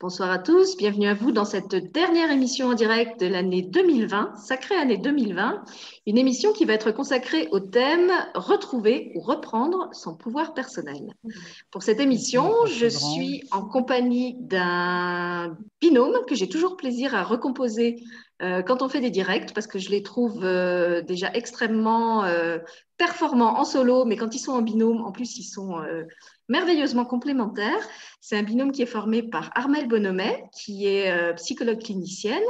Bonsoir à tous, bienvenue à vous dans cette dernière émission en direct de l'année 2020, sacrée année 2020, une émission qui va être consacrée au thème Retrouver ou reprendre son pouvoir personnel. Pour cette émission, je suis en compagnie d'un binôme que j'ai toujours plaisir à recomposer euh, quand on fait des directs, parce que je les trouve euh, déjà extrêmement euh, performants en solo, mais quand ils sont en binôme, en plus, ils sont merveilleusement complémentaires. C'est un binôme qui est formé par Armelle Bonomet, qui est psychologue clinicienne,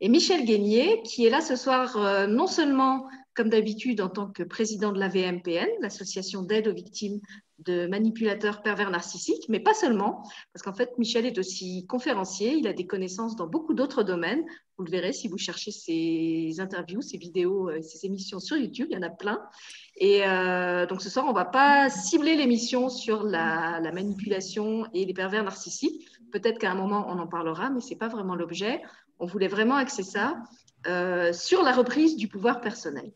et Michel Guénier, qui est là ce soir non seulement comme d'habitude en tant que président de la VMPN, l'association d'aide aux victimes de manipulateurs pervers narcissiques, mais pas seulement, parce qu'en fait, Michel est aussi conférencier, il a des connaissances dans beaucoup d'autres domaines. Vous le verrez si vous cherchez ses interviews, ses vidéos, euh, ses émissions sur YouTube, il y en a plein. Et euh, donc ce soir, on ne va pas cibler l'émission sur la, manipulation et les pervers narcissiques. Peut-être qu'à un moment, on en parlera, mais ce n'est pas vraiment l'objet. On voulait vraiment axer ça euh, sur la reprise du pouvoir personnel.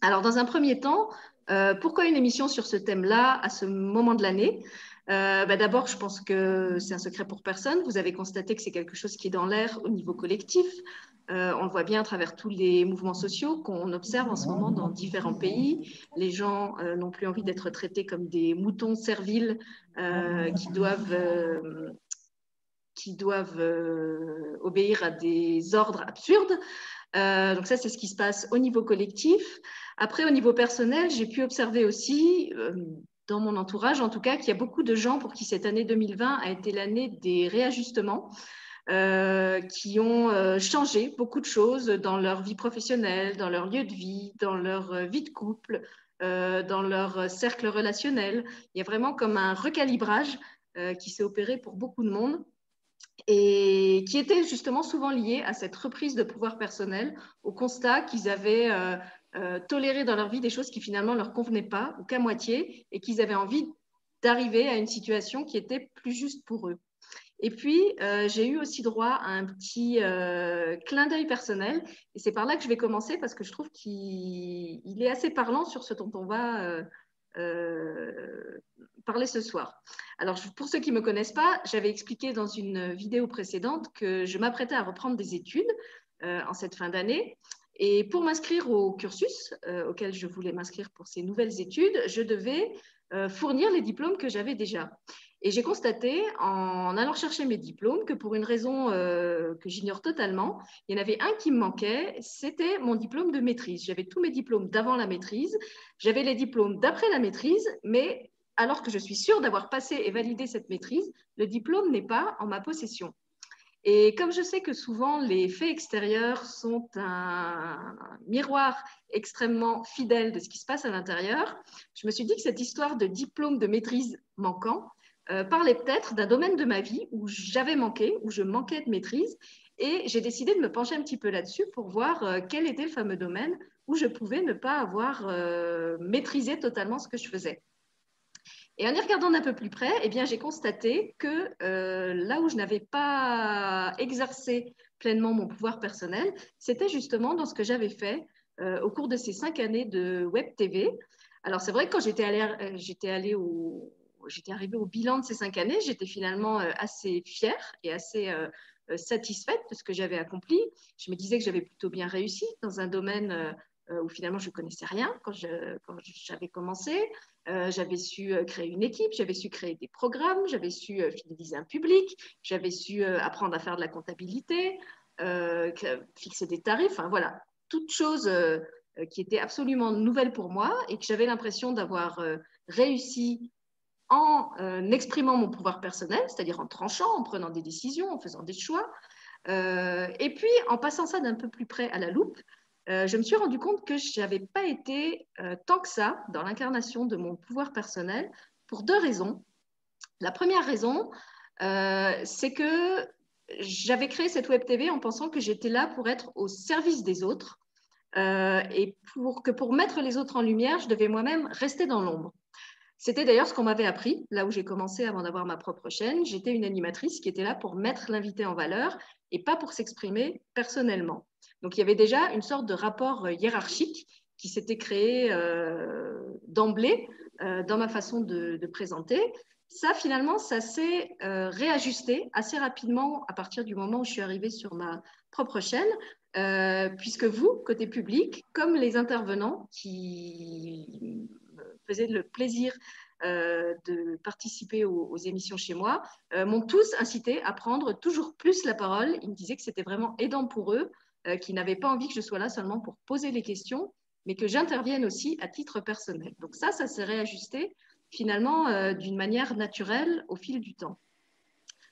Alors, dans un premier temps, euh, pourquoi une émission sur ce thème-là à ce moment de l'année? Bah, D'abord, je pense que c'est un secret pour personne. Vous avez constaté que c'est quelque chose qui est dans l'air au niveau collectif. Euh, on le voit bien à travers tous les mouvements sociaux qu'on observe en ce moment dans différents pays. Les gens euh, n'ont plus envie d'être traités comme des moutons serviles euh, qui doivent, qui doivent obéir à des ordres absurdes. donc ça, c'est ce qui se passe au niveau collectif. Après, au niveau personnel, j'ai pu observer aussi dans mon entourage, en tout cas, qu'il y a beaucoup de gens pour qui cette année 2020 a été l'année des réajustements. Euh, qui ont euh, changé beaucoup de choses dans leur vie professionnelle, dans leur lieu de vie, dans leur euh, vie de couple, dans leur cercle relationnel. Il y a vraiment comme un recalibrage qui s'est opéré pour beaucoup de monde et qui était justement souvent lié à cette reprise de pouvoir personnel, au constat qu'ils avaient toléré dans leur vie des choses qui finalement ne leur convenaient pas ou qu'à moitié et qu'ils avaient envie d'arriver à une situation qui était plus juste pour eux. Et puis, euh, j'ai eu aussi droit à un petit euh, clin d'œil personnel. Et c'est par là que je vais commencer parce que je trouve qu'il est assez parlant sur ce dont on va euh, parler ce soir. Alors, pour ceux qui ne me connaissent pas, j'avais expliqué dans une vidéo précédente que je m'apprêtais à reprendre des études en cette fin d'année. Et pour m'inscrire au cursus auquel je voulais m'inscrire pour ces nouvelles études, je devais fournir les diplômes que j'avais déjà. Et j'ai constaté, en allant chercher mes diplômes, que pour une raison euh, que j'ignore totalement, il y en avait un qui me manquait, c'était mon diplôme de maîtrise. J'avais tous mes diplômes d'avant la maîtrise, j'avais les diplômes d'après la maîtrise, mais alors que je suis sûre d'avoir passé et validé cette maîtrise, le diplôme n'est pas en ma possession. Et comme je sais que souvent les faits extérieurs sont un miroir extrêmement fidèle de ce qui se passe à l'intérieur, je me suis dit que cette histoire de diplôme de maîtrise manquant, euh, parlait peut-être d'un domaine de ma vie où j'avais manqué, où je manquais de maîtrise. Et j'ai décidé de me pencher un petit peu là-dessus pour voir euh, quel était le fameux domaine où je pouvais ne pas avoir euh, maîtrisé totalement ce que je faisais. Et en y regardant d'un peu plus près, eh bien, j'ai constaté que là où je n'avais pas exercé pleinement mon pouvoir personnel, c'était justement dans ce que j'avais fait au cours de ces cinq années de Web TV. Alors, c'est vrai que quand j'étais allée, au, j'étais arrivée au bilan de ces cinq années, j'étais finalement euh, assez fière et assez euh, euh, satisfaite de ce que j'avais accompli. Je me disais que j'avais plutôt bien réussi dans un domaine où finalement je ne connaissais rien quand j'avais commencé. j'avais su créer une équipe, j'avais su créer des programmes, j'avais su fidéliser un public, j'avais su apprendre à faire de la comptabilité, fixer des tarifs, enfin voilà, toutes choses qui étaient absolument nouvelles pour moi et que j'avais l'impression d'avoir réussi en euh, exprimant mon pouvoir personnel, c'est-à-dire en tranchant, en prenant des décisions, en faisant des choix. Euh, et puis, en passant ça d'un peu plus près à la loupe, euh, je me suis rendu compte que je n'avais pas été tant que ça dans l'incarnation de mon pouvoir personnel pour deux raisons. La première raison, c'est que j'avais créé cette web TV en pensant que j'étais là pour être au service des autres et pour que pour mettre les autres en lumière, je devais moi-même rester dans l'ombre. C'était d'ailleurs ce qu'on m'avait appris, là où j'ai commencé avant d'avoir ma propre chaîne. J'étais une animatrice qui était là pour mettre l'invité en valeur et pas pour s'exprimer personnellement. Donc il y avait déjà une sorte de rapport euh, hiérarchique qui s'était créé euh, d'emblée euh, dans ma façon de, présenter. Ça, finalement, ça s'est réajusté assez rapidement à partir du moment où je suis arrivée sur ma propre chaîne, puisque vous, côté public, comme les intervenants qui faisaient le plaisir de participer aux, émissions chez moi, m'ont tous incité à prendre toujours plus la parole. Ils me disaient que c'était vraiment aidant pour eux, qu'ils n'avaient pas envie que je sois là seulement pour poser les questions, mais que j'intervienne aussi à titre personnel. Donc ça, ça s'est réajusté finalement euh, d'une manière naturelle au fil du temps.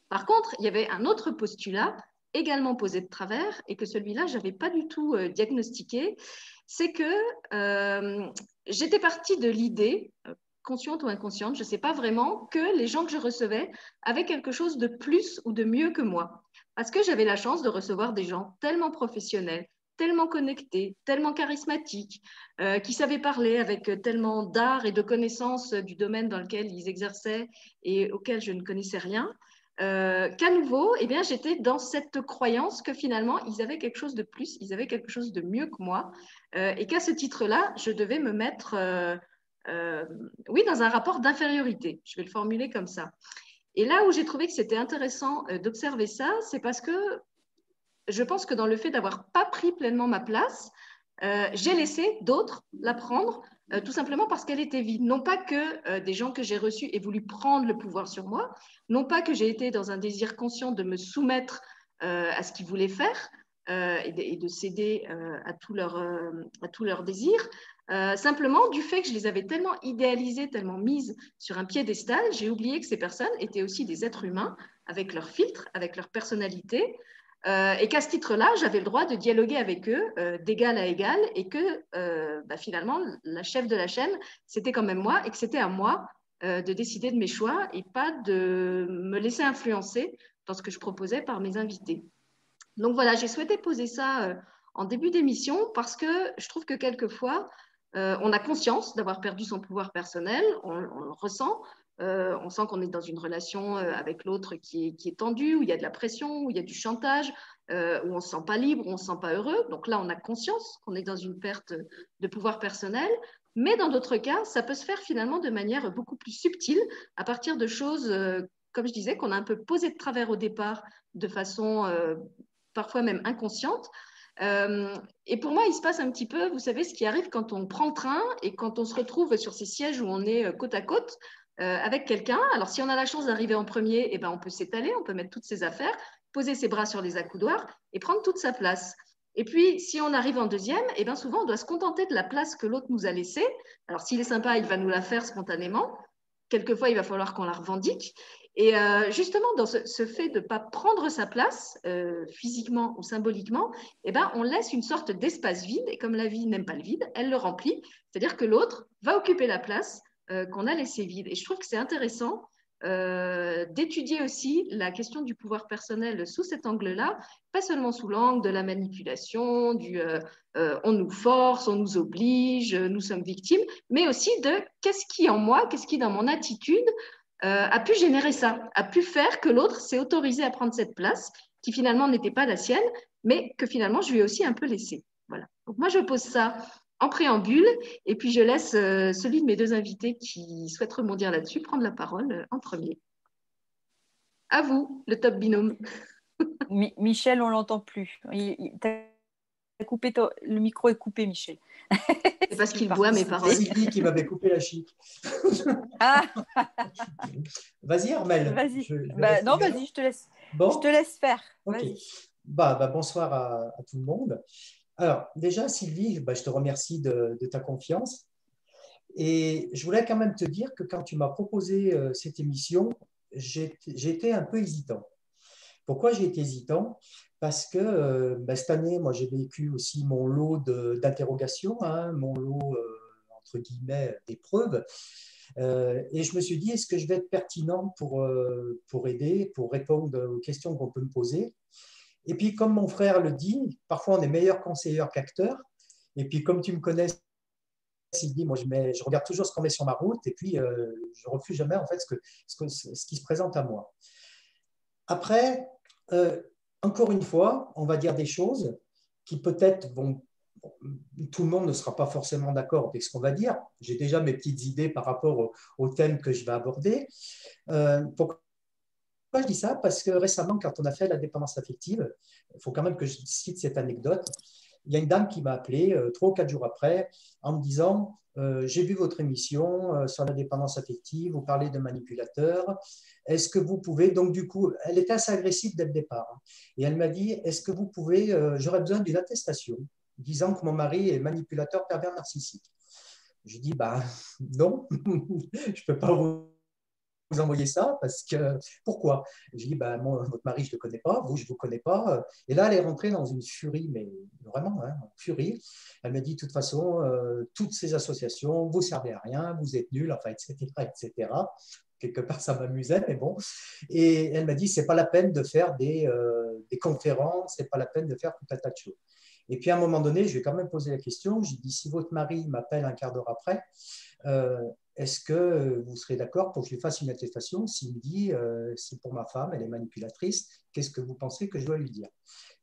Par contre, il y avait un autre postulat également posé de travers et que celui-là, je n'avais pas du tout euh, diagnostiqué, c'est que euh, j'étais partie de l'idée, consciente ou inconsciente, je ne sais pas vraiment, que les gens que je recevais avaient quelque chose de plus ou de mieux que moi. Parce que j'avais la chance de recevoir des gens tellement professionnels, tellement connectés, tellement charismatiques, euh, qui savaient parler avec tellement d'art et de connaissances du domaine dans lequel ils exerçaient et auquel je ne connaissais rien, euh, qu'à nouveau, eh bien, j'étais dans cette croyance que finalement, ils avaient quelque chose de plus, ils avaient quelque chose de mieux que moi, euh, et qu'à ce titre-là, je devais me mettre, oui, dans un rapport d'infériorité. Je vais le formuler comme ça. Et là où j'ai trouvé que c'était intéressant d'observer ça, c'est parce que je pense que dans le fait d'avoir pas pris pleinement ma place, euh, j'ai laissé d'autres la prendre, euh, tout simplement parce qu'elle était vide. Non pas que euh, des gens que j'ai reçus aient voulu prendre le pouvoir sur moi, non pas que j'ai été dans un désir conscient de me soumettre à ce qu'ils voulaient faire et de, céder à tous leurs leur désirs. Simplement, du fait que je les avais tellement idéalisées, tellement mises sur un piédestal, j'ai oublié que ces personnes étaient aussi des êtres humains avec leurs filtres, avec leur personnalité, euh, et qu'à ce titre-là, j'avais le droit de dialoguer avec eux euh, d'égal à égal et que euh, bah, finalement, la chef de la chaîne, c'était quand même moi et que c'était à moi de décider de mes choix et pas de me laisser influencer dans ce que je proposais par mes invités. Donc voilà, j'ai souhaité poser ça en début d'émission parce que je trouve que quelquefois, on a conscience d'avoir perdu son pouvoir personnel, on, le ressent, euh, on sent qu'on est dans une relation euh, avec l'autre qui est, tendue, où il y a de la pression, où il y a du chantage, euh, où on ne se sent pas libre, où on ne se sent pas heureux. Donc là, on a conscience qu'on est dans une perte de pouvoir personnel. Mais dans d'autres cas, ça peut se faire finalement de manière beaucoup plus subtile, à partir de choses, comme je disais, qu'on a un peu posées de travers au départ, de façon parfois même inconsciente. Et pour moi, il se passe un petit peu, vous savez, ce qui arrive quand on prend le train et quand on se retrouve sur ces sièges où on est côte à côte. Euh, avec quelqu'un. Alors, si on a la chance d'arriver en premier, eh ben, on peut s'étaler, on peut mettre toutes ses affaires, poser ses bras sur les accoudoirs et prendre toute sa place. Et puis, si on arrive en deuxième, eh ben, souvent, on doit se contenter de la place que l'autre nous a laissée. Alors, s'il est sympa, il va nous la faire spontanément. Quelquefois, il va falloir qu'on la revendique. Et euh, justement, dans ce, fait de ne pas prendre sa place, euh, physiquement ou symboliquement, eh ben, on laisse une sorte d'espace vide. Et comme la vie n'aime pas le vide, elle le remplit. C'est-à-dire que l'autre va occuper la place euh, qu'on a laissé vide. Et je trouve que c'est intéressant d'étudier aussi la question du pouvoir personnel sous cet angle-là, pas seulement sous l'angle de la manipulation, du on nous force, on nous oblige, nous sommes victimes, mais aussi de qu'est-ce qui en moi, qu'est-ce qui dans mon attitude a pu générer ça, a pu faire que l'autre s'est autorisé à prendre cette place qui finalement n'était pas la sienne, mais que finalement je lui ai aussi un peu laissé. Voilà. Donc moi je pose ça en préambule. Et puis, je laisse euh, celui de mes deux invités qui souhaitent rebondir là-dessus prendre la parole euh, en premier. À vous, le top binôme. Michel, on l'entend plus. coupé Le micro est coupé, Michel. C'est parce qu'il boit mes paroles. C'est lui qui m'avait coupé la chic. Ah. vas-y, Armel. Vas-y. Bah, non, vas-y, je te laisse. Je te laisse faire. Bah, bah, bonsoir à, à, tout le monde. Alors, déjà, Sylvie, bah, je te remercie de, ta confiance. Et je voulais quand même te dire que quand tu m'as proposé euh, cette émission, j'étais un peu hésitant. Pourquoi j'ai été hésitant? Parce que euh, bah, cette année, moi, j'ai vécu aussi mon lot d'interrogations, hein, mon lot, euh, entre guillemets, d'épreuves. et je me suis dit, est-ce que je vais être pertinent pour, pour aider, pour répondre aux questions qu'on peut me poser? Et puis, comme mon frère le dit, parfois on est meilleur conseiller qu'acteur. Et puis, comme tu me connais, il dit, moi, je, regarde toujours ce qu'on met sur ma route et puis euh, je refuse jamais en fait ce, que, ce, qui se présente à moi. Après, euh, encore une fois, on va dire des choses qui peut-être vont tout le monde ne sera pas forcément d'accord avec ce qu'on va dire. J'ai déjà mes petites idées par rapport au, thème que je vais aborder. Euh, pourquoi je dis ça? Parce que récemment, quand on a fait la dépendance affective, il faut quand même que je cite cette anecdote. Il y a une dame qui m'a appelé euh, trois ou quatre jours après en me disant euh, J'ai vu votre émission sur la dépendance affective, vous parlez de manipulateurs. Est-ce que vous pouvez, donc du coup, elle était assez agressive dès le départ. Hein. et elle m'a dit Est-ce que vous pouvez, j'aurais besoin d'une attestation disant que mon mari est manipulateur pervers narcissique. Je dis, bah non, je ne peux pas vous, envoyer ça parce que pourquoi? Je dis, bah, votre mari, je ne le connais pas, vous, je ne vous connais pas. Et là, elle est rentrée dans une furie, mais vraiment, hein, furie. Elle me dit, de toute façon, euh, toutes ces associations, vous ne servez à rien, vous êtes nuls, enfin, etc., etc. Quelque part, ça m'amusait, mais bon. Et elle m'a dit, c'est pas la peine de faire des, euh, des conférences, pas la peine de faire tout un tas de choses. Et puis à un moment donné, je vais quand même poser la question. J'ai dit si votre mari m'appelle un quart d'heure après, euh, est-ce que vous serez d'accord pour que je lui fasse une attestation S'il me dit euh, c'est pour ma femme, elle est manipulatrice, qu'est-ce que vous pensez que je dois lui dire?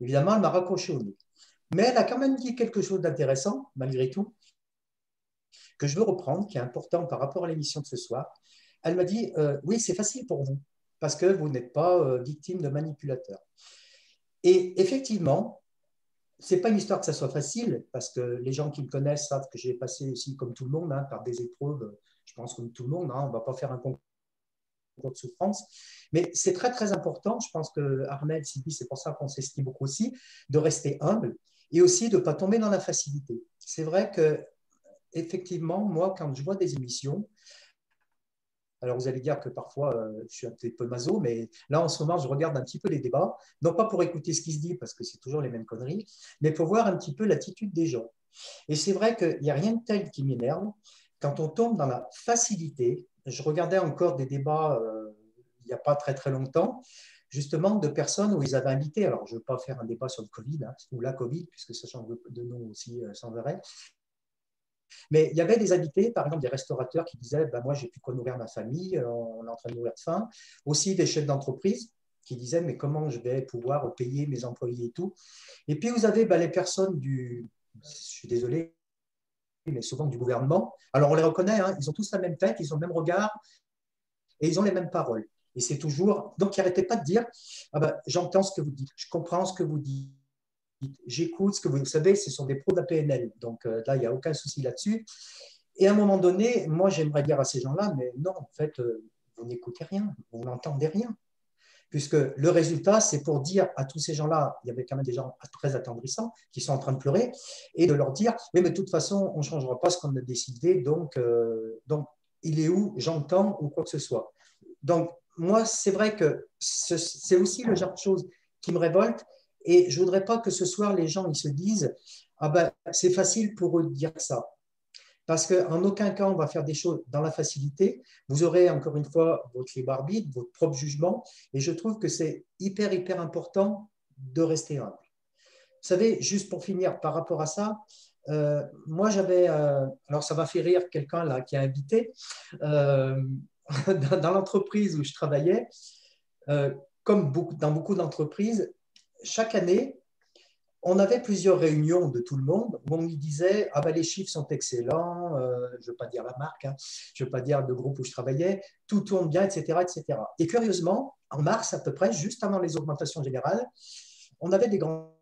Évidemment, elle m'a raccroché au nez. Mais elle a quand même dit quelque chose d'intéressant, malgré tout, que je veux reprendre, qui est important par rapport à l'émission de ce soir. Elle m'a dit euh, oui, c'est facile pour vous, parce que vous n'êtes pas victime de manipulateurs. Et effectivement, c'est pas une histoire que ça soit facile, parce que les gens qui me connaissent savent que j'ai passé aussi, comme tout le monde, hein, par des épreuves, je pense comme tout le monde, hein, on ne va pas faire un concours de souffrance, mais c'est très très important, je pense que Armel, Sylvie, c'est pour ça qu'on s'estime beaucoup aussi, de rester humble et aussi de ne pas tomber dans la facilité. C'est vrai que, effectivement, moi, quand je vois des émissions, alors vous allez dire que parfois euh, je suis un petit peu maso, mais là en ce moment je regarde un petit peu les débats, non pas pour écouter ce qui se dit parce que c'est toujours les mêmes conneries, mais pour voir un petit peu l'attitude des gens. Et c'est vrai qu'il n'y a rien de tel qui m'énerve quand on tombe dans la facilité. Je regardais encore des débats euh, il n'y a pas très très longtemps, justement de personnes où ils avaient invité, alors je ne veux pas faire un débat sur le Covid, hein, ou la Covid, puisque ça change de nom aussi euh, sans arrêt, mais il y avait des invités, par exemple des restaurateurs qui disaient bah, Moi, j'ai plus quoi nourrir ma famille, euh, on est en train de mourir de faim. Aussi des chefs d'entreprise qui disaient Mais comment je vais pouvoir payer mes employés et tout Et puis, vous avez bah, les personnes du. Je suis désolé, mais souvent du gouvernement. Alors, on les reconnaît, hein, ils ont tous la même tête, ils ont le même regard et ils ont les mêmes paroles. Et c'est toujours. Donc, n'arrêtez pas de dire ah ben, J'entends ce que vous dites, je comprends ce que vous dites j'écoute ce que vous savez, ce sont des pros de la PNL. Donc euh, là, il n'y a aucun souci là-dessus. Et à un moment donné, moi, j'aimerais dire à ces gens-là, mais non, en fait, euh, vous n'écoutez rien, vous n'entendez rien. Puisque le résultat, c'est pour dire à tous ces gens-là, il y avait quand même des gens très attendrissants qui sont en train de pleurer, et de leur dire, mais de toute façon, on ne changera pas ce qu'on a décidé, donc, euh, donc il est où J'entends ou quoi que ce soit. Donc, moi, c'est vrai que c'est aussi le genre de choses qui me révolte, et je ne voudrais pas que ce soir, les gens ils se disent Ah ben, c'est facile pour eux de dire ça. Parce qu'en aucun cas, on va faire des choses dans la facilité. Vous aurez encore une fois votre libre arbitre, votre propre jugement. Et je trouve que c'est hyper, hyper important de rester humble. Vous savez, juste pour finir par rapport à ça, euh, moi j'avais, euh, alors ça va faire rire quelqu'un là qui a invité, euh, dans, l'entreprise où je travaillais, comme dans beaucoup d'entreprises, chaque année, on avait plusieurs réunions de tout le monde où on lui disait Ah ben les chiffres sont excellents, euh, je ne veux pas dire la marque, hein, je ne veux pas dire le groupe où je travaillais, tout tourne bien, etc., etc. Et curieusement, en mars à peu près, juste avant les augmentations générales, on avait des grands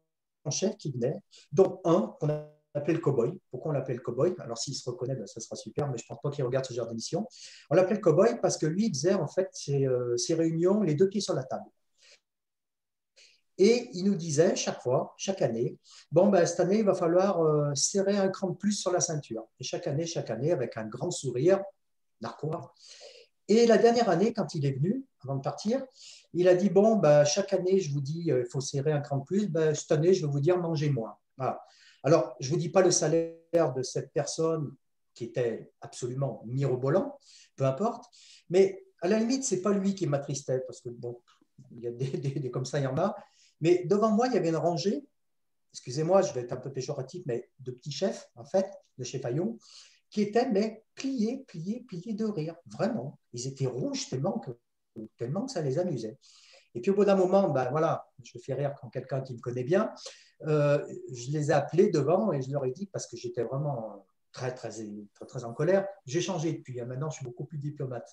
chefs qui venaient, dont un qu'on appelait le cowboy. Pourquoi on l'appelait le cowboy? Alors s'il se reconnaît, ben, ça sera super, mais je ne pense pas qu'il regarde ce genre d'émission. On l'appelait le cowboy parce que lui, il faisait en fait ses euh, réunions les deux pieds sur la table. Et il nous disait chaque fois, chaque année, bon, ben, cette année, il va falloir euh, serrer un cran de plus sur la ceinture. Et chaque année, chaque année, avec un grand sourire, narquois. Et la dernière année, quand il est venu, avant de partir, il a dit, bon, ben, chaque année, je vous dis, euh, il faut serrer un cran de plus. Ben, cette année, je vais vous dire, mangez moins. Alors, je ne vous dis pas le salaire de cette personne qui était absolument mirobolant, peu importe, mais à la limite, ce n'est pas lui qui m'attristait, parce que bon, il y a des, comme ça, il y en a, mais devant moi, il y avait une rangée, excusez-moi, je vais être un peu péjoratif, mais de petits chefs, en fait, de chez Paillon, qui étaient mais pliés, pliés, pliés de rire. Vraiment. Ils étaient rouges tellement que, tellement que ça les amusait. Et puis au bout d'un moment, ben voilà, je fais rire quand quelqu'un qui me connaît bien, euh, je les ai appelés devant et je leur ai dit, parce que j'étais vraiment très, très, très, très en colère, j'ai changé depuis, hein. maintenant je suis beaucoup plus diplomate.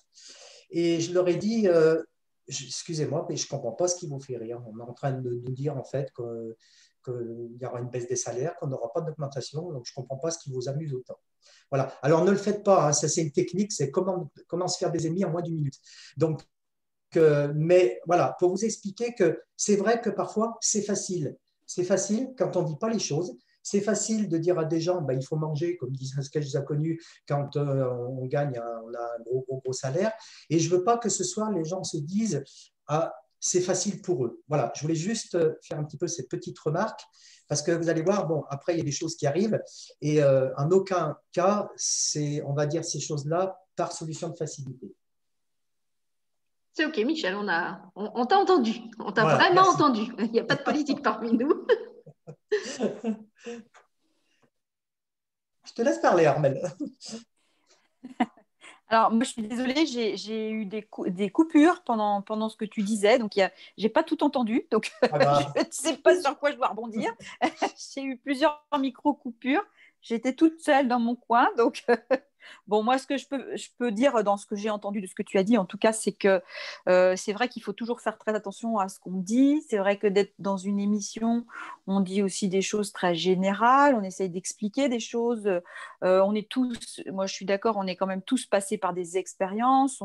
Et je leur ai dit, euh, excusez-moi, mais je ne comprends pas ce qui vous fait rire. On est en train de nous dire en fait qu'il y aura une baisse des salaires, qu'on n'aura pas d'augmentation, donc je ne comprends pas ce qui vous amuse autant. Voilà. Alors ne le faites pas, hein. ça c'est une technique, c'est comment, comment se faire des ennemis en moins d'une minute. Donc, mais voilà, pour vous expliquer que c'est vrai que parfois c'est facile. C'est facile quand on ne dit pas les choses. C'est facile de dire à des gens, bah, il faut manger, comme disait un sketch connu, quand euh, on gagne, un, on a un gros, gros, gros salaire. Et je ne veux pas que ce soir, les gens se disent, ah, c'est facile pour eux. Voilà, je voulais juste euh, faire un petit peu cette petite remarque, parce que vous allez voir, bon, après, il y a des choses qui arrivent, et euh, en aucun cas, c'est, on va dire ces choses-là par solution de facilité. C'est OK, Michel, on, a, on, t'a entendu. On t'a vraiment entendu. Il n'y a pas de politique parmi nous. Je te laisse parler, Armel. Alors, moi, je suis désolée, j'ai eu des, des, coupures pendant, pendant ce que tu disais. Donc, je n'ai pas tout entendu. Donc, je ne sais pas sur quoi je dois rebondir. j'ai eu plusieurs micro-coupures. J'étais toute seule dans mon coin. Donc, Bon, moi, ce que je peux, dire dans ce que j'ai entendu de ce que tu as dit, en tout cas, c'est que euh, c'est vrai qu'il faut toujours faire très attention à ce qu'on dit. C'est vrai que d'être dans une émission, on dit aussi des choses très générales, on essaye d'expliquer des choses. Euh, on est tous, moi je suis d'accord, on est quand même tous passés par des expériences.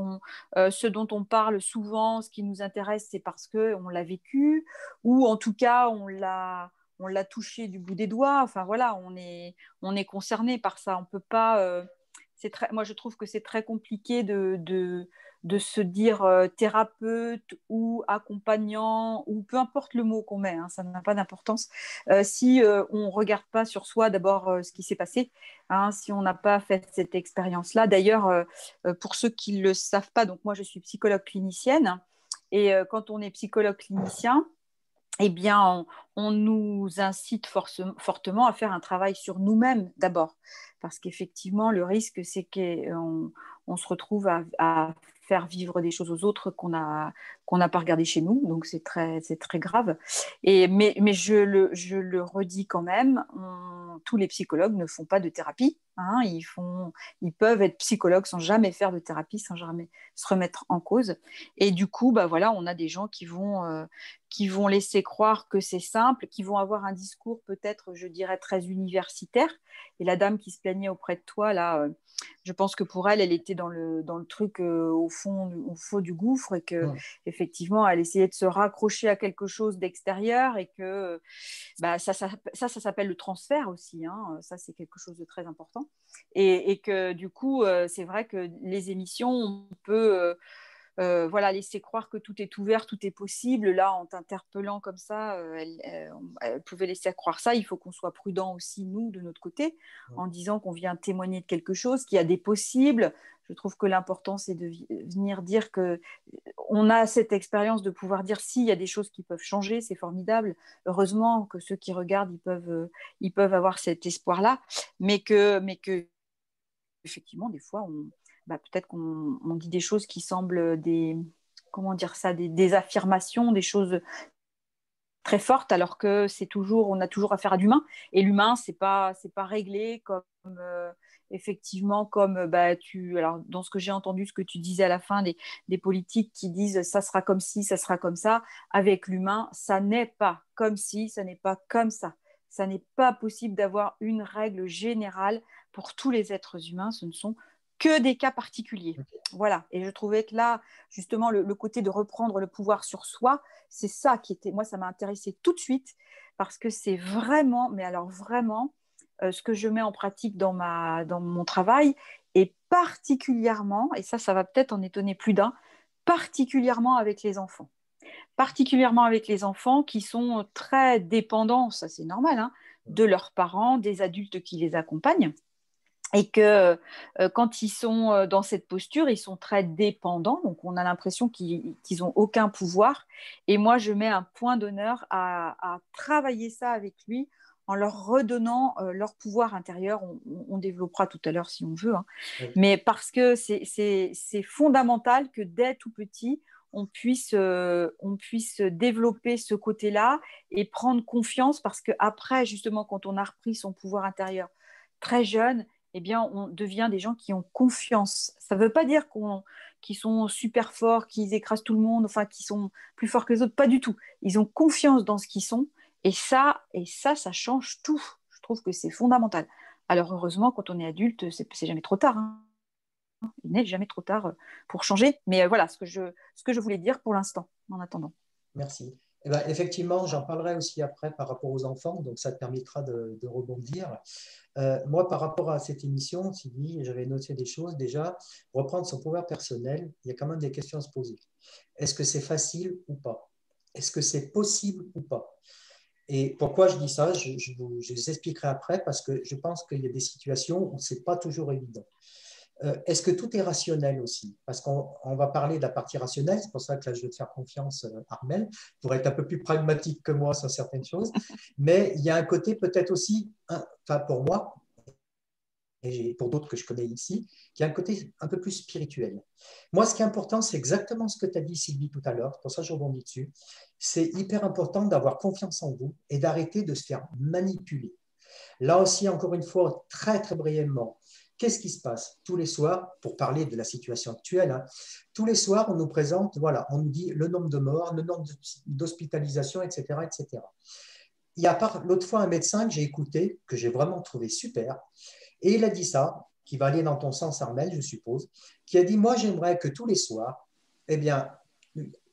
Euh, ce dont on parle souvent, ce qui nous intéresse, c'est parce qu'on l'a vécu, ou en tout cas, on l'a on l'a touché du bout des doigts. Enfin voilà, on est, on est concerné par ça. On peut pas très, moi je trouve que c'est très compliqué de, de, se dire euh, thérapeute ou accompagnant ou peu importe le mot qu'on met, hein, ça n'a pas d'importance. Euh, si euh, on ne regarde pas sur soi d'abord ce qui s'est passé, hein, si on n'a pas fait cette expérience-là. D'ailleurs, pour ceux qui ne le savent pas, donc moi je suis psychologue clinicienne et quand on est psychologue clinicien, eh bien, on, nous incite fortement à faire un travail sur nous-mêmes d'abord parce qu'effectivement, le risque, c'est qu'on on se retrouve à, faire vivre des choses aux autres qu'on n'a pas regardé chez nous. Donc, c'est très, très grave. Et, mais, mais je le redis quand même, tous les psychologues ne font pas de thérapie. Hein. ils, font, ils peuvent être psychologues sans jamais faire de thérapie, sans jamais se remettre en cause. Et du coup, bah voilà, on a des gens qui vont, euh, qui vont laisser croire que c'est simple, qui vont avoir un discours peut-être, je dirais, très universitaire. Et la dame qui se plaignait auprès de toi, là, euh, je pense que pour elle, elle était dans le, dans le truc euh, au, fond, au fond du gouffre et que effectivement, elle essayait de se raccrocher à quelque chose d'extérieur et que bah, ça, ça, ça, s'appelle le transfert aussi. Hein. Ça, c'est quelque chose de très important. Et, que du coup, euh, c'est vrai que les émissions, on peut euh, voilà, laisser croire que tout est ouvert, tout est possible. Là, en t'interpellant comme ça, euh, elle, pouvait laisser croire ça. Il faut qu'on soit prudent aussi, nous, de notre côté, en disant qu'on vient témoigner de quelque chose, qu'il y a des possibles. Je trouve que l'important, c'est de venir dire que on a cette expérience de pouvoir dire s'il y a des choses qui peuvent changer, c'est formidable. Heureusement que ceux qui regardent, ils peuvent, euh, ils peuvent avoir cet espoir-là, mais que, mais que, effectivement, des fois, on, bah, peut-être qu'on dit des choses qui semblent des, comment dire ça, des, affirmations, des choses très fortes, alors que c'est toujours, on a toujours affaire à l'humain. Et l'humain, c'est pas, c'est pas réglé comme euh, effectivement comme bah, tu, alors dans ce que j'ai entendu, ce que tu disais à la fin, des, des politiques qui disent ça sera comme ci, ça sera comme ça. Avec l'humain, ça n'est pas comme si, ça n'est pas comme ça. Ça n'est pas possible d'avoir une règle générale pour tous les êtres humains. Ce ne sont que des cas particuliers. Voilà. Et je trouvais que là, justement, le, côté de reprendre le pouvoir sur soi, c'est ça qui était, moi, ça m'a intéressé tout de suite parce que c'est vraiment, mais alors vraiment, euh, ce que je mets en pratique dans, ma, dans mon travail et particulièrement, et ça, ça va peut-être en étonner plus d'un, particulièrement avec les enfants. Particulièrement avec les enfants qui sont très dépendants, ça c'est normal, hein, de leurs parents, des adultes qui les accompagnent et que euh, quand ils sont euh, dans cette posture, ils sont très dépendants, donc on a l'impression qu'ils n'ont aucun pouvoir. Et moi, je mets un point d'honneur à, travailler ça avec lui en leur redonnant euh, leur pouvoir intérieur. On, développera tout à l'heure si on veut, hein. mais parce que c'est fondamental que dès tout petit, on puisse, on puisse développer ce côté-là et prendre confiance parce qu'après, justement, quand on a repris son pouvoir intérieur très jeune, eh bien, on devient des gens qui ont confiance. Ça ne veut pas dire qu'ils sont super forts, qu'ils écrasent tout le monde, enfin, qu'ils sont plus forts que les autres. Pas du tout. Ils ont confiance dans ce qu'ils sont. Et ça, et ça, ça change tout. Je trouve que c'est fondamental. Alors, heureusement, quand on est adulte, c'est jamais trop tard. Hein. Il n'est jamais trop tard pour changer. Mais euh, voilà ce que, je, ce que je voulais dire pour l'instant, en attendant. Merci. Eh ben, effectivement, j'en parlerai aussi après par rapport aux enfants, donc ça te permettra de, rebondir. Euh, moi, par rapport à cette émission, Sylvie, j'avais noté des choses. Déjà, reprendre son pouvoir personnel, il y a quand même des questions à se poser. Est-ce que c'est facile ou pas? Est-ce que c'est possible ou pas? Et pourquoi je dis ça? Je, vous, je, vous, expliquerai après parce que je pense qu'il y a des situations où ce n'est pas toujours évident. Euh, est-ce que tout est rationnel aussi? Parce qu'on va parler de la partie rationnelle, c'est pour ça que là, je vais te faire confiance, euh, Armel, pour être un peu plus pragmatique que moi sur certaines choses. Mais il y a un côté peut-être aussi, enfin pour moi, et pour d'autres que je connais ici, qui a un côté un peu plus spirituel. Moi, ce qui est important, c'est exactement ce que tu as dit, Sylvie, tout à l'heure, pour ça je rebondis dessus. C'est hyper important d'avoir confiance en vous et d'arrêter de se faire manipuler. Là aussi, encore une fois, très, très brièvement, Qu'est-ce qui se passe tous les soirs, pour parler de la situation actuelle, hein, tous les soirs, on nous présente, voilà, on nous dit le nombre de morts, le nombre d'hospitalisations, etc., etc. Il y a l'autre fois un médecin que j'ai écouté, que j'ai vraiment trouvé super, et il a dit ça, qui va aller dans ton sens, Armel, je suppose, qui a dit, moi, j'aimerais que tous les soirs, eh bien,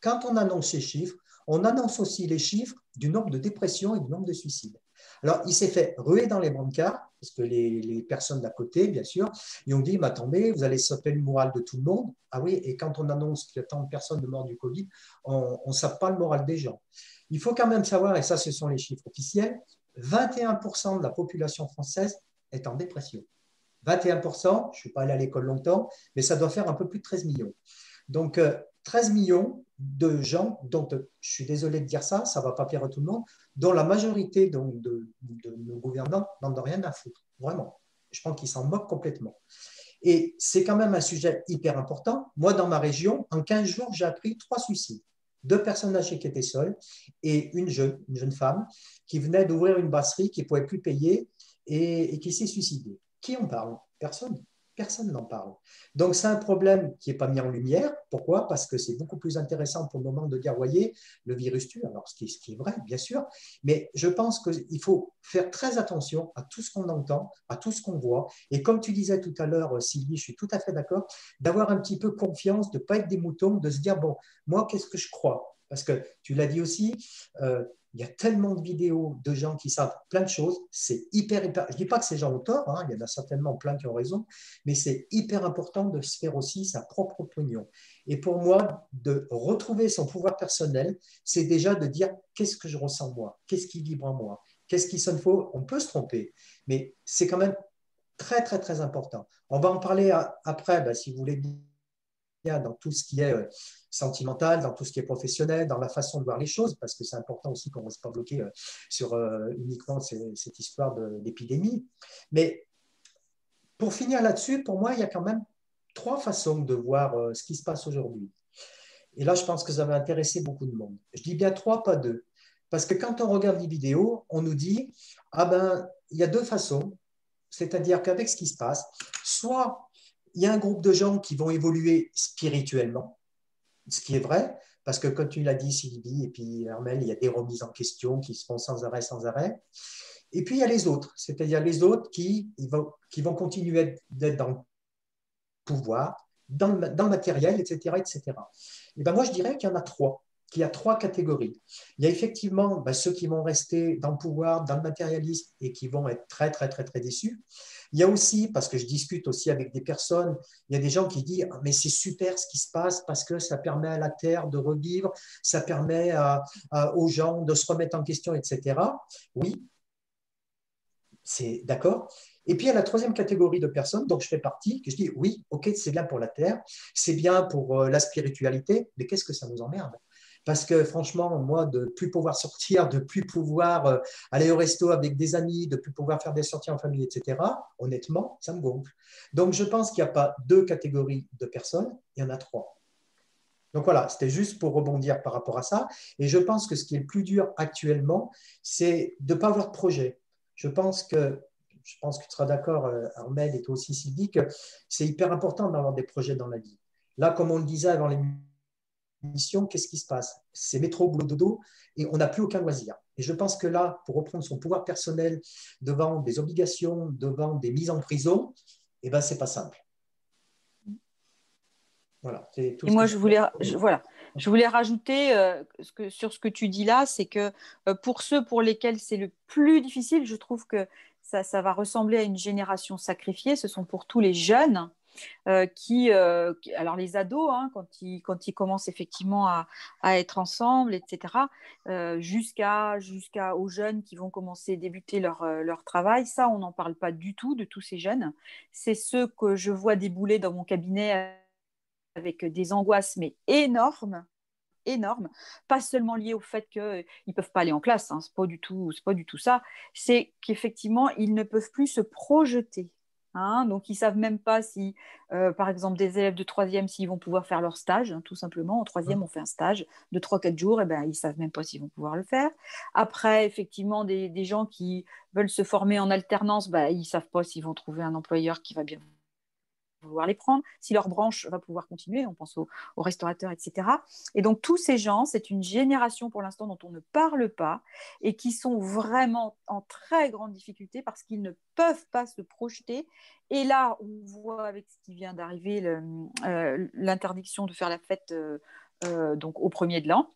quand on annonce ces chiffres, on annonce aussi les chiffres du nombre de dépressions et du nombre de suicides. Alors, il s'est fait ruer dans les brancards, parce que les, personnes d'à côté, bien sûr, ils ont dit, mais attendez, vous allez sauter le moral de tout le monde. Ah oui, et quand on annonce qu'il y a tant de personnes mortes du Covid, on ne sait pas le moral des gens. Il faut quand même savoir, et ça, ce sont les chiffres officiels, 21% de la population française est en dépression. 21%, je ne suis pas allé à l'école longtemps, mais ça doit faire un peu plus de 13 millions. Donc, 13 euh, millions de gens, dont je suis désolé de dire ça, ça ne va pas plaire à tout le monde, dont la majorité donc, de, nos gouvernants n'en ont rien à foutre, vraiment. Je pense qu'ils s'en moquent complètement. Et c'est quand même un sujet hyper important. Moi, dans ma région, en 15 jours, j'ai appris trois suicides. Deux personnes âgées qui étaient seules et une jeune, une jeune femme qui venait d'ouvrir une brasserie qui ne pouvait plus payer et qui s'est suicidée. Qui en parle? Personne personne n'en parle. Donc c'est un problème qui n'est pas mis en lumière. Pourquoi? Parce que c'est beaucoup plus intéressant pour le moment de dire, voyez, le virus tue, alors ce qui, est vrai, bien sûr, mais je pense qu'il faut faire très attention à tout ce qu'on entend, à tout ce qu'on voit. Et comme tu disais tout à l'heure, Sylvie, je suis tout à fait d'accord, d'avoir un petit peu confiance, de ne pas être des moutons, de se dire, bon, moi, qu'est-ce que je crois? Parce que tu l'as dit aussi, euh, il y a tellement de vidéos de gens qui savent plein de choses. C'est hyper, hyper, Je ne dis pas que ces gens ont tort, hein, il y en a certainement plein qui ont raison, mais c'est hyper important de se faire aussi sa propre opinion. Et pour moi, de retrouver son pouvoir personnel, c'est déjà de dire qu'est-ce que je ressens moi, qu'est-ce qui vibre en moi, qu'est-ce qui sonne faux? On peut se tromper, mais c'est quand même très, très, très important. On va en parler après, ben, si vous voulez dans tout ce qui est euh, sentimental, dans tout ce qui est professionnel, dans la façon de voir les choses, parce que c'est important aussi qu'on ne reste pas bloqué euh, sur euh, uniquement cette histoire d'épidémie. Mais pour finir là-dessus, pour moi, il y a quand même trois façons de voir ce qui se passe aujourd'hui. Et là, je pense que ça va intéresser beaucoup de monde. Je dis bien trois, pas deux. Parce que quand on regarde les vidéos, on nous dit, ah ben, il y a deux façons. C'est-à-dire qu'avec ce qui se passe, soit il y a un groupe de gens qui vont évoluer spirituellement, ce qui est vrai, parce que comme tu l'as dit, Sylvie, et puis Armel, il y a des remises en question qui se font sans arrêt, sans arrêt. Et puis il y a les autres, c'est-à-dire les autres qui, vont, continuer d'être dans le pouvoir, dans le, dans le matériel, etc. etc. Et ben moi, je dirais qu'il y en a trois qu'il y a trois catégories. Il y a effectivement ben, ceux qui vont rester dans le pouvoir, dans le matérialisme et qui vont être très, très, très, très déçus. Il y a aussi, parce que je discute aussi avec des personnes, il y a des gens qui disent Mais c'est super ce qui se passe parce que ça permet à la Terre de revivre, ça permet aux gens de se remettre en question, etc. Oui, c'est d'accord. Et puis, il y a la troisième catégorie de personnes dont je fais partie, que je dis oui, ok, c'est bien pour la Terre, c'est bien pour euh, la spiritualité, mais qu'est-ce que ça nous emmerde? Parce que franchement, moi, de plus pouvoir sortir, de plus pouvoir euh, aller au resto avec des amis, de plus pouvoir faire des sorties en famille, etc., honnêtement, ça me gonfle. Donc, je pense qu'il n'y a pas deux catégories de personnes, il y en a trois. Donc voilà, c'était juste pour rebondir par rapport à ça. Et je pense que ce qui est le plus dur actuellement, c'est de ne pas avoir de projet. Je pense que, je pense que tu seras d'accord, euh, Armel, et toi aussi, Sylvie, que c'est hyper important d'avoir des projets dans la vie. Là, comme on le disait avant l'émission, qu'est-ce qui se passe? C'est métro, boulot, dodo, et on n'a plus aucun loisir. Et je pense que là, pour reprendre son pouvoir personnel devant des obligations, devant des mises en prison, eh ben, c'est pas simple. Voilà, Et moi, je voulais, voilà, je voulais rajouter euh, ce que, sur ce que tu dis là, c'est que euh, pour ceux pour lesquels c'est le plus difficile, je trouve que ça, ça, va ressembler à une génération sacrifiée. Ce sont pour tous les jeunes euh, qui, alors les ados, hein, quand, ils, quand ils commencent effectivement à, à être ensemble, etc., jusqu'à jusqu'à aux jeunes qui vont commencer débuter leur, leur travail, ça, on n'en parle pas du tout de tous ces jeunes. C'est ceux que je vois débouler dans mon cabinet avec des angoisses, mais énormes, énormes, pas seulement liées au fait qu'ils ne peuvent pas aller en classe, hein, ce n'est pas, du tout, pas du tout ça, c'est qu'effectivement, ils ne peuvent plus se projeter. Hein, donc, ils ne savent même pas si, euh, par exemple, des élèves de troisième, s'ils vont pouvoir faire leur stage, hein, tout simplement. En troisième, on fait un stage de 3-4 jours, et ben, ils ne savent même pas s'ils vont pouvoir le faire. Après, effectivement, des, des, gens qui veulent se former en alternance, ben, ils ne savent pas s'ils vont trouver un employeur qui va bien vouloir les prendre, si leur branche va pouvoir continuer, on pense aux, restaurateurs, etc. Et donc tous ces gens, c'est une génération pour l'instant dont on ne parle pas et qui sont vraiment en très grande difficulté parce qu'ils ne peuvent pas se projeter. Et là, on voit avec ce qui vient d'arriver euh, l'interdiction de faire la fête euh, euh, donc au premier de l'an.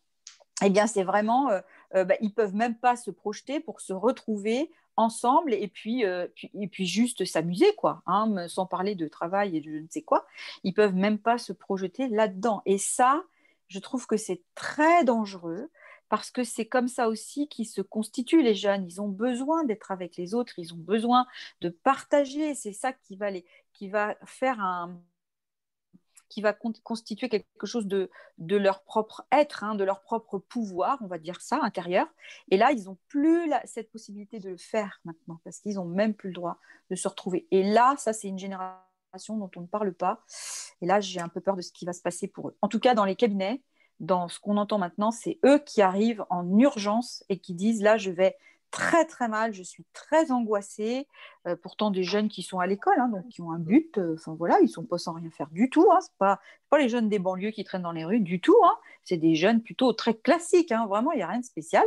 Eh bien, c'est vraiment, bah, ils peuvent même pas se projeter pour se retrouver ensemble et puis, euh, puis, et puis juste s'amuser, quoi, hein, sans parler de travail et de je ne sais quoi. Ils peuvent même pas se projeter là-dedans. Et ça, je trouve que c'est très dangereux parce que c'est comme ça aussi qu'ils se constituent les jeunes. Ils ont besoin d'être avec les autres, ils ont besoin de partager. C'est ça qui va, les, qui va faire un, qui va constituer quelque chose de, leur propre être, hein, de leur propre pouvoir, on va dire ça, intérieur. Et là, ils n'ont plus cette possibilité de le faire maintenant, parce qu'ils n'ont même plus le droit de se retrouver. Et là, ça, c'est une génération dont on ne parle pas. Et là, j'ai un peu peur de ce qui va se passer pour eux. En tout cas, dans les cabinets, dans ce qu'on entend maintenant, c'est eux qui arrivent en urgence et qui disent, là, je vais très très mal, je suis très angoissée. Euh, pourtant des jeunes qui sont à l'école, hein, qui ont un but. Euh, enfin voilà, ils sont pas sans rien faire du tout. Hein, c'est pas pas les jeunes des banlieues qui traînent dans les rues du tout. Hein. c'est des jeunes plutôt très classiques. Hein, vraiment, il n'y a rien de spécial.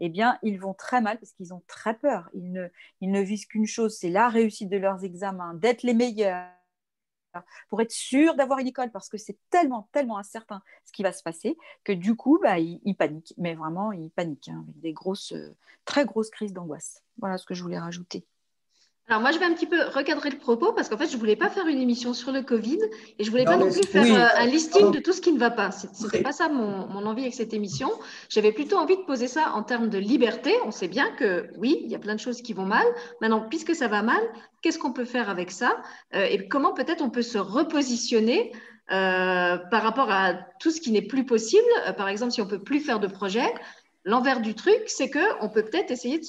Eh bien, ils vont très mal parce qu'ils ont très peur. Ils ne visent qu'une chose, c'est la réussite de leurs examens, d'être les meilleurs, pour être sûr d'avoir une école parce que c'est tellement, tellement incertain ce qui va se passer que du coup, bah, ils, paniquent. Mais vraiment, ils paniquent hein, avec des grosses, euh, très grosses crises d'angoisse. Voilà ce que je voulais rajouter. Alors moi, je vais un petit peu recadrer le propos parce qu'en fait, je ne voulais pas faire une émission sur le Covid et je ne voulais pas non plus faire euh, un listing de tout ce qui ne va pas. Ce n'était pas ça mon, mon, envie avec cette émission. J'avais plutôt envie de poser ça en termes de liberté. On sait bien que oui, il y a plein de choses qui vont mal. Maintenant, puisque ça va mal, qu'est-ce qu'on peut faire avec ça euh, et comment peut-être on peut se repositionner euh, par rapport à tout ce qui n'est plus possible? par exemple, si on ne peut plus faire de projet, L'envers du truc, c'est qu'on peut peut-être essayer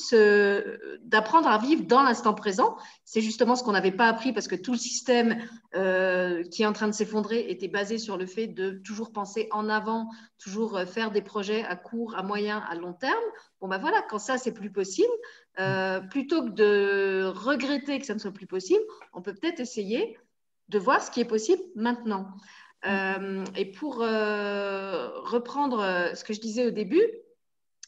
d'apprendre à vivre dans l'instant présent. C'est justement ce qu'on n'avait pas appris parce que tout le système euh, qui est en train de s'effondrer était basé sur le fait de toujours penser en avant, toujours euh, faire des projets à court, à moyen, à long terme. Bon, ben voilà, quand ça, c'est plus possible, euh, plutôt que de regretter que ça ne soit plus possible, on peut peut-être essayer de voir ce qui est possible maintenant. et pour reprendre ce que je disais au début,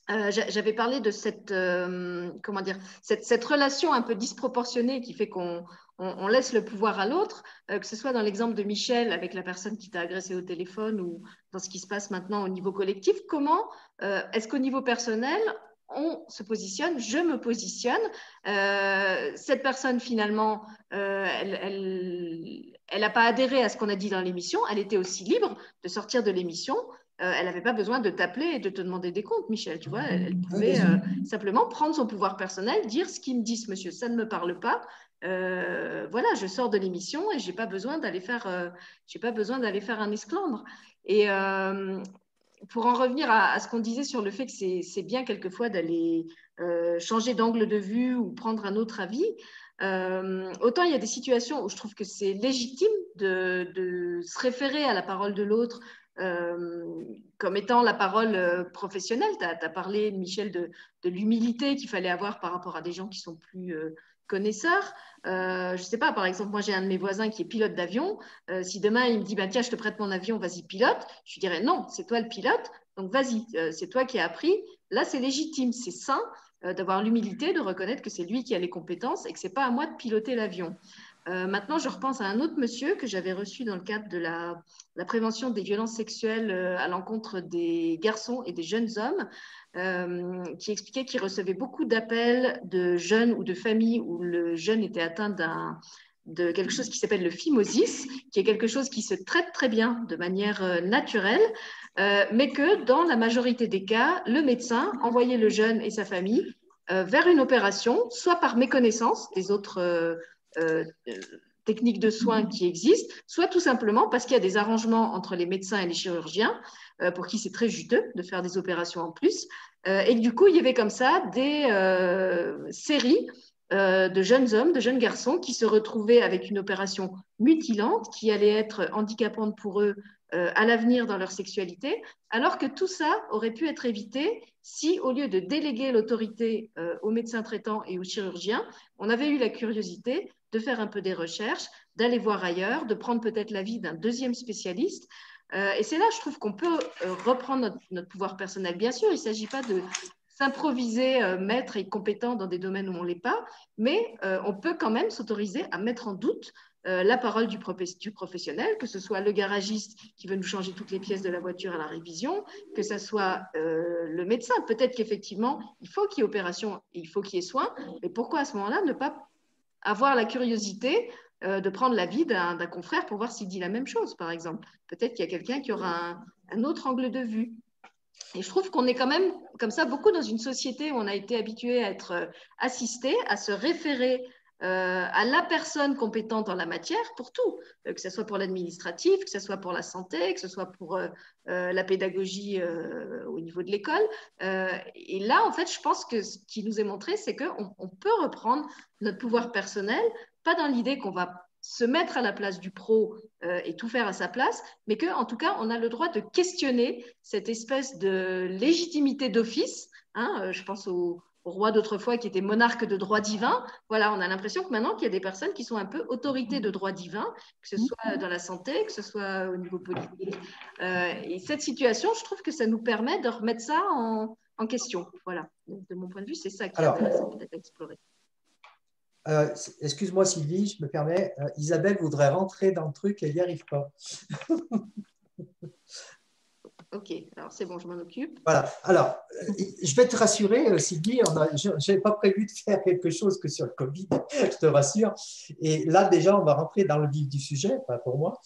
euh, j'avais parlé de cette, euh, comment dire, cette, cette, relation un peu disproportionnée qui fait qu'on on, laisse le pouvoir à l'autre, euh, que ce soit dans l'exemple de Michel avec la personne qui t'a agressé au téléphone ou dans ce qui se passe maintenant au niveau collectif. Comment est-ce qu'au niveau personnel, on se positionne, je me positionne. cette personne, finalement, elle n'a pas adhéré à ce qu'on a dit dans l'émission. Elle était aussi libre de sortir de l'émission. Euh, elle n'avait pas besoin de t'appeler et de te demander des comptes, Michel. Tu vois, elle, pouvait euh, simplement prendre son pouvoir personnel, dire ce qu'il me dit, ce monsieur, ça ne me parle pas. Euh, voilà, je sors de l'émission et j'ai pas besoin d'aller faire, j'ai pas besoin d'aller faire un esclandre. Et pour en revenir à, ce qu'on disait sur le fait que c'est bien quelquefois d'aller changer d'angle de vue ou prendre un autre avis. autant il y a des situations où je trouve que c'est légitime de, de, se référer à la parole de l'autre, comme étant la parole professionnelle. Tu as, parlé, Michel, de, l'humilité qu'il fallait avoir par rapport à des gens qui sont plus connaisseurs. je ne sais pas, par exemple, moi j'ai un de mes voisins qui est pilote d'avion. si demain il me dit bah, Tiens, je te prête mon avion, vas-y, pilote, je lui dirais Non, c'est toi le pilote, donc vas-y, c'est toi qui as appris. Là, c'est légitime, c'est sain d'avoir l'humilité de reconnaître que c'est lui qui a les compétences et que ce n'est pas à moi de piloter l'avion. Euh, maintenant, je repense à un autre monsieur que j'avais reçu dans le cadre de la, prévention des violences sexuelles euh, à l'encontre des garçons et des jeunes hommes, euh, qui expliquait qu'il recevait beaucoup d'appels de jeunes ou de familles où le jeune était atteint de quelque chose qui s'appelle le phimosis, qui est quelque chose qui se traite très bien de manière naturelle, mais que dans la majorité des cas, le médecin envoyait le jeune et sa famille vers une opération, soit par méconnaissance des autres techniques de soins qui existent, soit tout simplement parce qu'il y a des arrangements entre les médecins et les chirurgiens, euh, pour qui c'est très juteux de faire des opérations en plus. Euh, et du coup, il y avait comme ça des séries de jeunes hommes, de jeunes garçons qui se retrouvaient avec une opération mutilante qui allait être handicapante pour eux à l'avenir dans leur sexualité, alors que tout ça aurait pu être évité si, au lieu de déléguer l'autorité aux médecins traitants et aux chirurgiens, on avait eu la curiosité de faire un peu des recherches, d'aller voir ailleurs, de prendre peut-être l'avis d'un deuxième spécialiste. Euh, et c'est là, je trouve qu'on peut euh, reprendre notre, pouvoir personnel. Bien sûr, il ne s'agit pas de s'improviser euh, maître et compétent dans des domaines où on ne l'est pas, mais on peut quand même s'autoriser à mettre en doute la parole du, professionnel, que ce soit le garagiste qui veut nous changer toutes les pièces de la voiture à la révision, que ce soit le médecin. Peut-être qu'effectivement, il faut qu'il y ait opération, il faut qu'il y ait soin, mais pourquoi à ce moment-là ne pas avoir la curiosité euh, de prendre l'avis d'un confrère pour voir s'il dit la même chose, par exemple. Peut-être qu'il y a quelqu'un qui aura un, autre angle de vue. Et je trouve qu'on est quand même comme ça beaucoup dans une société où on a été habitué à être euh, assisté, à se référer à la personne compétente en la matière pour tout, euh, que ce soit pour l'administratif, que ce soit pour la santé, que ce soit pour euh, la pédagogie au niveau de l'école. et là, en fait, je pense que ce qui nous est montré, c'est qu'on on peut reprendre notre pouvoir personnel, pas dans l'idée qu'on va se mettre à la place du pro et tout faire à sa place, mais qu'en tout cas, on a le droit de questionner cette espèce de légitimité d'office. Hein, je pense au, roi d'autrefois qui était monarque de droit divin. Voilà, on a l'impression que maintenant qu'il y a des personnes qui sont un peu autorités de droit divin, que ce soit dans la santé, que ce soit au niveau politique. Euh, et cette situation, je trouve que ça nous permet de remettre ça en, question. Voilà, de mon point de vue, c'est ça qui est intéressant peut-être à explorer. Euh, excuse-moi Sylvie, je me permets. Euh, Isabelle voudrait rentrer dans le truc et elle n'y arrive pas. Ok, alors c'est bon, je m'en occupe. Voilà, alors je vais te rassurer, euh, Sylvie, je n'avais pas prévu de faire quelque chose que sur le Covid, je te rassure. Et là, déjà, on va rentrer dans le vif du sujet, pas pour moi.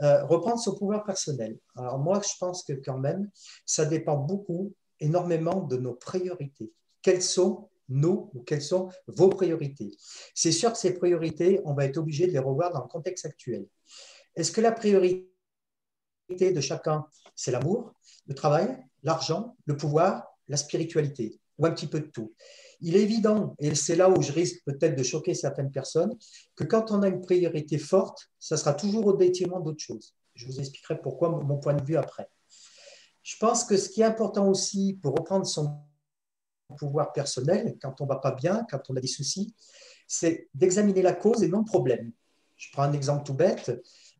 Euh, reprendre son pouvoir personnel. Alors moi, je pense que quand même, ça dépend beaucoup, énormément de nos priorités. Quelles sont nos ou quelles sont vos priorités? C'est sûr que ces priorités, on va être obligé de les revoir dans le contexte actuel. Est-ce que la priorité de chacun, c'est l'amour, le travail, l'argent, le pouvoir, la spiritualité, ou un petit peu de tout. Il est évident, et c'est là où je risque peut-être de choquer certaines personnes, que quand on a une priorité forte, ça sera toujours au détriment d'autres choses. Je vous expliquerai pourquoi mon point de vue après. Je pense que ce qui est important aussi pour reprendre son pouvoir personnel, quand on ne va pas bien, quand on a des soucis, c'est d'examiner la cause et non le problème. Je prends un exemple tout bête.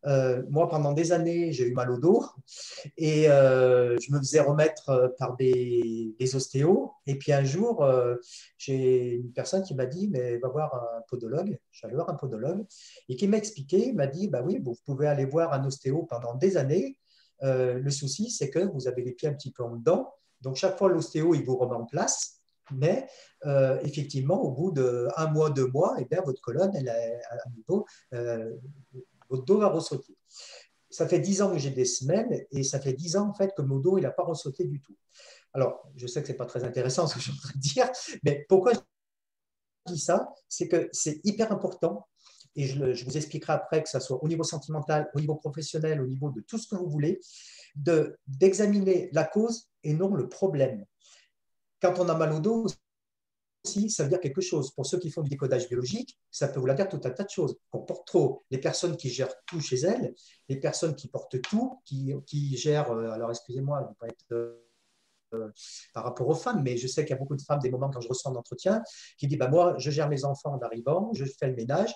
Euh, moi, pendant des années, j'ai eu mal au dos et euh, je me faisais remettre euh, par des, ostéos. Et puis un jour, j'ai une personne qui m'a dit, mais va voir un podologue. Allé voir un podologue et qui m'a expliqué, m'a dit, bah oui, vous pouvez aller voir un ostéo pendant des années. le souci, c'est que vous avez les pieds un petit peu en dedans. Donc, chaque fois, l'ostéo, il vous remet en place. Mais effectivement, au bout d'un mois, deux mois, et eh bien, votre colonne, elle est à niveau votre dos va ressauter. Ça fait dix ans que j'ai des semelles et ça fait dix ans en fait que mon dos il n'a pas ressauté du tout. Alors, je sais que ce n'est pas très intéressant ce que je suis en train de dire, mais pourquoi je dis ça? C'est que c'est hyper important et je, vous expliquerai après que ce soit au niveau sentimental, au niveau professionnel, au niveau de tout ce que vous voulez, d'examiner la cause et non le problème. Quand on a mal au dos, aussi, ça veut dire quelque chose. Pour ceux qui font du décodage biologique, ça peut vouloir dire tout un tas de choses. Qu'on porte trop. Les personnes qui gèrent tout chez elles, les personnes qui portent tout, qui, qui gèrent, euh, alors excusez-moi, je pas être euh, par rapport aux femmes, mais je sais qu'il y a beaucoup de femmes, des moments quand je reçois un entretien, qui disent bah, Moi, je gère mes enfants en arrivant, je fais le ménage.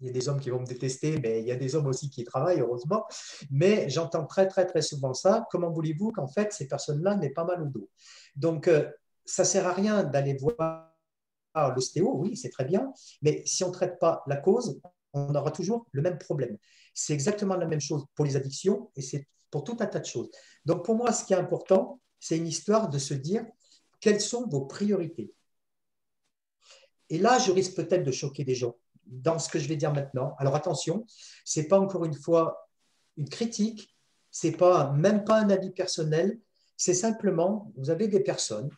Il y a des hommes qui vont me détester, mais il y a des hommes aussi qui travaillent, heureusement. Mais j'entends très, très, très souvent ça. Comment voulez-vous qu'en fait, ces personnes-là n'aient pas mal au dos? Donc, euh, ça ne sert à rien d'aller voir l'ostéo, oui, c'est très bien, mais si on ne traite pas la cause, on aura toujours le même problème. C'est exactement la même chose pour les addictions et c'est pour tout un tas de choses. Donc, pour moi, ce qui est important, c'est une histoire de se dire quelles sont vos priorités. Et là, je risque peut-être de choquer des gens dans ce que je vais dire maintenant. Alors attention, ce n'est pas encore une fois une critique, ce n'est pas, même pas un avis personnel, c'est simplement, vous avez des personnes,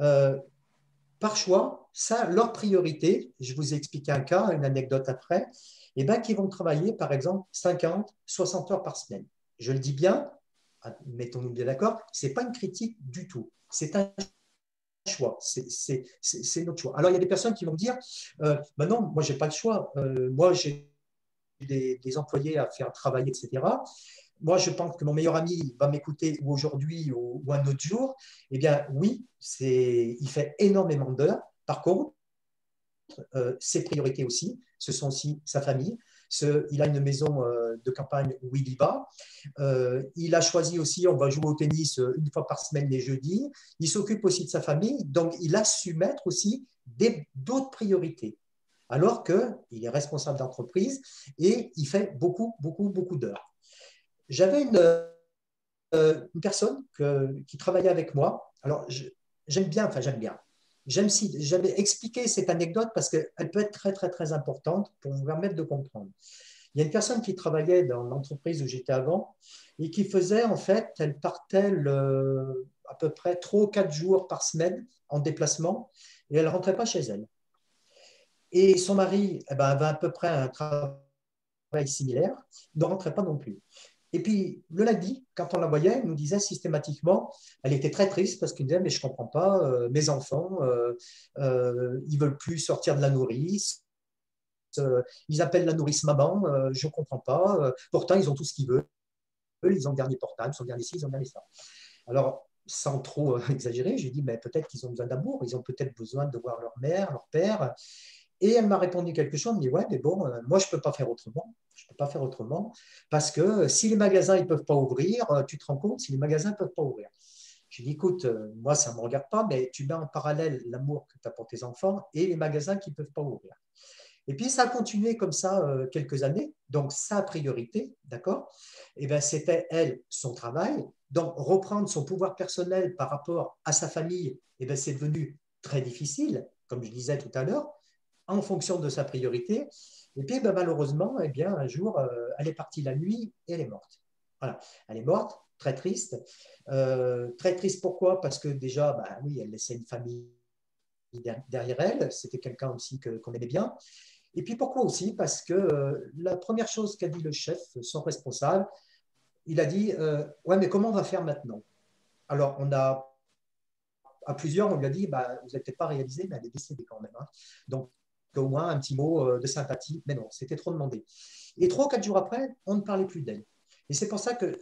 euh, par choix, ça, leur priorité, je vous ai expliqué un cas, une anecdote après, et eh bien, qui vont travailler, par exemple, 50, 60 heures par semaine. Je le dis bien, mettons-nous bien d'accord, ce n'est pas une critique du tout. C'est un choix, c'est notre choix. Alors, il y a des personnes qui vont dire, euh, bah non, moi, je n'ai pas le choix. Euh, moi, j'ai des, employés à faire travailler, etc. Moi, je pense que mon meilleur ami va m'écouter ou aujourd'hui ou, un autre jour. Eh bien, oui, il fait énormément d'heures. Par contre, euh, ses priorités aussi, ce sont aussi sa famille, il a une maison euh, de campagne où il y va. Euh, il a choisi aussi, on va jouer au tennis une fois par semaine les jeudis. Il s'occupe aussi de sa famille. Donc, il a su mettre aussi d'autres priorités. Alors qu'il est responsable d'entreprise et il fait beaucoup, beaucoup, beaucoup d'heures. J'avais une, une, personne qui travaillait avec moi. Alors, j'aime bien, enfin, j'aime bien. J'aime expliqué cette anecdote parce qu'elle peut être très, très, très importante pour vous permettre de comprendre. Il y a une personne qui travaillait dans l'entreprise où j'étais avant et qui faisait, en fait, elle partait à peu près 3 ou 4 jours par semaine en déplacement et elle ne rentrait pas chez elle. Et son mari eh ben, avait à peu près un travail similaire, ne rentrait pas non plus. Et puis, le lundi, quand on la voyait, elle nous disait systématiquement, elle était très triste parce qu'elle disait, mais je ne comprends pas, euh, mes enfants, euh, euh, ils ne veulent plus sortir de la nourrice, ils appellent la nourrice maman, je ne comprends pas, pourtant ils ont tout ce qu'ils veulent, ils ont le dernier portable, ils ont le dernier ci, ils ont le dernier ça. Alors, sans trop exagérer, j'ai dit, mais peut-être qu'ils ont besoin d'amour, ils ont peut-être besoin de voir leur mère, leur père. Et elle m'a répondu quelque chose, elle m'a dit, ouais, mais bon, euh, moi, je ne peux pas faire autrement. Je ne peux pas faire autrement parce que euh, si les magasins ne peuvent pas ouvrir, euh, tu te rends compte, si les magasins ne peuvent pas ouvrir. Je dis, écoute, moi, ça ne me regarde pas, mais tu mets en parallèle l'amour que tu as pour tes enfants et les magasins qui ne peuvent pas ouvrir. Et puis, ça a continué comme ça quelques années. Donc, sa priorité, d'accord? Et eh bien, c'était elle, son travail. Donc, reprendre son pouvoir personnel par rapport à sa famille, et eh bien, c'est devenu très difficile, comme je disais tout à l'heure en fonction de sa priorité. Et puis, ben, malheureusement, eh bien, un jour, euh, elle est partie la nuit et elle est morte. Voilà, elle est morte, très triste. Euh, très triste pourquoi? Parce que déjà, ben, oui, elle laissait une famille derrière elle. C'était quelqu'un aussi qu'on aimait bien. Et puis pourquoi aussi? Parce que euh, la première chose qu'a dit le chef, son responsable, il a dit Ouais, mais comment on va faire maintenant? Alors, on a à plusieurs, on lui a dit bah, Vous n'avez peut-être pas réalisé, mais elle est décédée quand même. Hein. Donc, au moins un petit mot euh, de sympathie. Mais non, c'était trop demandé. Et trois ou quatre jours après, on ne parlait plus d'elle. Et c'est pour ça que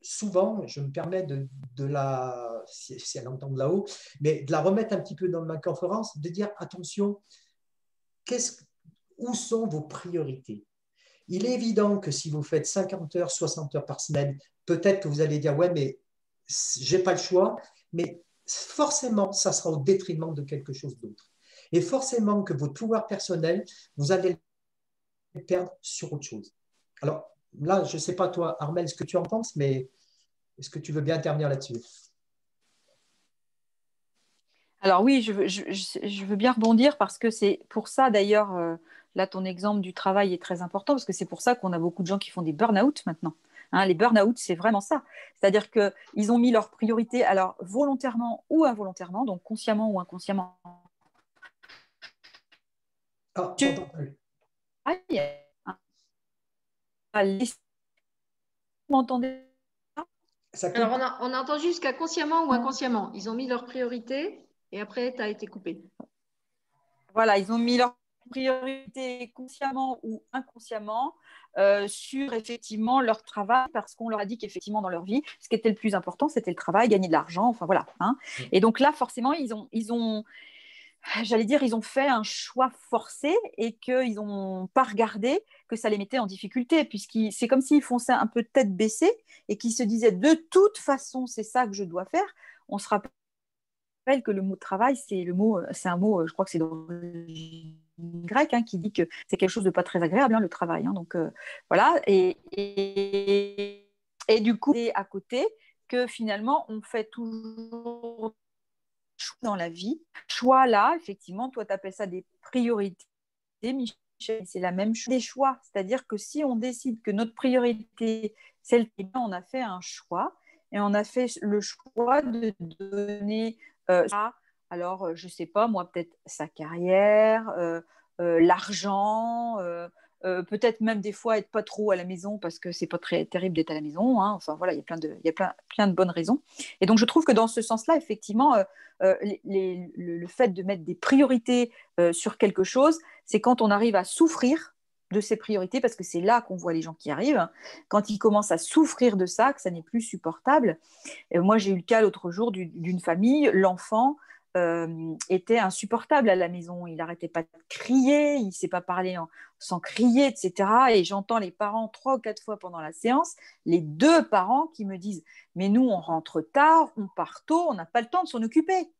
souvent, je me permets de, la, si, elle entend de là-haut, mais de la remettre un petit peu dans ma conférence, de dire attention, où sont vos priorités? Il est évident que si vous faites 50 heures, 60 heures par semaine, peut-être que vous allez dire ouais, mais j'ai pas le choix, mais forcément, ça sera au détriment de quelque chose d'autre. Et forcément que votre pouvoir personnel, vous allez le perdre sur autre chose. Alors là, je ne sais pas toi, Armel, ce que tu en penses, mais est-ce que tu veux bien intervenir là-dessus? Alors oui, je veux, bien rebondir parce que c'est pour ça d'ailleurs, euh, là ton exemple du travail est très important parce que c'est pour ça qu'on a beaucoup de gens qui font des burn-out maintenant. Hein, les burn-out, c'est vraiment ça. C'est-à-dire qu'ils ont mis leurs priorités, alors volontairement ou involontairement, donc consciemment ou inconsciemment, ah, tu... Vous m'entendez? Alors, on a, on a entendu jusqu'à consciemment ou inconsciemment. Ils ont mis leurs priorités Et après, tu as été coupé. Voilà, ils ont mis leur priorité consciemment ou inconsciemment euh, sur effectivement leur travail parce qu'on leur a dit qu'effectivement dans leur vie, ce qui était le plus important, c'était le travail, gagner de l'argent, enfin voilà. Hein. Mm. Et donc là, forcément, ils ont, ils ont j'allais dire, ils ont fait un choix forcé et qu'ils n'ont pas regardé que ça les mettait en difficulté, puisque c'est comme s'ils fonçaient un peu tête baissée et qu'ils se disaient de toute façon, c'est ça que je dois faire. On se rappelle que le mot travail, c'est un mot, je crois que c'est d'origine grecque, hein, qui dit que c'est quelque chose de pas très agréable, hein, le travail. Hein. donc euh, voilà, et, et, et, du coup, à côté que finalement, on fait toujours dans la vie. Choix là, effectivement, toi, tu appelles ça des priorités, Michel. C'est la même chose des choix. C'est-à-dire que si on décide que notre priorité, celle qui on a fait un choix et on a fait le choix de donner euh, ça. Alors, euh, je ne sais pas, moi, peut-être sa carrière, euh, l'argent, euh, peut-être même des fois être pas trop à la maison parce que c'est pas très terrible d'être à la maison. Hein. Enfin voilà, il y a plein de, y a plein, plein de bonnes raisons. Et donc je trouve que dans ce sens-là, effectivement, euh, euh, le, fait de mettre des priorités sur quelque chose, c'est quand on arrive à souffrir de ces priorités, parce que c'est là qu'on voit les gens qui arrivent, quand ils commencent à souffrir de ça, que ça n'est plus supportable. Moi, j'ai eu le cas l'autre jour d'une famille, l'enfant euh, était insupportable à la maison. Il n'arrêtait pas de crier, il ne sait pas parler sans crier, etc. Et j'entends les parents trois ou quatre fois pendant la séance, les deux parents qui me disent Mais nous, on rentre tard, on part tôt, on n'a pas le temps de s'en occuper.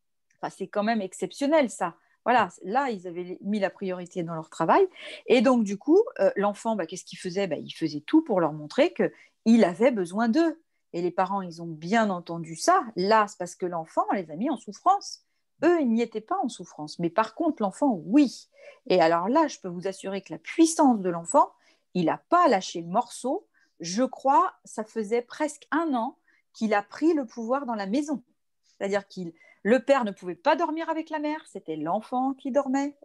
Enfin, c'est quand même exceptionnel, ça. Voilà, là, ils avaient mis la priorité dans leur travail. Et donc, du coup, euh, l'enfant, bah, qu'est-ce qu'il faisait? Bah, Il faisait tout pour leur montrer qu'il avait besoin d'eux. Et les parents, ils ont bien entendu ça. Là, c'est parce que l'enfant les a mis en souffrance. Eux, ils n'y étaient pas en souffrance. Mais par contre, l'enfant, oui. Et alors là, je peux vous assurer que la puissance de l'enfant, il n'a pas lâché le morceau. Je crois, ça faisait presque un an qu'il a pris le pouvoir dans la maison. C'est-à-dire qu'il, le père ne pouvait pas dormir avec la mère, c'était l'enfant qui dormait.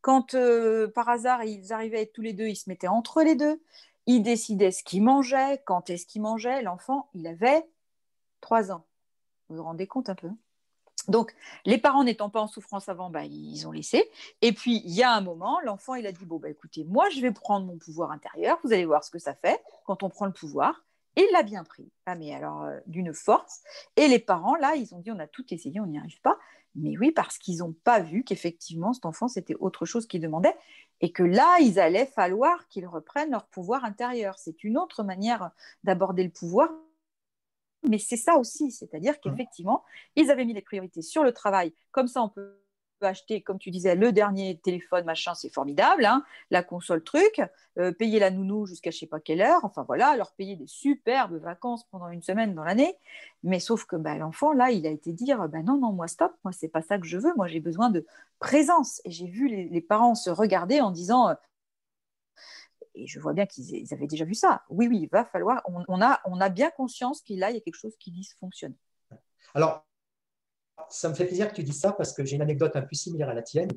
Quand euh, par hasard ils arrivaient tous les deux, ils se mettaient entre les deux. Ils décidaient ce qu'il mangeait, quand est-ce qu'il mangeait. L'enfant, il avait trois ans. Vous vous rendez compte un peu? Donc, les parents n'étant pas en souffrance avant, bah, ils ont laissé. Et puis, il y a un moment, l'enfant, il a dit, bon, bah, écoutez, moi, je vais prendre mon pouvoir intérieur. Vous allez voir ce que ça fait quand on prend le pouvoir. Et il l'a bien pris. Ah, mais alors, euh, d'une force. Et les parents, là, ils ont dit, on a tout essayé, on n'y arrive pas. Mais oui, parce qu'ils n'ont pas vu qu'effectivement, cet enfant, c'était autre chose qu'il demandait. Et que là, il allait falloir qu'ils reprennent leur pouvoir intérieur. C'est une autre manière d'aborder le pouvoir mais c'est ça aussi, c'est-à-dire mmh. qu'effectivement, ils avaient mis les priorités sur le travail. Comme ça, on peut acheter, comme tu disais, le dernier téléphone, machin, c'est formidable, hein, la console truc, euh, payer la nounou jusqu'à je sais pas quelle heure, enfin voilà, leur payer des superbes vacances pendant une semaine dans l'année. Mais sauf que bah, l'enfant, là, il a été dire, bah, non, non, moi, stop, moi, c'est pas ça que je veux, moi, j'ai besoin de présence. Et j'ai vu les, les, parents se regarder en disant, et je vois bien qu'ils avaient déjà vu ça. Oui, oui, il va falloir. On, a, on a bien conscience qu'il y a quelque chose qui dysfonctionne. Alors, ça me fait plaisir que tu dises ça parce que j'ai une anecdote un peu similaire à la tienne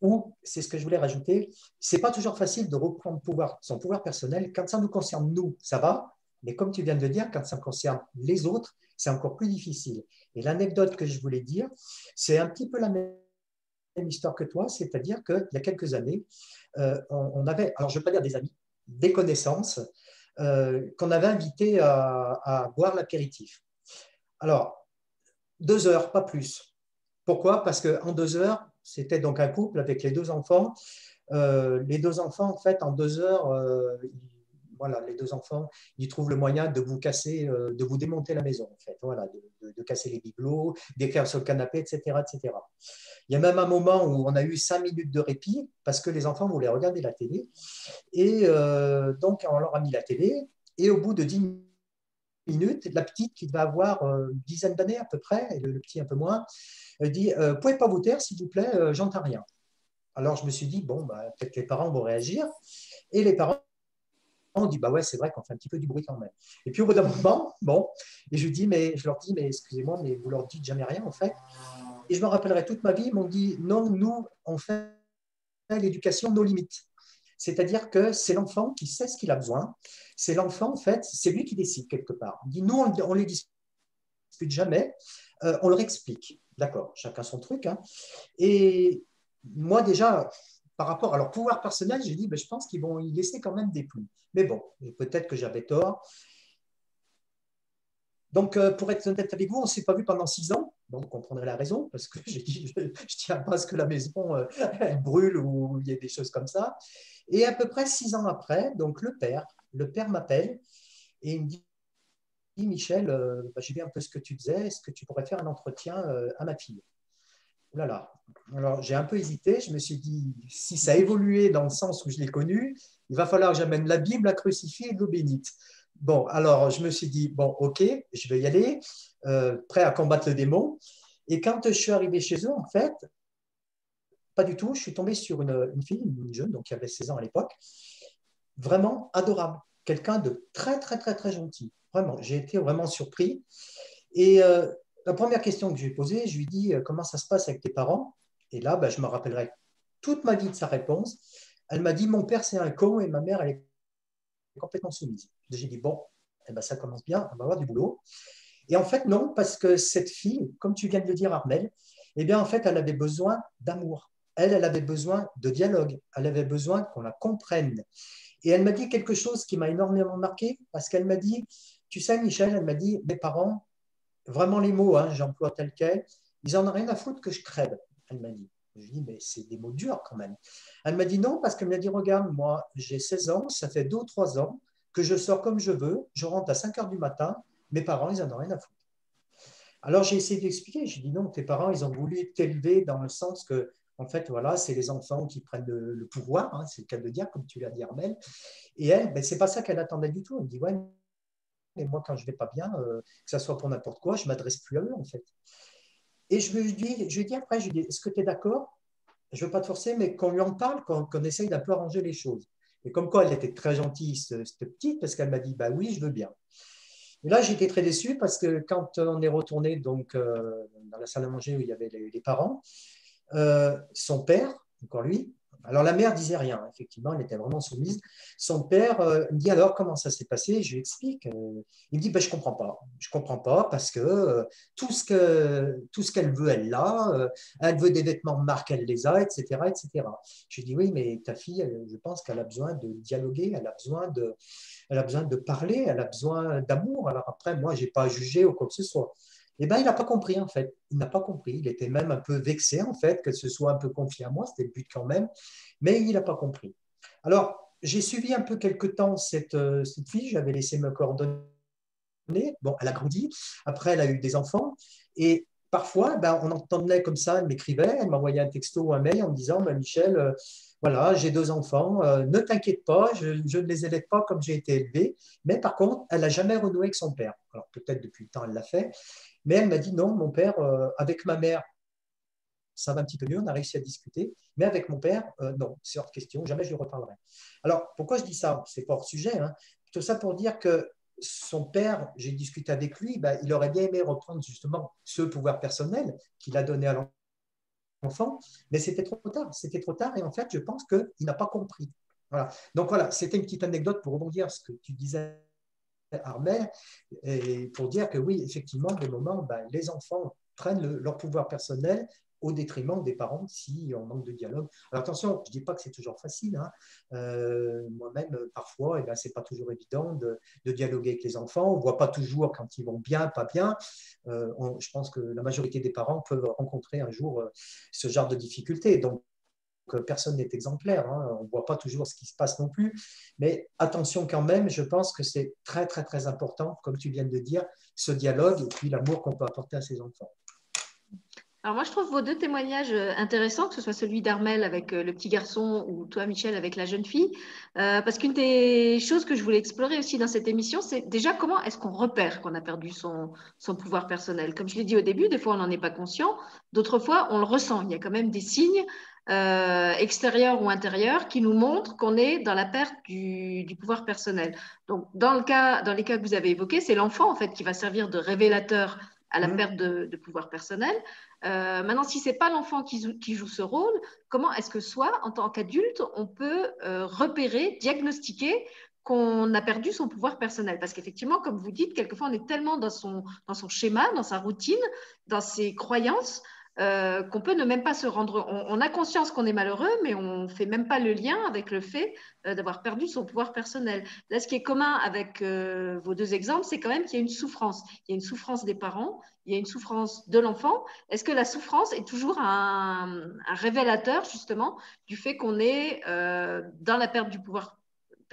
où c'est ce que je voulais rajouter. C'est pas toujours facile de reprendre pouvoir, son pouvoir personnel. Quand ça nous concerne, nous, ça va. Mais comme tu viens de le dire, quand ça concerne les autres, c'est encore plus difficile. Et l'anecdote que je voulais dire, c'est un petit peu la même histoire que toi, c'est-à-dire qu'il y a quelques années, euh, on, avait, alors je ne veux pas dire des amis, des connaissances euh, qu'on avait invités à, boire l'apéritif. Alors, deux heures, pas plus. Pourquoi? Parce qu'en deux heures, c'était donc un couple avec les deux enfants. Euh, les deux enfants, en fait, en deux heures, voilà, les deux enfants, ils trouvent le moyen de vous casser, de vous démonter la maison, en fait, voilà, de, casser les bibelots, d'écrire sur le canapé, etc., etc. Il y a même un moment où on a eu cinq minutes de répit parce que les enfants voulaient regarder la télé. Et euh, donc, on leur a mis la télé. Et au bout de dix minutes, la petite, qui devait avoir euh, une dizaine d'années à peu près, et le, petit un peu moins, dit euh, Pouvez pas vous taire, s'il vous plaît, j'entends rien. Alors, je me suis dit Bon, bah, peut-être les parents vont réagir. Et les parents ont dit bah ouais c'est vrai qu'on fait un petit peu du bruit quand même et puis au bout d'un moment bon et je dis mais je leur dis mais excusez-moi mais vous leur dites jamais rien en fait et je me rappellerai toute ma vie, ils m'ont dit non, nous, on fait l'éducation nos limites. C'est-à-dire que c'est l'enfant qui sait ce qu'il a besoin. C'est l'enfant, en fait, c'est lui qui décide quelque part. On dit nous, on, les discute jamais, euh, on leur explique. D'accord, chacun son truc. Hein. Et moi, déjà, par rapport à leur pouvoir personnel, j'ai dit, ben, je pense qu'ils vont y laisser quand même des plumes. Mais bon, peut-être que j'avais tort. Donc, euh, pour être honnête avec vous, on ne s'est pas vu pendant six ans. Vous comprendrez la raison, parce que j'ai dit, je ne tiens pas à ce que la maison euh, brûle ou il y ait des choses comme ça. Et à peu près six ans après, donc le père, le père m'appelle et il me dit, Michel, euh, bah, j'ai vu un peu ce que tu disais, est-ce que tu pourrais faire un entretien à ma fille? Alors, j'ai un peu hésité. Je me suis dit, si ça a évolué dans le sens où je l'ai connu, il va falloir que j'amène la Bible, la crucifiée et l'eau bénite. Bon, alors je me suis dit, bon, ok, je vais y aller, euh, prêt à combattre le démon. Et quand je suis arrivé chez eux, en fait, pas du tout, je suis tombé sur une, fille, une jeune, donc qui avait 16 ans à l'époque, vraiment adorable, quelqu'un de très, très, très, très gentil. Vraiment, j'ai été vraiment surpris. Et euh, la première question que je lui ai posée, je lui dit, euh, comment ça se passe avec tes parents? Et là, ben, je me rappellerai toute ma vie de sa réponse. Elle m'a dit, mon père, c'est un con et ma mère, elle est complètement soumise. J'ai dit, bon, eh ben, ça commence bien, on va avoir du boulot. Et en fait, non, parce que cette fille, comme tu viens de le dire, Armel, eh bien, en fait, elle avait besoin d'amour. Elle, elle avait besoin de dialogue. Elle avait besoin qu'on la comprenne. Et elle m'a dit quelque chose qui m'a énormément marqué, parce qu'elle m'a dit, tu sais, Michel, elle m'a dit, mes parents, vraiment les mots, hein, j'emploie tel quel, ils en ont rien à foutre que je crève, elle m'a dit. Je lui dit, mais c'est des mots durs quand même. Elle m'a dit non, parce qu'elle m'a dit, regarde, moi, j'ai 16 ans, ça fait 2 ou 3 ans que je sors comme je veux, je rentre à 5 heures du matin, mes parents, ils n'en ont rien à foutre. Alors j'ai essayé d'expliquer, j'ai dit non, tes parents, ils ont voulu t'élever dans le sens que, en fait, voilà, c'est les enfants qui prennent le, pouvoir, hein, c'est le cas de dire, comme tu l'as dit, Armel. Et elle, ben, c'est pas ça qu'elle attendait du tout. Elle me dit, ouais, mais moi, quand je vais pas bien, euh, que ça soit pour n'importe quoi, je m'adresse plus à eux, en fait. Et je lui dis, je lui dis après, je lui dis, est-ce que tu es d'accord? Je ne veux pas te forcer, mais qu'on lui en parle, qu'on essaye d'un peu arranger les choses. Et comme quoi, elle était très gentille, cette petite, parce qu'elle m'a dit, bah oui, je veux bien. Et là, j'étais très déçu parce que quand on est retourné donc, euh, dans la salle à manger où il y avait les, parents, euh, son père, encore lui, alors la mère disait rien, effectivement, elle était vraiment soumise. Son père euh, me dit alors comment ça s'est passé? Je lui explique. Euh, il me dit ben, je comprends pas, je comprends pas parce que euh, tout ce qu'elle veut, elle l'a. elle veut des vêtements de marque, elle les a, etc., etc. Je lui dis oui, mais ta fille, je pense qu'elle a besoin de dialoguer, elle a besoin de, elle a besoin de parler, elle a besoin d'amour. Alors après, moi, j'ai pas jugé ou quoi que ce soit. Eh bien, il n'a pas compris, en fait. Il n'a pas compris. Il était même un peu vexé, en fait, qu'elle se soit un peu confiée à moi. C'était le but quand même. Mais il n'a pas compris. Alors, j'ai suivi un peu quelque temps cette, euh, cette fille. J'avais laissé me coordonner. Bon, elle a grandi. Après, elle a eu des enfants. Et parfois, ben, on entendait comme ça, elle m'écrivait, elle m'envoyait un texto ou un mail en me disant ben, Michel, euh, voilà, j'ai deux enfants, euh, ne t'inquiète pas, je, ne les élève pas comme j'ai été élevé. Mais par contre, elle n'a jamais renoué avec son père. Alors peut-être depuis le temps, elle l'a fait. Mais elle m'a dit non, mon père, euh, avec ma mère, ça va un petit peu mieux, on a réussi à discuter. Mais avec mon père, euh, non, c'est hors question, jamais je lui reparlerai. Alors, pourquoi je dis ça? C'est pas hors sujet. Hein. Tout ça pour dire que son père, j'ai discuté avec lui, ben, il aurait bien aimé reprendre justement ce pouvoir personnel qu'il a donné à l'enfant, mais c'était trop tard. C'était trop tard et en fait, je pense qu'il n'a pas compris. Voilà. Donc voilà, c'était une petite anecdote pour rebondir ce que tu disais Armel, et pour dire que oui, effectivement, des moments, ben, les enfants prennent leur pouvoir personnel au détriment des parents si on manque de dialogue. Alors attention, je ne dis pas que c'est toujours facile. Hein. Euh, moi-même, parfois, eh ben, ce n'est pas toujours évident de, dialoguer avec les enfants. On ne voit pas toujours quand ils vont bien, pas bien. Euh, je pense que la majorité des parents peuvent rencontrer un jour euh, ce genre de difficultés. Donc, personne n'est exemplaire. Hein. On ne voit pas toujours ce qui se passe non plus. Mais attention quand même, je pense que c'est très, très, très important, comme tu viens de dire, ce dialogue et puis l'amour qu'on peut apporter à ses enfants. Alors moi, je trouve vos deux témoignages euh, intéressants, que ce soit celui d'Armel avec euh, le petit garçon ou toi, Michel, avec la jeune fille. Euh, parce qu'une des choses que je voulais explorer aussi dans cette émission, c'est déjà comment est-ce qu'on repère qu'on a perdu son, son pouvoir personnel. Comme je l'ai dit au début, des fois, on n'en est pas conscient. D'autres fois, on le ressent. Il y a quand même des signes euh, extérieur ou intérieur qui nous montre qu'on est dans la perte du, pouvoir personnel. Donc, dans, le cas, dans les cas que vous avez évoqués, c'est l'enfant en fait qui va servir de révélateur à la mmh. perte de, pouvoir personnel. Euh, maintenant, si c'est pas l'enfant qui, qui, joue ce rôle, comment est-ce que soi, en tant qu'adulte, on peut euh, repérer, diagnostiquer qu'on a perdu son pouvoir personnel? Parce qu'effectivement, comme vous dites, quelquefois, on est tellement dans son, dans son schéma, dans sa routine, dans ses croyances, euh, qu'on peut ne même pas se rendre. On, a conscience qu'on est malheureux, mais on ne fait même pas le lien avec le fait euh, d'avoir perdu son pouvoir personnel. Là, ce qui est commun avec euh, vos deux exemples, c'est quand même qu'il y a une souffrance. Il y a une souffrance des parents, il y a une souffrance de l'enfant. Est-ce que la souffrance est toujours un, un révélateur, justement, du fait qu'on est dans la perte du pouvoir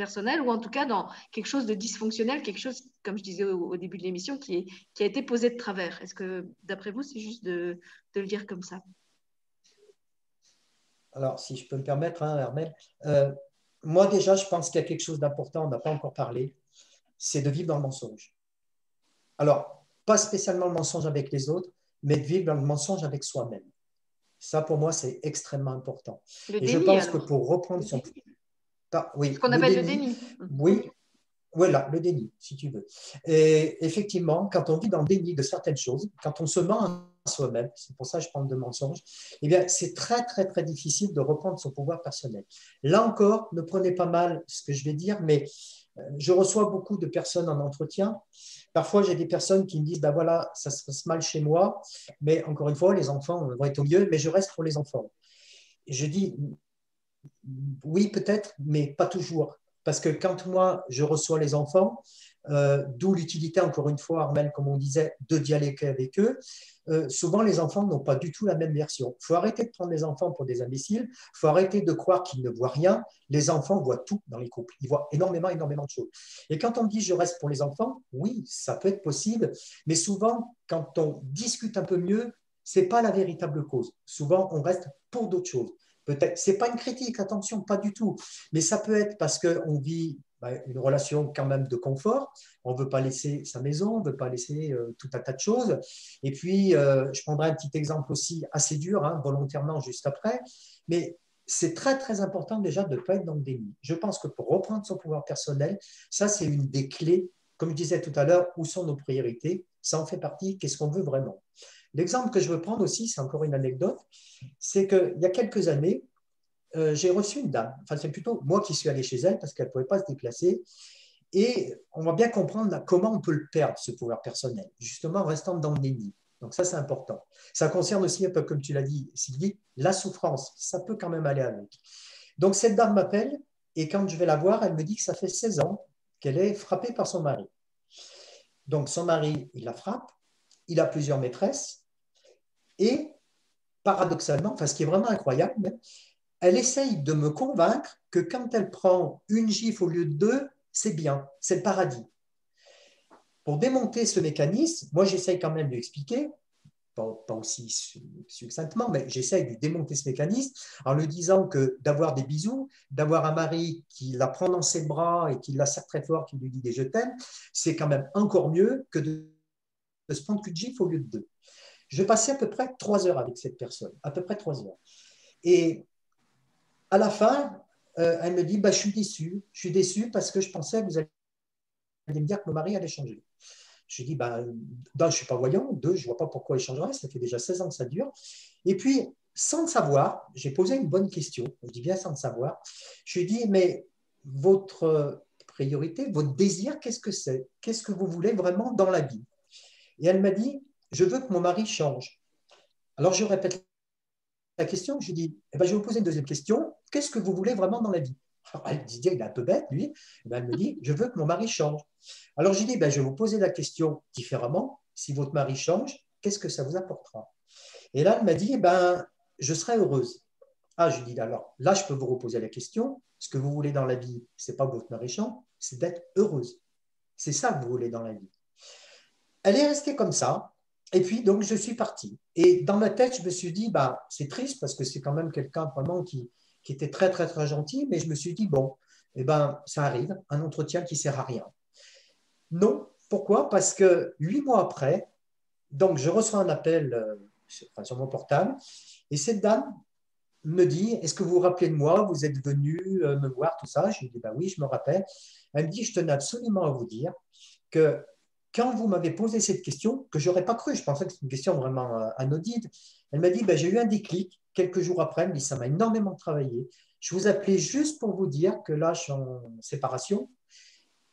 personnel ou en tout cas dans quelque chose de dysfonctionnel, quelque chose, comme je disais au, début de l'émission, qui, qui a été posé de travers. Est-ce que, d'après vous, c'est juste de, le dire comme ça? Alors, si je peux me permettre, hein, Armel, euh, moi déjà, je pense qu'il y a quelque chose d'important, on n'a pas encore parlé, c'est de vivre dans le mensonge. Alors, pas spécialement le mensonge avec les autres, mais de vivre dans le mensonge avec soi-même. Ça, pour moi, c'est extrêmement important. Et je pense que pour reprendre son oui, Ce qu'on appelle le déni. Oui, voilà, le déni, si tu veux. Et effectivement, quand on vit dans le déni de certaines choses, quand on se ment à soi-même, c'est pour ça que je parle de mensonge, eh bien, c'est très, très, très difficile de reprendre son pouvoir personnel. Là encore, ne prenez pas mal ce que je vais dire, mais euh, je reçois beaucoup de personnes en entretien. Parfois, j'ai des personnes qui me disent, ben voilà, ça se passe mal chez moi, mais encore une fois, les enfants vont être au mieux, mais je reste pour les enfants. Et je dis, oui, peut-être, mais pas toujours. Parce que quand moi, je reçois les enfants, euh, d'où l'utilité, encore une fois, Armel, comme on disait, de dialoguer avec eux, euh, souvent les enfants n'ont pas du tout la même version. Il faut arrêter de prendre les enfants pour des imbéciles, il faut arrêter de croire qu'ils ne voient rien. Les enfants voient tout dans les couples, ils voient énormément, énormément de choses. Et quand on dit je reste pour les enfants, oui, ça peut être possible, mais souvent, quand on discute un peu mieux, ce n'est pas la véritable cause. Souvent, on reste pour d'autres choses. Peut-être, c'est pas une critique, attention, pas du tout. Mais ça peut être parce qu'on vit bah, une relation quand même de confort. On ne veut pas laisser sa maison, on ne veut pas laisser euh, tout un tas de choses. Et puis, euh, je prendrai un petit exemple aussi assez dur, hein, volontairement juste après. Mais c'est très, très important déjà de ne pas être dans le déni. Je pense que pour reprendre son pouvoir personnel, ça, c'est une des clés. Comme je disais tout à l'heure, où sont nos priorités Ça en fait partie. Qu'est-ce qu'on veut vraiment? L'exemple que je veux prendre aussi, c'est encore une anecdote, c'est qu'il y a quelques années, euh, j'ai reçu une dame, enfin c'est plutôt moi qui suis allé chez elle parce qu'elle ne pouvait pas se déplacer, et on va bien comprendre comment on peut le perdre, ce pouvoir personnel, justement en restant dans déni. Donc ça, c'est important. Ça concerne aussi, un peu comme tu l'as dit, Sylvie, la souffrance. Ça peut quand même aller avec. Donc cette dame m'appelle, et quand je vais la voir, elle me dit que ça fait 16 ans qu'elle est frappée par son mari. Donc son mari, il la frappe, il a plusieurs maîtresses, et paradoxalement, enfin ce qui est vraiment incroyable, elle essaye de me convaincre que quand elle prend une gifle au lieu de deux, c'est bien, c'est le paradis. Pour démonter ce mécanisme, moi j'essaye quand même de l'expliquer, pas, pas, aussi succinctement, mais j'essaye de démonter ce mécanisme en lui disant que d'avoir des bisous, d'avoir un mari qui la prend dans ses bras et qui la serre très fort, qui lui dit des je t'aime, c'est quand même encore mieux que de, de se prendre qu'une gifle au lieu de deux. Je passais à peu près trois heures avec cette personne, à peu près trois heures. Et à la fin, euh, elle me dit bah, Je suis déçue. Je suis déçue parce que je pensais que vous alliez me dire que mon mari allait changer. Je lui dis bah, D'un, je ne suis pas voyant. Deux, je ne vois pas pourquoi il changerait. Ça fait déjà 16 ans que ça dure. Et puis, sans le savoir, j'ai posé une bonne question. Je dis bien sans le savoir. Je lui dis Mais votre priorité, votre désir, qu'est-ce que c'est? Qu'est-ce que vous voulez vraiment dans la vie? Et elle m'a dit je veux que mon mari change. Alors je répète la question, je dis, eh ben, je vais vous poser une deuxième question, qu'est-ce que vous voulez vraiment dans la vie? Alors elle dit, il est un peu bête, lui, eh ben, elle me dit, je veux que mon mari change. Alors je dis, ben, je vais vous poser la question différemment, si votre mari change, qu'est-ce que ça vous apportera? Et là, elle m'a dit, eh ben, je serai heureuse. Ah, je dis, alors là, je peux vous reposer la question, ce que vous voulez dans la vie, ce n'est pas que votre mari change, c'est d'être heureuse. C'est ça que vous voulez dans la vie. Elle est restée comme ça, et puis, donc, je suis parti. Et dans ma tête, je me suis dit, bah, c'est triste parce que c'est quand même quelqu'un vraiment qui, qui, était très, très, très gentil, mais je me suis dit, bon, eh ben, ça arrive, un entretien qui sert à rien. Non, pourquoi? Parce que huit mois après, donc, je reçois un appel euh, sur mon portable, et cette dame me dit, est-ce que vous vous rappelez de moi? Vous êtes venu euh, me voir, tout ça? Je lui dis, bah oui, je me rappelle. Elle me dit, je tenais absolument à vous dire que quand vous m'avez posé cette question, que je n'aurais pas cru, je pensais que c'était une question vraiment euh, anodine, elle m'a dit ben, J'ai eu un déclic quelques jours après, elle me dit Ça m'a énormément travaillé. Je vous appelais juste pour vous dire que là, je suis en séparation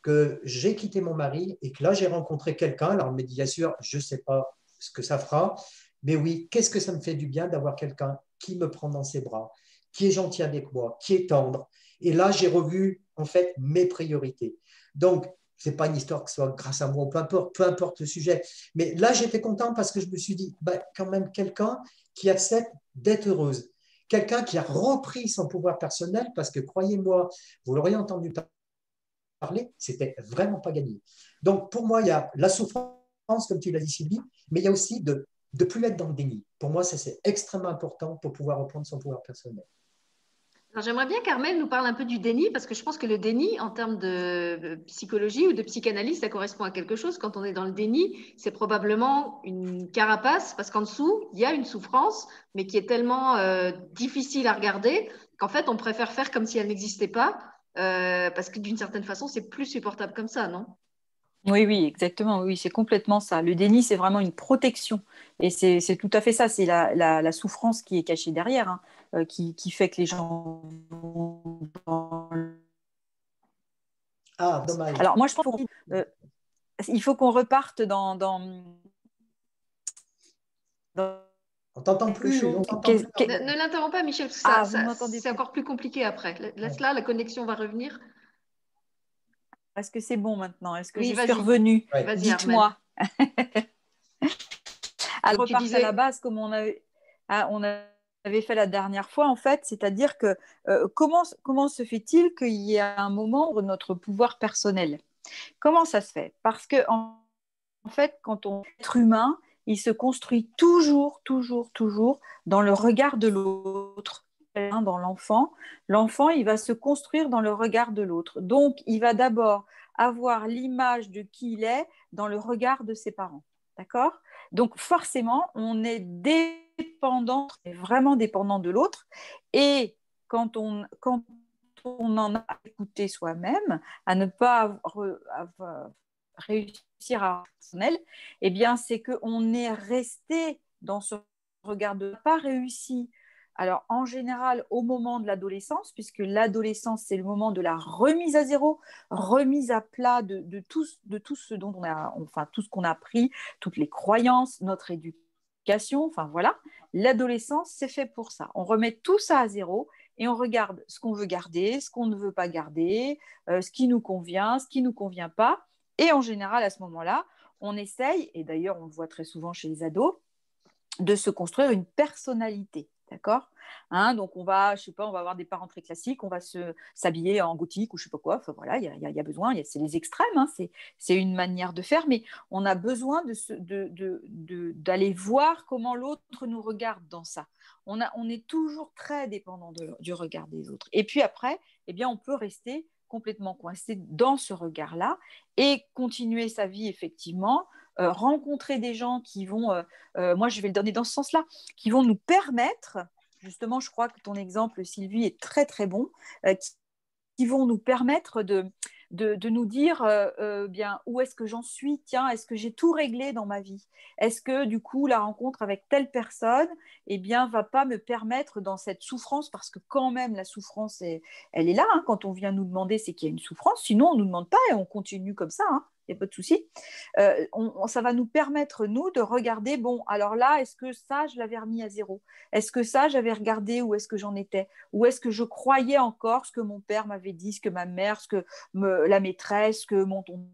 que j'ai quitté mon mari et que là, j'ai rencontré quelqu'un. Alors, me dit, bien sûr, je ne sais pas ce que ça fera, mais oui, qu'est-ce que ça me fait du bien d'avoir quelqu'un qui me prend dans ses bras, qui est gentil avec moi, qui est tendre. Et là, j'ai revu, en fait, mes priorités. Donc, ce n'est pas une histoire que ce soit grâce à moi ou peu importe, peu importe le sujet. Mais là, j'étais content parce que je me suis dit, bah, quand même, quelqu'un qui accepte d'être heureuse, quelqu'un qui a repris son pouvoir personnel, parce que croyez-moi, vous l'auriez entendu parler, c'était vraiment pas gagné. Donc, pour moi, il y a la souffrance, comme tu l'as dit, Sylvie, mais il y a aussi de ne plus être dans le déni. Pour moi, ça, c'est extrêmement important pour pouvoir reprendre son pouvoir personnel. J'aimerais bien qu'Armel nous parle un peu du déni, parce que je pense que le déni, en termes de psychologie ou de psychanalyse, ça correspond à quelque chose. Quand on est dans le déni, c'est probablement une carapace, parce qu'en dessous, il y a une souffrance, mais qui est tellement euh, difficile à regarder qu'en fait, on préfère faire comme si elle n'existait pas, euh, parce que d'une certaine façon, c'est plus supportable comme ça, non? Oui, oui, exactement. Oui, c'est complètement ça. Le déni, c'est vraiment une protection. Et c'est tout à fait ça. C'est la, souffrance qui est cachée derrière. Hein. Euh, qui, fait que les gens Ah, dommage. Alors, moi, je pense qu'il euh, faut qu'on reparte dans. dans, On t'entend plus. Ne, l'interromps pas, Michel, parce que ah, c'est encore plus compliqué après. Laisse-la, la connexion va revenir. Est-ce que c'est bon maintenant? Est-ce que je suis revenue? Dites-moi. Alors, repart à la base, comme on avait, ah, on a avait fait la dernière fois, en fait, c'est-à-dire que euh, comment, comment se fait-il qu'il y ait un moment notre pouvoir personnel? Comment ça se fait? Parce que, en, fait, quand on est humain, il se construit toujours, toujours, toujours dans le regard de l'autre, hein, dans l'enfant. L'enfant, il va se construire dans le regard de l'autre. Donc, il va d'abord avoir l'image de qui il est dans le regard de ses parents. D'accord? Donc, forcément, on est dès dépendant, vraiment dépendant de l'autre. Et quand on, quand on en a écouté soi-même, à ne pas réussir à personnel, eh bien, c'est qu'on est resté dans ce regard de pas réussi. Alors, en général, au moment de l'adolescence, puisque l'adolescence, c'est le moment de la remise à zéro, remise à plat de, de, tout, de tout ce dont on a, enfin, tout ce qu'on a appris, toutes les croyances, notre éducation enfin voilà, l'adolescence, c'est fait pour ça. On remet tout ça à zéro et on regarde ce qu'on veut garder, ce qu'on ne veut pas garder, euh, ce qui nous convient, ce qui ne nous convient pas. Et en général, à ce moment-là, on essaye, et d'ailleurs on le voit très souvent chez les ados, de se construire une personnalité. D'accord? Hein, Donc, on va, je sais pas, on va avoir des parents très classiques, on va se, s'habiller en gothique ou je sais pas quoi. Enfin, voilà, il y, y, a besoin, c'est les extrêmes, hein, c'est, une manière de faire, mais on a besoin d'aller voir comment l'autre nous regarde dans ça. On, on est toujours très dépendant du regard des autres. Et puis après, eh bien, on peut rester complètement coincé dans ce regard-là et continuer sa vie effectivement euh, rencontrer des gens qui vont, euh, euh, moi je vais le donner dans ce sens-là, qui vont nous permettre, justement je crois que ton exemple Sylvie est très très bon, qui, vont nous permettre de, nous dire bien où est-ce que j'en suis, tiens, est-ce que j'ai tout réglé dans ma vie? Est-ce que du coup la rencontre avec telle personne eh bien, va pas me permettre dans cette souffrance, parce que quand même la souffrance, est, elle est là, hein, quand on vient nous demander, c'est qu'il y a une souffrance, sinon on ne nous demande pas et on continue comme ça. Hein il n'y a pas de souci. Euh, ça va nous permettre, nous, de regarder, bon, alors là, est-ce que ça, je l'avais remis à zéro? Est-ce que ça, j'avais regardé où est-ce que j'en étais? Ou est-ce que je croyais encore ce que mon père m'avait dit, ce que ma mère, ce que la maîtresse, ce que mon tonton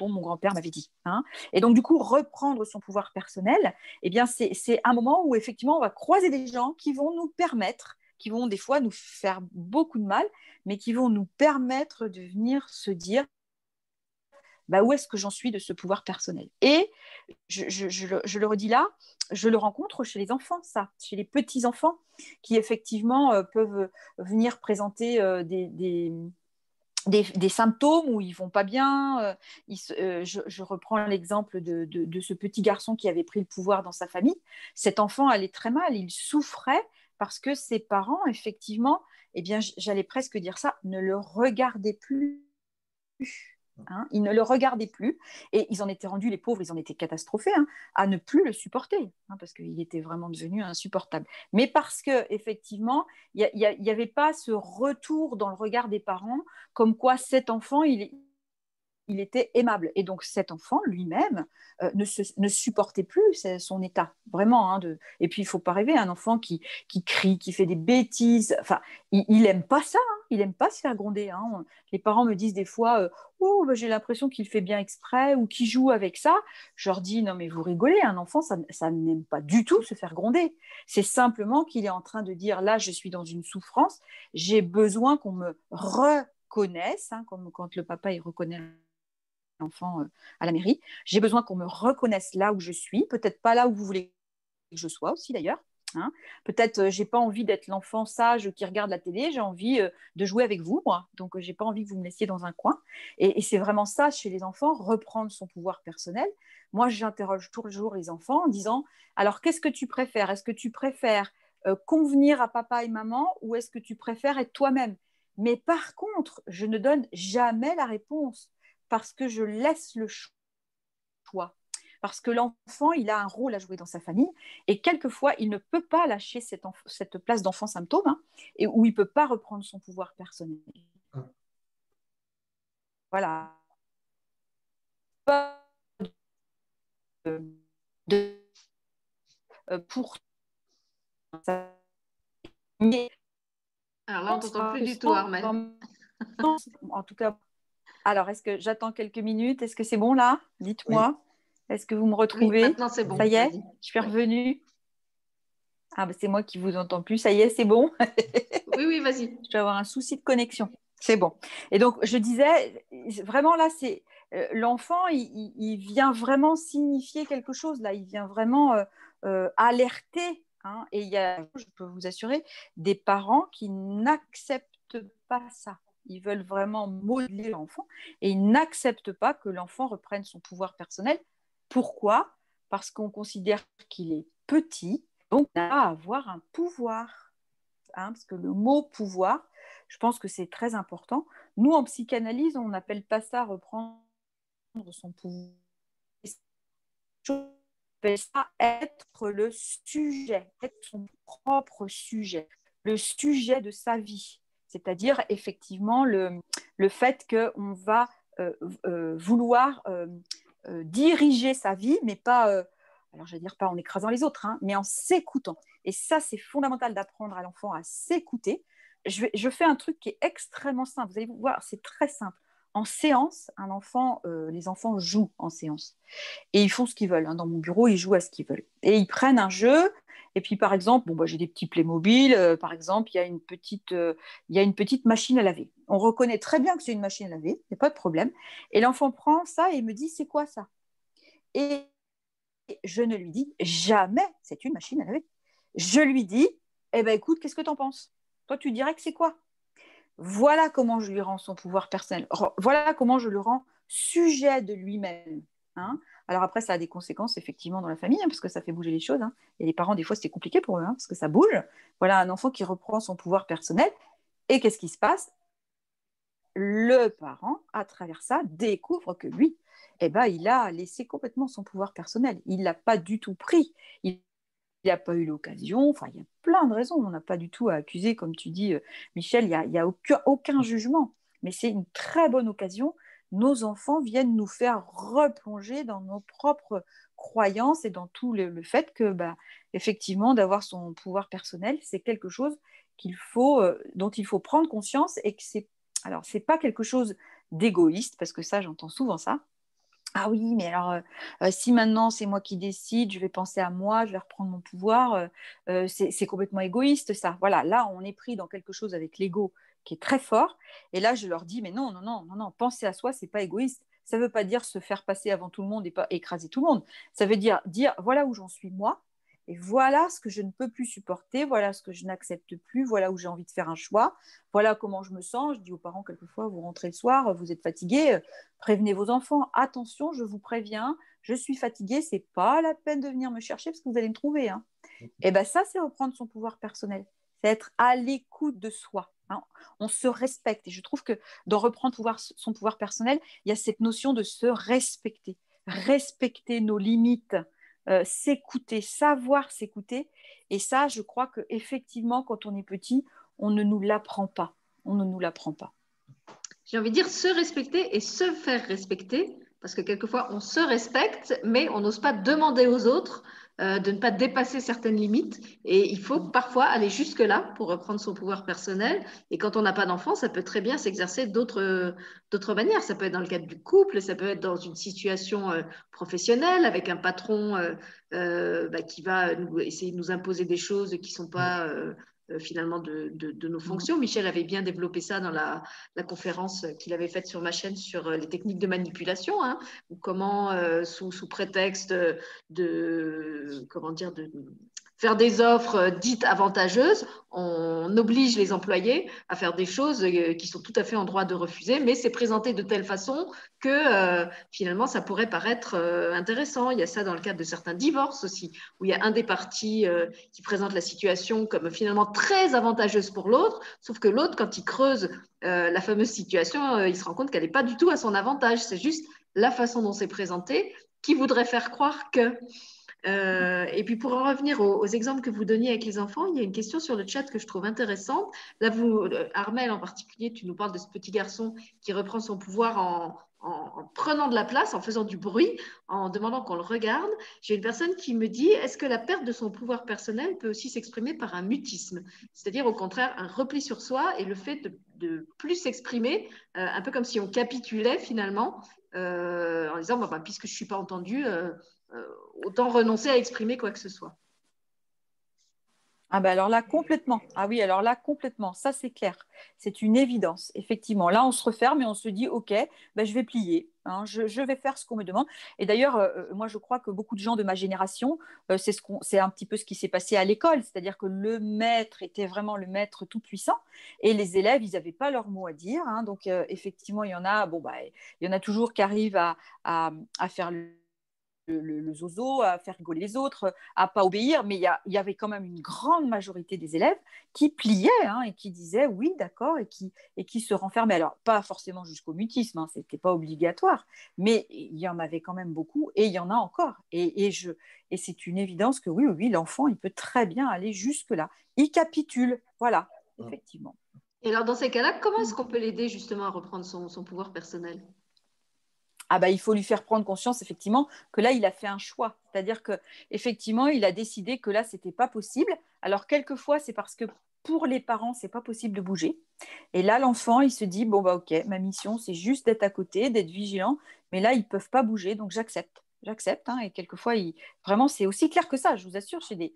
mon grand-père m'avait dit. Hein? Et donc, du coup, reprendre son pouvoir personnel, eh bien, c'est un moment où, effectivement, on va croiser des gens qui vont nous permettre, qui vont des fois nous faire beaucoup de mal, mais qui vont nous permettre de venir se dire, bah, où est-ce que j'en suis de ce pouvoir personnel? Et je, le redis là, je le rencontre chez les enfants, ça, chez les petits-enfants, qui effectivement euh, peuvent venir présenter euh, des, symptômes où ils vont pas bien. Euh, je, reprends l'exemple de, ce petit garçon qui avait pris le pouvoir dans sa famille. Cet enfant allait très mal, il souffrait parce que ses parents, effectivement, eh bien, j'allais presque dire ça, ne le regardaient plus. Hein, ils ne le regardaient plus et ils en étaient rendus, les pauvres, ils en étaient catastrophés hein, à ne plus le supporter hein, parce qu'il était vraiment devenu insupportable. Mais parce que effectivement, il n'y avait pas ce retour dans le regard des parents comme quoi cet enfant, il, il était aimable. Et donc cet enfant lui-même euh, ne, ne, supportait plus son état, vraiment. Hein, de... Et puis il faut pas rêver, un enfant qui, qui crie, qui fait des bêtises, enfin, il, il aime pas ça, hein. il aime pas se faire gronder. Hein. Les parents me disent des fois, euh, oh, bah, j'ai l'impression qu'il fait bien exprès ou qu'il joue avec ça. Je leur dis, non mais vous rigolez, un enfant, ça, ça n'aime pas du tout se faire gronder. C'est simplement qu'il est en train de dire, là, je suis dans une souffrance, j'ai besoin qu'on me reconnaisse, comme quand le papa il reconnaît enfant euh, à la mairie. J'ai besoin qu'on me reconnaisse là où je suis, peut-être pas là où vous voulez que je sois aussi d'ailleurs. Hein. Peut-être euh, j'ai pas envie d'être l'enfant sage qui regarde la télé, j'ai envie euh, de jouer avec vous, moi. Donc j'ai pas envie que vous me laissiez dans un coin. Et, c'est vraiment ça chez les enfants, reprendre son pouvoir personnel. Moi, j'interroge toujours les enfants en disant alors qu'est-ce que tu préfères? Est-ce que tu préfères convenir à papa et maman ou est-ce que tu préfères être toi-même? Mais par contre, je ne donne jamais la réponse parce que je laisse le choix. Parce que l'enfant, il a un rôle à jouer dans sa famille et quelquefois, il ne peut pas lâcher cette, cette place d'enfant symptôme hein, et où il ne peut pas reprendre son pouvoir personnel. Voilà. De, euh, pour alors là, on t'entend plus du tout, Armel. En tout cas, alors, est-ce que j'attends quelques minutes? Est-ce que c'est bon là? Dites-moi. Est-ce que vous me retrouvez? Maintenant, c'est bon. Ça y est? Je suis revenue. Ah, bah, c'est moi qui vous entends plus. Ça y est, c'est bon? Oui, oui, vas-y. Je vais avoir un souci de connexion. C'est bon. Et donc, je disais, vraiment là, c'est euh, l'enfant, il, vient vraiment signifier quelque chose là. Il vient vraiment euh, euh, alerter. Hein. et il y a, je peux vous assurer, des parents qui n'acceptent pas ça ils veulent vraiment modeler l'enfant et ils n'acceptent pas que l'enfant reprenne son pouvoir personnel. Pourquoi? Parce qu'on considère qu'il est petit, donc il a à avoir un pouvoir. Hein, parce que le mot pouvoir, je pense que c'est très important. Nous, en psychanalyse, on n'appelle pas ça reprendre son pouvoir. On appelle ça être le sujet, être son propre sujet, le sujet de sa vie c'est-à-dire effectivement le, le fait qu'on va euh, euh, vouloir euh, diriger sa vie, mais pas, alors je pas en écrasant les autres, hein, mais en s'écoutant. Et ça, c'est fondamental d'apprendre à l'enfant à s'écouter. Je, je, fais un truc qui est extrêmement simple. Vous allez voir, c'est très simple. En séance, un enfant, les enfants jouent en séance et ils font ce qu'ils veulent. Hein. Dans mon bureau, ils jouent à ce qu'ils veulent et ils prennent un jeu et puis, par exemple, bon, bah, j'ai des petits Playmobil. Euh, par exemple, il y, a une petite, euh, y a une petite machine à laver. On reconnaît très bien que c'est une machine à laver, il n'y a pas de problème. Et l'enfant prend ça et me dit, c'est quoi ça? Et je ne lui dis jamais, c'est une machine à laver. Je lui dis, eh ben écoute, qu'est-ce que tu en penses? Toi, tu dirais que c'est quoi? Voilà comment je lui rends son pouvoir personnel. Voilà comment je le rends sujet de lui-même. Hein alors après, ça a des conséquences effectivement dans la famille, hein, parce que ça fait bouger les choses. Hein. Et les parents, des fois, c'est compliqué pour eux, parce que ça bouge. Voilà un enfant qui reprend son pouvoir personnel. Et qu'est-ce qui se passe? Le parent, à travers ça, découvre que lui, eh ben, il a laissé complètement son pouvoir personnel. Il l'a pas du tout pris. Il n'a pas eu l'occasion. Enfin, il y a plein de raisons. On n'a pas du tout à accuser, comme tu dis, euh, Michel. Il n'y a, aucun, aucun jugement. Mais c'est une très bonne occasion nos enfants viennent nous faire replonger dans nos propres croyances et dans tout le, fait que, bah, effectivement, d'avoir son pouvoir personnel, c'est quelque chose euh, dont il faut prendre conscience et que c'est, alors, c'est pas quelque chose d'égoïste, parce que ça, j'entends souvent ça. Ah oui, mais alors, euh, euh, si maintenant c'est moi qui décide, je vais penser à moi, je vais reprendre mon pouvoir, c'est complètement égoïste, ça. Voilà, là, on est pris dans quelque chose avec l'ego qui est très fort. Et là, je leur dis, mais non, non, non, non, non, penser à soi, c'est pas égoïste. Ça ne veut pas dire se faire passer avant tout le monde et pas écraser tout le monde. Ça veut dire dire, voilà où j'en suis moi, et voilà ce que je ne peux plus supporter, voilà ce que je n'accepte plus, voilà où j'ai envie de faire un choix, voilà comment je me sens. Je dis aux parents quelquefois, vous rentrez le soir, vous êtes fatigué, prévenez vos enfants, attention, je vous préviens, je suis fatigué, c'est pas la peine de venir me chercher parce que vous allez me trouver. Hein. Et bien ça, c'est reprendre son pouvoir personnel, c'est être à l'écoute de soi. Hein. On se respecte. Et je trouve que dans reprendre son pouvoir personnel, il y a cette notion de se respecter. Respecter nos limites, euh, s'écouter, savoir s'écouter. Et ça, je crois que effectivement, quand on est petit, on ne nous l'apprend pas. On ne nous l'apprend pas. j'ai envie de dire, se respecter et se faire respecter, parce que quelquefois on se respecte, mais on n'ose pas demander aux autres euh, de ne pas dépasser certaines limites. Et il faut parfois aller jusque-là pour reprendre son pouvoir personnel. Et quand on n'a pas d'enfant, ça peut très bien s'exercer d'autres manières. Ça peut être dans le cadre du couple, ça peut être dans une situation euh, professionnelle avec un patron euh, bah, qui va essayer de nous imposer des choses qui ne sont pas finalement de, nos mhm. fonctions. Michel avait bien développé ça dans la, conférence qu'il avait faite sur ma chaîne sur euh, les techniques de manipulation, hein, comment euh, sous, sous, prétexte de comment dire de faire des offres euh, dites avantageuses, on oblige les employés à faire des choses euh, qui sont tout à fait en droit de refuser, mais c'est présenté de telle façon que euh, finalement ça pourrait paraître intéressant. Il y a ça dans le cadre de certains divorces aussi, où il y a un des partis qui présente la situation comme finalement très avantageuse pour l'autre, sauf que l'autre, quand il creuse la fameuse situation, il se rend compte qu'elle n'est pas du tout à son avantage. C'est juste la façon dont c'est présenté qui voudrait faire croire que. Euh, et puis pour en revenir aux, exemples que vous donniez avec les enfants, il y a une question sur le chat que je trouve intéressante. Là, vous, euh, Armel en particulier, tu nous parles de ce petit garçon qui reprend son pouvoir en, prenant de la place, en faisant du bruit, en demandant qu'on le regarde. J'ai une personne qui me dit, est-ce que la perte de son pouvoir personnel peut aussi s'exprimer par un mutisme? C'est-à-dire au contraire un repli sur soi et le fait de, plus s'exprimer, euh, un peu comme si on capitulait finalement, en disant, bah, puisque je ne suis pas entendu, euh, autant renoncer à exprimer quoi que ce soit. Ah ben alors là, complètement. Ah oui, alors là, complètement. Ça, c'est clair. C'est une évidence, effectivement. Là, on se referme et on se dit, OK, ben, je vais plier. Hein. je, vais faire ce qu'on me demande. Et d'ailleurs, euh, euh, moi, je crois que beaucoup de gens de ma génération, c'est ce un petit peu ce qui s'est passé à l'école. C'est-à-dire que le maître était vraiment le maître tout-puissant. Et les élèves, ils n'avaient pas leur mot à dire. Hein. donc, effectivement, il y en a, bon, bah, il y en a toujours qui arrivent à, à, à faire le le, zozo, à faire rigoler les autres, à pas obéir, mais il y, avait quand même une grande majorité des élèves qui pliaient hein, et qui disaient oui, d'accord, et qui, et qui se renfermaient. Alors, pas forcément jusqu'au mutisme, hein, ce n'était pas obligatoire, mais il y en avait quand même beaucoup et il y en a encore. Et, je, et c'est une évidence que oui, oui, l'enfant, il peut très bien aller jusque-là. Il capitule, voilà, effectivement. Et alors, dans ces cas-là, comment est-ce qu'on peut l'aider justement à reprendre son pouvoir personnel? Ah bah, il faut lui faire prendre conscience effectivement que là il a fait un choix, c'est-à-dire que effectivement il a décidé que là c'était pas possible. Alors quelquefois c'est parce que pour les parents c'est pas possible de bouger. Et là l'enfant il se dit bon bah ok ma mission c'est juste d'être à côté, d'être vigilant, mais là ils peuvent pas bouger donc j'accepte. J'accepte, hein, et quelquefois, il... vraiment, c'est aussi clair que ça, je vous assure, chez des,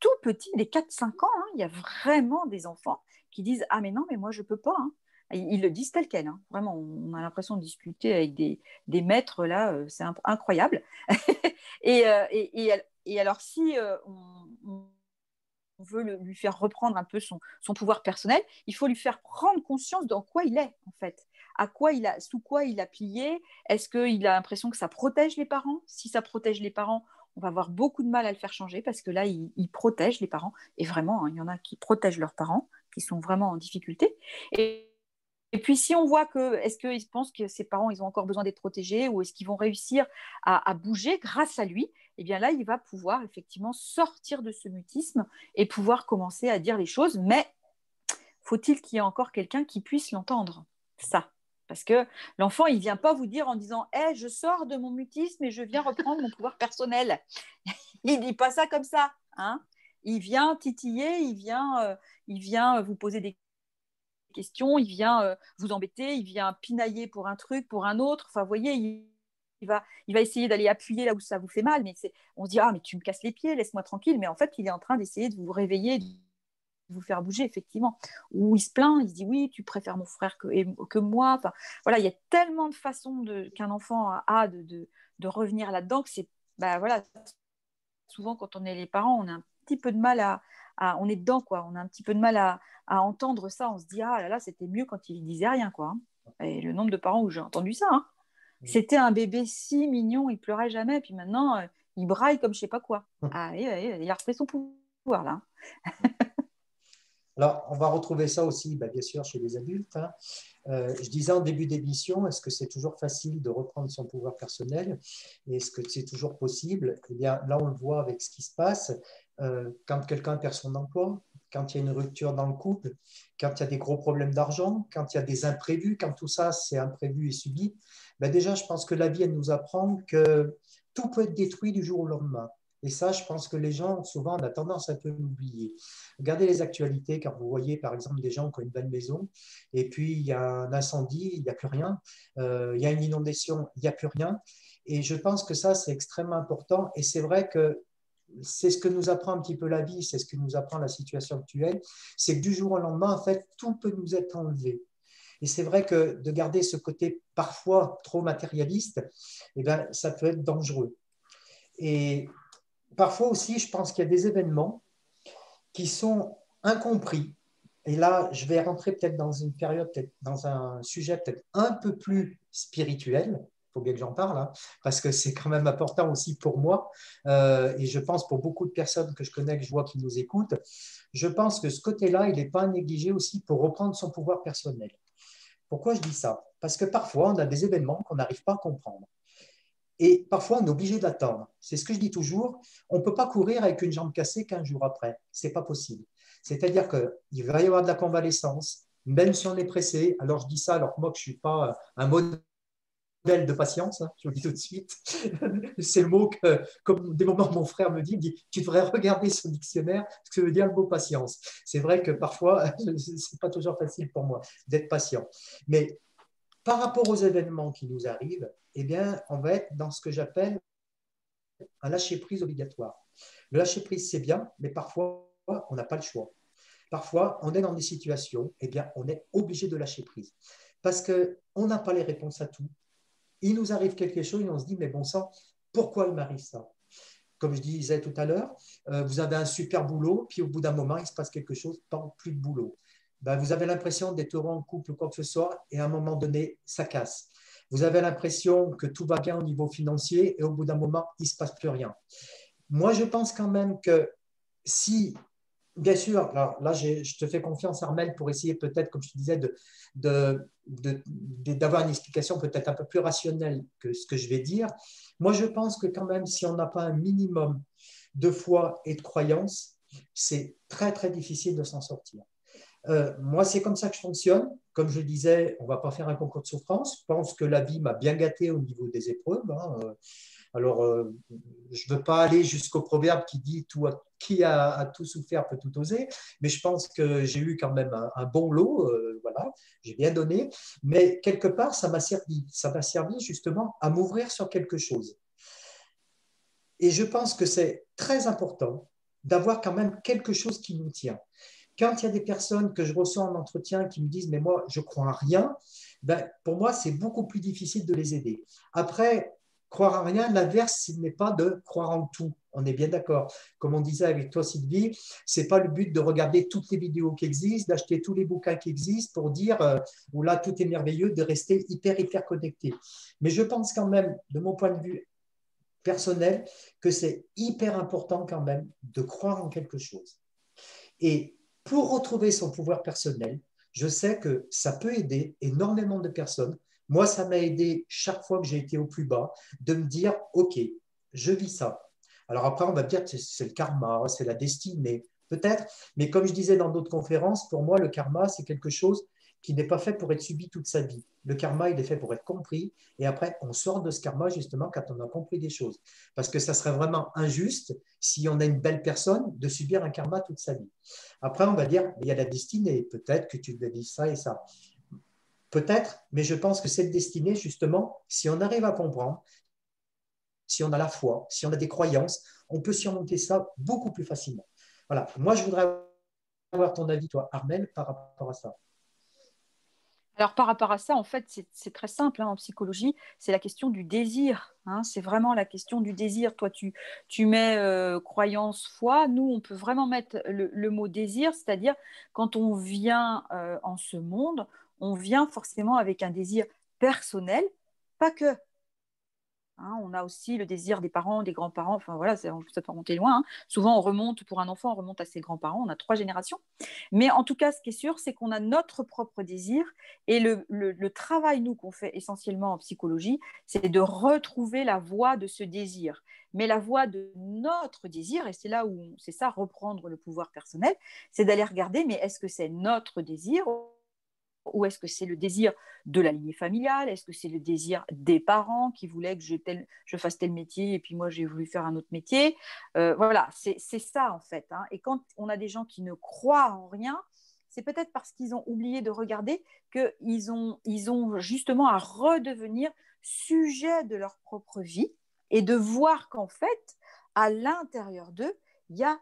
tout petits, des 4-5 ans, hein, il y a vraiment des enfants qui disent Ah, mais non, mais moi, je peux pas. Hein. Ils le disent tel quel. Hein. Vraiment, on a l'impression de discuter avec des, maîtres, là, euh, c'est incroyable. Euh, et, alors, si euh, on, veut lui faire reprendre un peu son, pouvoir personnel, il faut lui faire prendre conscience dans quoi il est, en fait. À quoi il a, sous quoi il a plié Est-ce qu'il a l'impression que ça protège les parents? Si ça protège les parents, on va avoir beaucoup de mal à le faire changer parce que là, il, protège les parents. Et vraiment, hein, il y en a qui protègent leurs parents, qui sont vraiment en difficulté. Et et puis, si on voit que, est-ce qu'ils pensent que ses parents, ils ont encore besoin d'être protégés ou est-ce qu'ils vont réussir à, bouger grâce à lui Eh bien là, il va pouvoir effectivement sortir de ce mutisme et pouvoir commencer à dire les choses. Mais faut-il qu'il y ait encore quelqu'un qui puisse l'entendre? Ça. Parce que l'enfant, il ne vient pas vous dire en disant hey, je sors de mon mutisme et je viens reprendre mon pouvoir personnel. il ne dit pas ça comme ça. Hein il vient titiller, il vient, euh, il vient vous poser des questions, il vient euh, vous embêter, il vient pinailler pour un truc, pour un autre. Enfin, vous voyez, il, va, essayer d'aller appuyer là où ça vous fait mal. Mais on se dit, ah, mais tu me casses les pieds, laisse-moi tranquille. Mais en fait, il est en train d'essayer de vous réveiller, de vous faire bouger, effectivement. Ou il se plaint, il se dit, oui, tu préfères mon frère que, que moi. Enfin, voilà, il y a tellement de façons qu'un enfant a de, de, revenir là-dedans que c'est, bah, voilà, souvent quand on est les parents, on a un petit peu de mal à, on est dedans, quoi. On a un petit peu de mal à, entendre ça. On se dit, ah là là, c'était mieux quand il disait rien, quoi. Et le nombre de parents où j'ai entendu ça, hein. c'était un bébé si mignon, il pleurait jamais, puis maintenant, euh, il braille comme je sais pas quoi. Ah, il a refait son pouvoir, là. Alors, on va retrouver ça aussi, bah, bien sûr, chez les adultes. Hein. Euh, je disais en début d'émission, est-ce que c'est toujours facile de reprendre son pouvoir personnel? Est-ce que c'est toujours possible? Eh bien, là, on le voit avec ce qui se passe. Euh, quand quelqu'un perd son emploi, quand il y a une rupture dans le couple, quand il y a des gros problèmes d'argent, quand il y a des imprévus, quand tout ça c'est imprévu et subi, ben déjà je pense que la vie elle nous apprend que tout peut être détruit du jour au lendemain. Et ça, je pense que les gens, souvent, on a tendance à peu l'oublier. Regardez les actualités quand vous voyez, par exemple, des gens qui ont une belle maison, et puis il y a un incendie, il n'y a plus rien. Euh, il y a une inondation, il n'y a plus rien. Et je pense que ça, c'est extrêmement important. Et c'est vrai que c'est ce que nous apprend un petit peu la vie, c'est ce que nous apprend la situation actuelle, c'est que du jour au lendemain, en fait, tout peut nous être enlevé. Et c'est vrai que de garder ce côté parfois trop matérialiste, eh bien, ça peut être dangereux. Et parfois aussi, je pense qu'il y a des événements qui sont incompris. Et là, je vais rentrer peut-être dans une période, peut-être dans un sujet peut-être un peu plus spirituel. Faut bien que j'en parle, hein, parce que c'est quand même important aussi pour moi, euh, et je pense pour beaucoup de personnes que je connais, que je vois qui nous écoutent. Je pense que ce côté-là, il n'est pas négligé aussi pour reprendre son pouvoir personnel. Pourquoi je dis ça? Parce que parfois, on a des événements qu'on n'arrive pas à comprendre. Et parfois, on est obligé d'attendre. C'est ce que je dis toujours. On ne peut pas courir avec une jambe cassée 15 jours après. Ce n'est pas possible. C'est-à-dire qu'il va y avoir de la convalescence, même si on est pressé. Alors, je dis ça alors que moi, je ne suis pas un modèle de patience, hein, je vous le dis tout de suite. C'est le mot que, comme des moments, mon frère me dit, dit tu devrais regarder son dictionnaire, ce que veut dire le mot patience. C'est vrai que parfois, ce n'est pas toujours facile pour moi d'être patient. Mais par rapport aux événements qui nous arrivent, eh bien, on va être dans ce que j'appelle un lâcher-prise obligatoire. Le lâcher-prise, c'est bien, mais parfois, on n'a pas le choix. Parfois, on est dans des situations, eh bien, on est obligé de lâcher prise. Parce qu'on n'a pas les réponses à tout. Il nous arrive quelque chose et on se dit, mais bon sang, pourquoi il m'arrive ça? Comme je disais tout à l'heure, euh, vous avez un super boulot, puis au bout d'un moment, il se passe quelque chose, pas plus de boulot. Ben, vous avez l'impression d'être heureux en couple ou quoi que ce soit, et à un moment donné, ça casse. Vous avez l'impression que tout va bien au niveau financier, et au bout d'un moment, il ne se passe plus rien. Moi, je pense quand même que si, bien sûr, alors là, je te fais confiance, Armel, pour essayer peut-être, comme je te disais, d'avoir une explication peut-être un peu plus rationnelle que ce que je vais dire. Moi, je pense que quand même, si on n'a pas un minimum de foi et de croyance, c'est très, très difficile de s'en sortir. Euh, moi, c'est comme ça que je fonctionne. Comme je disais, on ne va pas faire un concours de souffrance. Je pense que la vie m'a bien gâté au niveau des épreuves. Hein. Euh, alors, euh, je ne veux pas aller jusqu'au proverbe qui dit tout, qui a, tout souffert peut tout oser, mais je pense que j'ai eu quand même un, bon lot. voilà, j'ai bien donné. Mais quelque part, ça m'a servi. Ça m'a servi justement à m'ouvrir sur quelque chose. Et je pense que c'est très important d'avoir quand même quelque chose qui nous tient. Quand il y a des personnes que je reçois en entretien qui me disent mais moi je crois à rien, ben, pour moi c'est beaucoup plus difficile de les aider. Après, croire à rien, l'inverse, ce n'est pas de croire en tout. On est bien d'accord. Comme on disait avec toi, Sylvie, c'est pas le but de regarder toutes les vidéos qui existent, d'acheter tous les bouquins qui existent pour dire euh, là tout est merveilleux, de rester hyper hyper connecté. Mais je pense quand même, de mon point de vue personnel, que c'est hyper important quand même de croire en quelque chose. Et pour retrouver son pouvoir personnel, je sais que ça peut aider énormément de personnes. Moi, ça m'a aidé chaque fois que j'ai été au plus bas de me dire, OK, je vis ça. Alors après, on va dire que c'est le karma, c'est la destinée, peut-être. Mais comme je disais dans d'autres conférences, pour moi, le karma, c'est quelque chose qui n'est pas fait pour être subi toute sa vie. Le karma, il est fait pour être compris. Et après, on sort de ce karma justement quand on a compris des choses. Parce que ça serait vraiment injuste si on a une belle personne de subir un karma toute sa vie. Après, on va dire, il y a la destinée. Peut-être que tu devais dire ça et ça. Peut-être, mais je pense que cette destinée, justement, si on arrive à comprendre, si on a la foi, si on a des croyances, on peut surmonter ça beaucoup plus facilement. Voilà. Moi, je voudrais avoir ton avis, toi, Armel, par rapport à ça. Alors par rapport à ça, en fait, c'est très simple hein, en psychologie, c'est la question du désir. Hein. c'est vraiment la question du désir. Toi, tu, tu mets euh, croyance, foi. Nous, on peut vraiment mettre le, mot désir, c'est-à-dire quand on vient euh, en ce monde, on vient forcément avec un désir personnel, pas que. Hein, on a aussi le désir des parents, des grands-parents, enfin voilà, ça peut remonter loin. Hein. Souvent, on remonte, pour un enfant, on remonte à ses grands-parents, on a trois générations. Mais en tout cas, ce qui est sûr, c'est qu'on a notre propre désir. Et le, le travail, nous, qu'on fait essentiellement en psychologie, c'est de retrouver la voie de ce désir. mais la voix de notre désir, et c'est là où c'est ça, reprendre le pouvoir personnel, c'est d'aller regarder, mais est-ce que c'est notre désir ou est-ce que c'est le désir de la lignée familiale? Est-ce que c'est le désir des parents qui voulaient que je, fasse tel métier et puis moi j'ai voulu faire un autre métier? Euh, Voilà, c'est ça en fait. Hein. Et quand on a des gens qui ne croient en rien, c'est peut-être parce qu'ils ont oublié de regarder qu'ils ont, ils ont justement à redevenir sujet de leur propre vie et de voir qu'en fait, à l'intérieur d'eux, il y a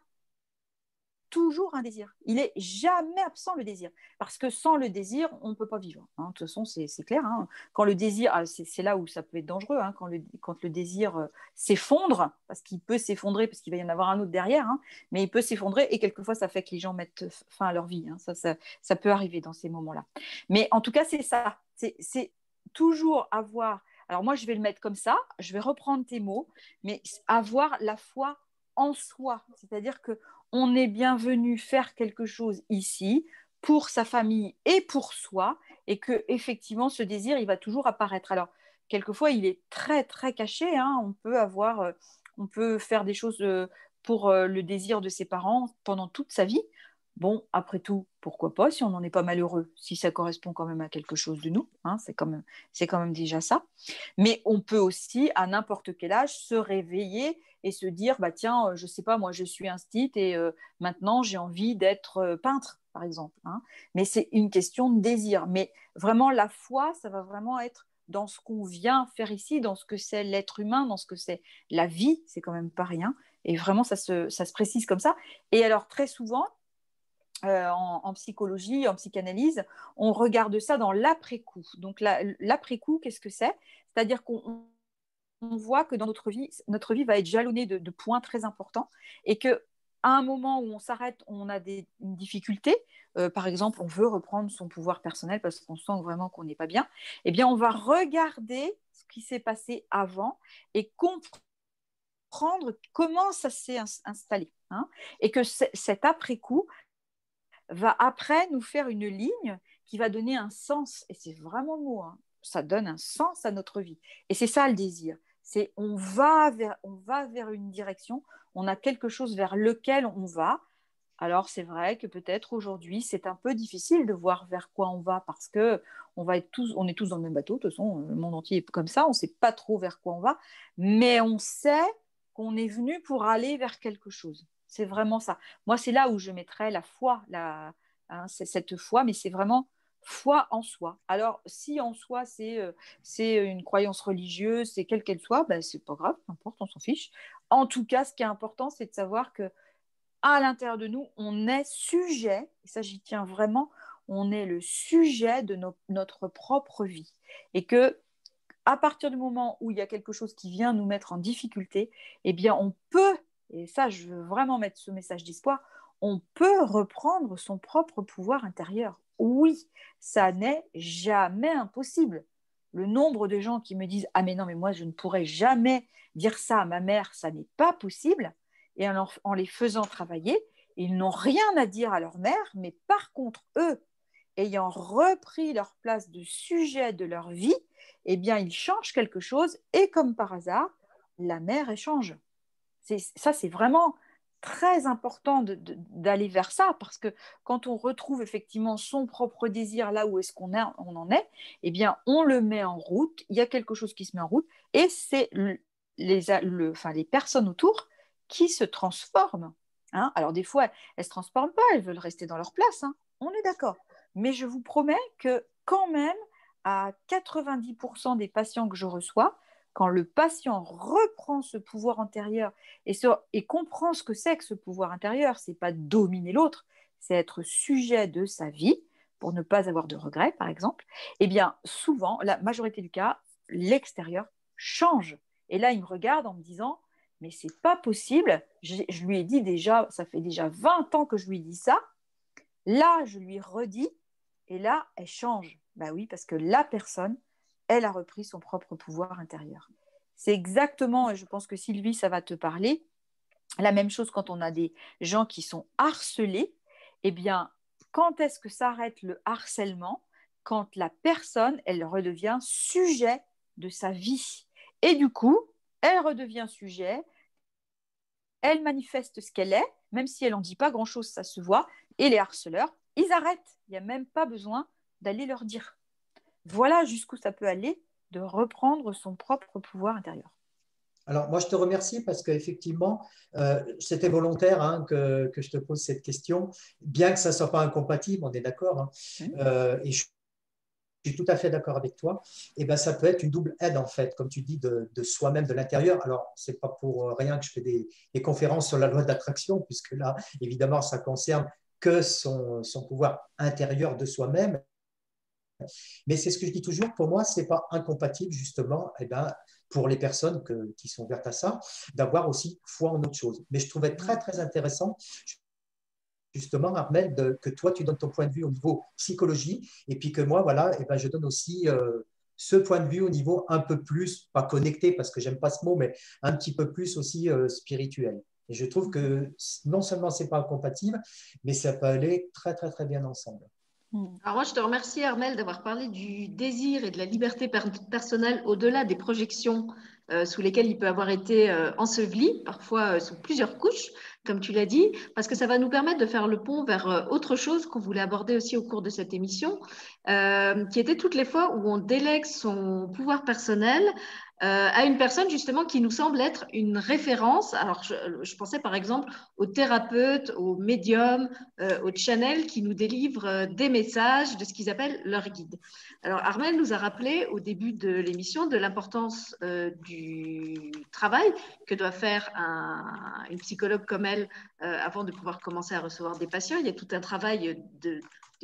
toujours un désir. Il est jamais absent le désir. Parce que sans le désir, on ne peut pas vivre. Hein. De toute façon, c'est clair. Hein. Quand le désir, ah, c'est là où ça peut être dangereux, hein. quand, le, désir euh, s'effondre, parce qu'il peut s'effondrer, parce qu'il va y en avoir un autre derrière, mais il peut s'effondrer et quelquefois ça fait que les gens mettent fin à leur vie. Ça, ça, peut arriver dans ces moments-là. Mais en tout cas, c'est ça. C'est toujours avoir. Alors moi, je vais le mettre comme ça. Je vais reprendre tes mots, mais avoir la foi en soi. C'est-à-dire que on est bienvenu faire quelque chose ici pour sa famille et pour soi, et que effectivement ce désir, il va toujours apparaître. Alors, quelquefois, il est très très caché. Hein. On peut avoir, euh, on peut faire des choses euh, pour euh, le désir de ses parents pendant toute sa vie. Bon, après tout, pourquoi pas si on n'en est pas malheureux, si ça correspond quand même à quelque chose de nous, hein, c'est quand, même, quand même déjà ça. Mais on peut aussi, à n'importe quel âge, se réveiller et se dire, bah tiens, euh, je sais pas, moi je suis instite et euh, maintenant j'ai envie d'être euh, peintre, par exemple. Hein. Mais c'est une question de désir. Mais vraiment, la foi, ça va vraiment être dans ce qu'on vient faire ici, dans ce que c'est l'être humain, dans ce que c'est la vie, c'est quand même pas rien. Et vraiment, ça se, ça se précise comme ça. Et alors, très souvent, en, psychologie, en psychanalyse, on regarde ça dans l'après-coup. Donc l'après-coup, qu'est-ce que c'est? C'est-à-dire qu'on voit que dans notre vie, notre vie va être jalonnée de, points très importants et que à un moment où on s'arrête, on a des, une difficulté, euh, par exemple, on veut reprendre son pouvoir personnel parce qu'on sent vraiment qu'on n'est pas bien, eh bien, on va regarder ce qui s'est passé avant et comprendre comment ça s'est installé. Hein, et que cet après-coup, va après nous faire une ligne qui va donner un sens, et c'est vraiment le mot, hein. ça donne un sens à notre vie. Et c'est ça le désir, c'est on va vers, on va vers une direction, on a quelque chose vers lequel on va. Alors c'est vrai que peut-être aujourd'hui c'est un peu difficile de voir vers quoi on va parce que on va être tous, on est tous dans le même bateau. De toute façon, le monde entier est comme ça. On ne sait pas trop vers quoi on va, mais on sait qu'on est venu pour aller vers quelque chose. C'est vraiment ça. Moi, c'est là où je mettrais la foi, hein, cette foi, mais c'est vraiment foi en soi. Alors, si en soi, c'est euh, une croyance religieuse, c'est quelle qu'elle soit, ben, c'est pas grave, peu importe, on s'en fiche. En tout cas, ce qui est important, c'est de savoir que à l'intérieur de nous, on est sujet, et ça j'y tiens vraiment, on est le sujet de notre propre vie. Et que à partir du moment où il y a quelque chose qui vient nous mettre en difficulté, eh bien, on peut et ça, je veux vraiment mettre ce message d'espoir, on peut reprendre son propre pouvoir intérieur. Oui, ça n'est jamais impossible. Le nombre de gens qui me disent Ah, mais non, mais moi, je ne pourrais jamais dire ça à ma mère, ça n'est pas possible. Et en, les faisant travailler, ils n'ont rien à dire à leur mère, mais par contre, eux, ayant repris leur place de sujet de leur vie, eh bien, ils changent quelque chose et comme par hasard, la mère échange ça, c'est vraiment très important d'aller vers ça parce que quand on retrouve effectivement son propre désir là où est-ce qu'on on en est, eh bien on le met en route, il y a quelque chose qui se met en route et c'est les, enfin, les personnes autour qui se transforment. Hein. Alors des fois, elles ne se transforment pas, elles veulent rester dans leur place, hein. on est d'accord. Mais je vous promets que quand même, à 90% des patients que je reçois, quand le patient reprend ce pouvoir intérieur et, comprend ce que c'est que ce pouvoir intérieur, c'est pas dominer l'autre, c'est être sujet de sa vie pour ne pas avoir de regrets, par exemple, eh bien, souvent, la majorité du cas, l'extérieur change. Et là, il me regarde en me disant, mais c'est pas possible. Je, je, lui ai dit déjà, ça fait déjà 20 ans que je lui dis ça. Là, je lui redis, et là, elle change. Bah oui, parce que la personne elle a repris son propre pouvoir intérieur. C'est exactement, et je pense que Sylvie, ça va te parler, la même chose quand on a des gens qui sont harcelés. Eh bien, quand est-ce que s'arrête le harcèlement? Quand la personne, elle redevient sujet de sa vie. Et du coup, elle redevient sujet elle manifeste ce qu'elle est, même si elle n'en dit pas grand-chose, ça se voit, et les harceleurs, ils arrêtent. Il n'y a même pas besoin d'aller leur dire. Voilà jusqu'où ça peut aller de reprendre son propre pouvoir intérieur. Alors, moi, je te remercie parce qu'effectivement, euh, c'était volontaire hein, que, je te pose cette question, bien que ça ne soit pas incompatible, on est d'accord. Hein. Mmh. Euh, et je suis tout à fait d'accord avec toi. Et ben, ça peut être une double aide, en fait, comme tu dis, de, soi-même, de l'intérieur. Alors, ce n'est pas pour rien que je fais des, conférences sur la loi d'attraction, puisque là, évidemment, ça concerne que son, son pouvoir intérieur de soi-même. Mais c'est ce que je dis toujours, pour moi, ce n'est pas incompatible, justement, eh ben, pour les personnes qui sont ouvertes à ça, d'avoir aussi foi en autre chose. Mais je trouvais très, très intéressant justement, Armel, que toi, tu donnes ton point de vue au niveau psychologie, et puis que moi, voilà, eh ben, je donne aussi euh, ce point de vue au niveau un peu plus, pas connecté, parce que j'aime pas ce mot, mais un petit peu plus aussi euh, spirituel. Et je trouve que non seulement c'est pas incompatible, mais ça peut aller très, très, très bien ensemble. Hmm. Alors moi, je te remercie, Armel, d'avoir parlé du désir et de la liberté personnelle au-delà des projections euh, sous lesquelles il peut avoir été euh, enseveli, parfois euh, sous plusieurs couches, comme tu l'as dit, parce que ça va nous permettre de faire le pont vers autre chose qu'on voulait aborder aussi au cours de cette émission, qui était toutes les fois où on délègue son pouvoir personnel euh, à une personne justement qui nous semble être une référence. Alors, je, pensais par exemple aux thérapeutes, aux médiums, euh, aux channels qui nous délivrent euh, des messages de ce qu'ils appellent leur guide. Alors, Armel nous a rappelé au début de l'émission de l'importance du travail que doit faire un, une psychologue comme elle avant de pouvoir commencer à recevoir des patients. Il y a tout un travail de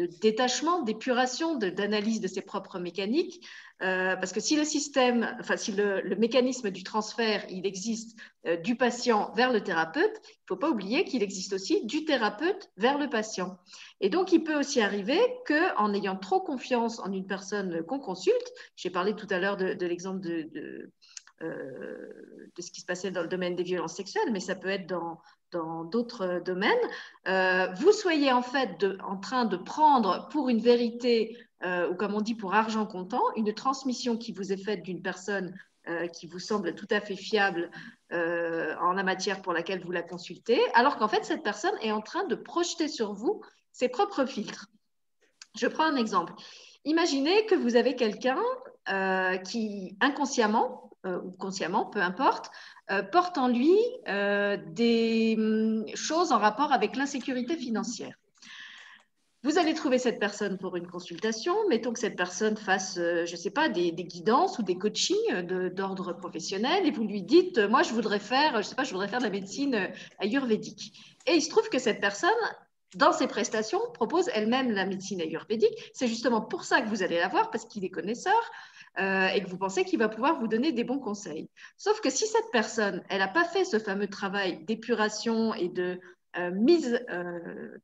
détachement, d'épuration, d'analyse de, ses propres mécaniques. Euh, parce que si le système, enfin si le, mécanisme du transfert, il existe euh, du patient vers le thérapeute, il ne faut pas oublier qu'il existe aussi du thérapeute vers le patient. Et donc, il peut aussi arriver qu'en ayant trop confiance en une personne qu'on consulte, j'ai parlé tout à l'heure de, l'exemple de, euh, de ce qui se passait dans le domaine des violences sexuelles, mais ça peut être dans, d'autres domaines, vous soyez en fait en train de prendre pour une vérité, euh, ou comme on dit pour argent comptant, une transmission qui vous est faite d'une personne euh, qui vous semble tout à fait fiable en la matière pour laquelle vous la consultez, alors qu'en fait cette personne est en train de projeter sur vous ses propres filtres. Je prends un exemple. Imaginez que vous avez quelqu'un qui inconsciemment ou consciemment, peu importe, euh, porte en lui euh, des hum, choses en rapport avec l'insécurité financière. Vous allez trouver cette personne pour une consultation. Mettons que cette personne fasse, euh, je ne sais pas, des, guidances ou des coachings d'ordre professionnel et vous lui dites, moi, je voudrais faire, je sais pas, je voudrais faire la médecine ayurvédique. Et il se trouve que cette personne, dans ses prestations, propose elle-même la médecine ayurvédique. C'est justement pour ça que vous allez la voir, parce qu'il est connaisseur, euh, et que vous pensez qu'il va pouvoir vous donner des bons conseils. Sauf que si cette personne, elle n'a pas fait ce fameux travail d'épuration et de euh, mise, euh,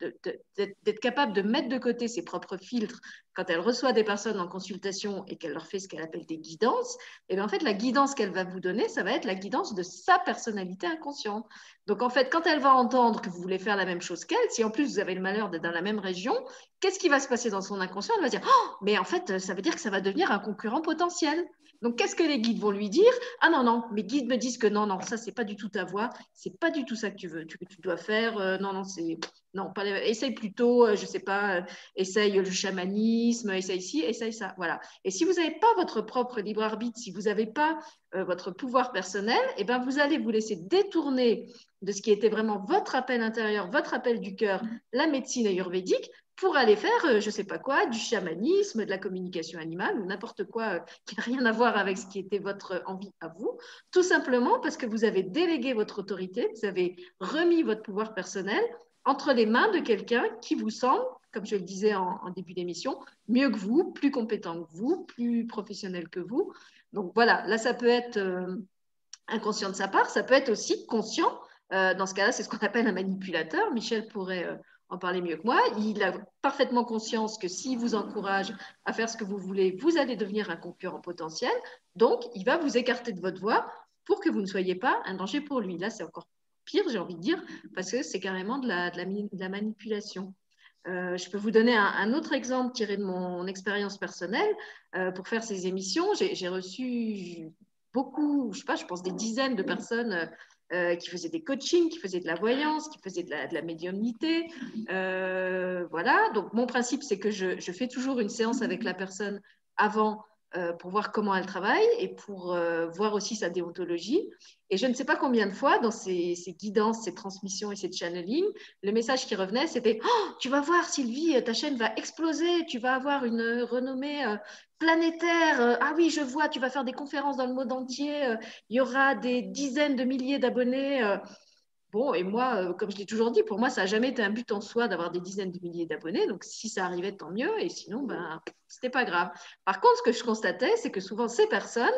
d'être capable de mettre de côté ses propres filtres quand elle reçoit des personnes en consultation et qu'elle leur fait ce qu'elle appelle des guidances, et eh bien en fait, la guidance qu'elle va vous donner, ça va être la guidance de sa personnalité inconsciente. Donc en fait, quand elle va entendre que vous voulez faire la même chose qu'elle, si en plus vous avez le malheur d'être dans la même région, qu'est-ce qui va se passer dans son inconscient? Elle va dire oh, mais en fait, ça veut dire que ça va devenir un concurrent potentiel. Donc, qu'est-ce que les guides vont lui dire? Ah non, non, mes guides me disent que non, non, ça, c'est pas du tout ta voix, c'est pas du tout ça que tu veux, tu dois faire. Euh, non, non, c'est. Non, pas, essaye plutôt, euh, je sais pas, euh, essaye le chamanisme, essaye ci, essaye ça. Voilà. Et si vous n'avez pas votre propre libre arbitre, si vous n'avez pas votre pouvoir personnel, eh ben, vous allez vous laisser détourner de ce qui était vraiment votre appel intérieur, votre appel du cœur, la médecine ayurvédique, pour aller faire, euh, je ne sais pas quoi, du chamanisme, de la communication animale ou n'importe quoi euh, qui n'a rien à voir avec ce qui était votre envie à vous, tout simplement parce que vous avez délégué votre autorité, vous avez remis votre pouvoir personnel entre les mains de quelqu'un qui vous semble, comme je le disais en, début d'émission, mieux que vous, plus compétent que vous, plus professionnel que vous. Donc voilà, là, ça peut être euh, inconscient de sa part, ça peut être aussi conscient. dans ce cas-là, c'est ce qu'on appelle un manipulateur. Michel pourrait en parler mieux que moi. Il a parfaitement conscience que s'il vous encourage à faire ce que vous voulez, vous allez devenir un concurrent potentiel. Donc, il va vous écarter de votre voie pour que vous ne soyez pas un danger pour lui. Là, c'est encore pire, j'ai envie de dire, parce que c'est carrément de la, manipulation. Euh, je peux vous donner un, autre exemple tiré de mon expérience personnelle. Euh, pour faire ces émissions, j'ai reçu beaucoup, je sais pas, je pense des dizaines de personnes euh, qui faisait des coachings, qui faisait de la voyance, qui faisait de la, médiumnité. Euh, voilà, donc mon principe, c'est que je, je, fais toujours une séance avec la personne avant pour voir comment elle travaille et pour euh, voir aussi sa déontologie. Et je ne sais pas combien de fois, dans ces, guidances, ces transmissions et ces channeling, le message qui revenait, c'était oh, Tu vas voir, Sylvie, ta chaîne va exploser, tu vas avoir une renommée euh, planétaire. Ah oui, je vois, tu vas faire des conférences dans le monde entier, il y aura des dizaines de milliers d'abonnés. Bon, et moi, euh, comme je l'ai toujours dit, pour moi, ça n'a jamais été un but en soi d'avoir des dizaines de milliers d'abonnés. Donc, si ça arrivait, tant mieux. Et sinon, ben, c'était pas grave. Par contre, ce que je constatais, c'est que souvent, ces personnes,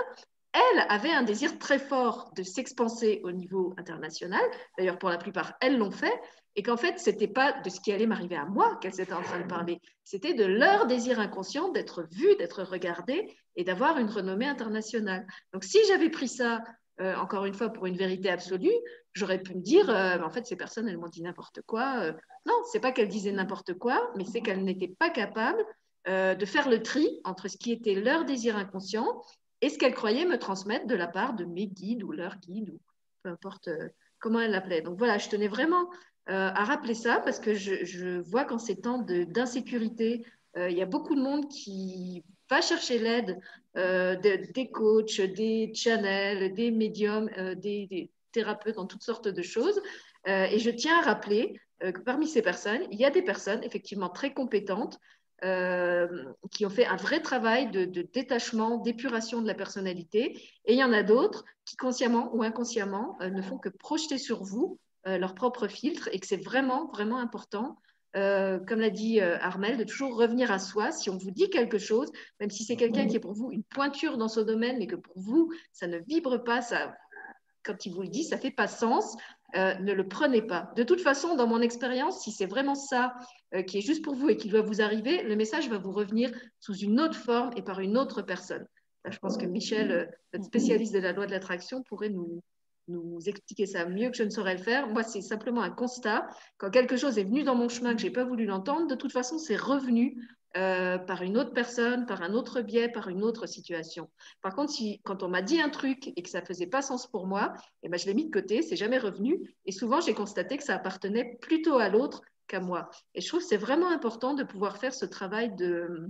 elles avaient un désir très fort de s'expanser au niveau international. D'ailleurs, pour la plupart, elles l'ont fait. Et qu'en fait, ce n'était pas de ce qui allait m'arriver à moi qu'elles étaient en train de parler. C'était de leur désir inconscient d'être vues, d'être regardées et d'avoir une renommée internationale. Donc, si j'avais pris ça euh, encore une fois, pour une vérité absolue, j'aurais pu me dire, euh, en fait, ces personnes, elles m'ont dit n'importe quoi. Euh, non, c'est pas qu'elles disaient n'importe quoi, mais c'est qu'elles n'étaient pas capables de faire le tri entre ce qui était leur désir inconscient et ce qu'elles croyaient me transmettre de la part de mes guides ou leurs guides, ou peu importe comment elles l'appelaient. Donc voilà, je tenais vraiment à rappeler ça parce que je, je vois qu'en ces temps d'insécurité, il y a beaucoup de monde qui va chercher l'aide euh, des coachs, des channels, des médiums, euh, des, thérapeutes, en toutes sortes de choses. Euh, et je tiens à rappeler que parmi ces personnes, il y a des personnes effectivement très compétentes qui ont fait un vrai travail de, de détachement, d'épuration de la personnalité. Et il y en a d'autres qui, consciemment ou inconsciemment, ne font que projeter sur vous leur propre filtre et que c'est vraiment, vraiment important euh, comme l'a dit euh, Armel, de toujours revenir à soi. Si on vous dit quelque chose, même si c'est quelqu'un qui est pour vous une pointure dans son domaine, mais que pour vous, ça ne vibre pas, ça, quand il vous le dit, ça ne fait pas sens, euh, ne le prenez pas. De toute façon, dans mon expérience, si c'est vraiment ça qui est juste pour vous et qui doit vous arriver, le message va vous revenir sous une autre forme et par une autre personne. je pense que Michel, notre spécialiste de la loi de l'attraction, pourrait nous, nous expliquer ça mieux que je ne saurais le faire. Moi, c'est simplement un constat. Quand quelque chose est venu dans mon chemin que je n'ai pas voulu l'entendre, de toute façon, c'est revenu euh, par une autre personne, par un autre biais, par une autre situation. Par contre, si, quand on m'a dit un truc et que ça faisait pas sens pour moi, eh ben, je l'ai mis de côté, c'est jamais revenu. Et souvent, j'ai constaté que ça appartenait plutôt à l'autre qu'à moi. Et je trouve que c'est vraiment important de pouvoir faire ce travail de,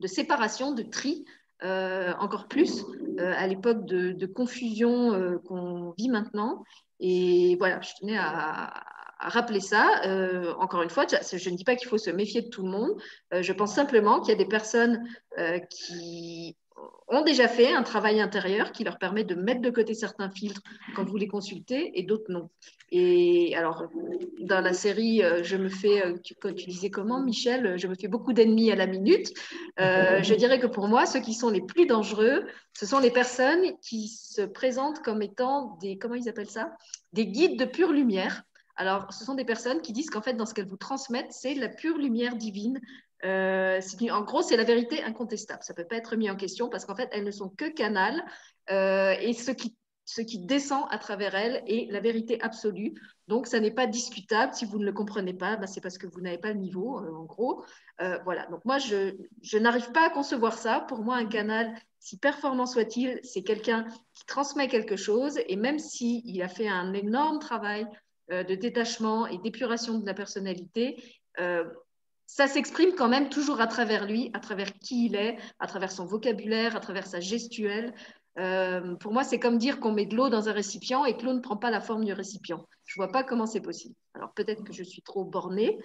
de séparation, de tri, euh, encore plus euh, à l'époque de, confusion euh, qu'on vit maintenant. Et voilà, je tenais à, rappeler ça. encore une fois, je, ne dis pas qu'il faut se méfier de tout le monde. je pense simplement qu'il y a des personnes qui ont déjà fait un travail intérieur qui leur permet de mettre de côté certains filtres quand vous les consultez et d'autres non. Et alors, dans la série, euh, je me fais, euh, tu, tu disais comment, Michel, je me fais beaucoup d'ennemis à la minute. Euh, je dirais que pour moi, ceux qui sont les plus dangereux, ce sont les personnes qui se présentent comme étant des, comment ils appellent ça? Des guides de pure lumière. Alors, ce sont des personnes qui disent qu'en fait, dans ce qu'elles vous transmettent, c'est la pure lumière divine euh, en gros, c'est la vérité incontestable. Ça ne peut pas être mis en question parce qu'en fait, elles ne sont que canal euh, et ce qui, ce qui descend à travers elles est la vérité absolue. Donc, ça n'est pas discutable. Si vous ne le comprenez pas, ben, c'est parce que vous n'avez pas le niveau, euh, en gros. voilà. Donc, moi, je, je n'arrive pas à concevoir ça. Pour moi, un canal, si performant soit-il, c'est quelqu'un qui transmet quelque chose et même s'il il a fait un énorme travail de détachement et d'épuration de la personnalité, ça s'exprime quand même toujours à travers lui, à travers qui il est, à travers son vocabulaire, à travers sa gestuelle. Euh, pour moi, c'est comme dire qu'on met de l'eau dans un récipient et que l'eau ne prend pas la forme du récipient. Je vois pas comment c'est possible. Alors peut-être que je suis trop bornée,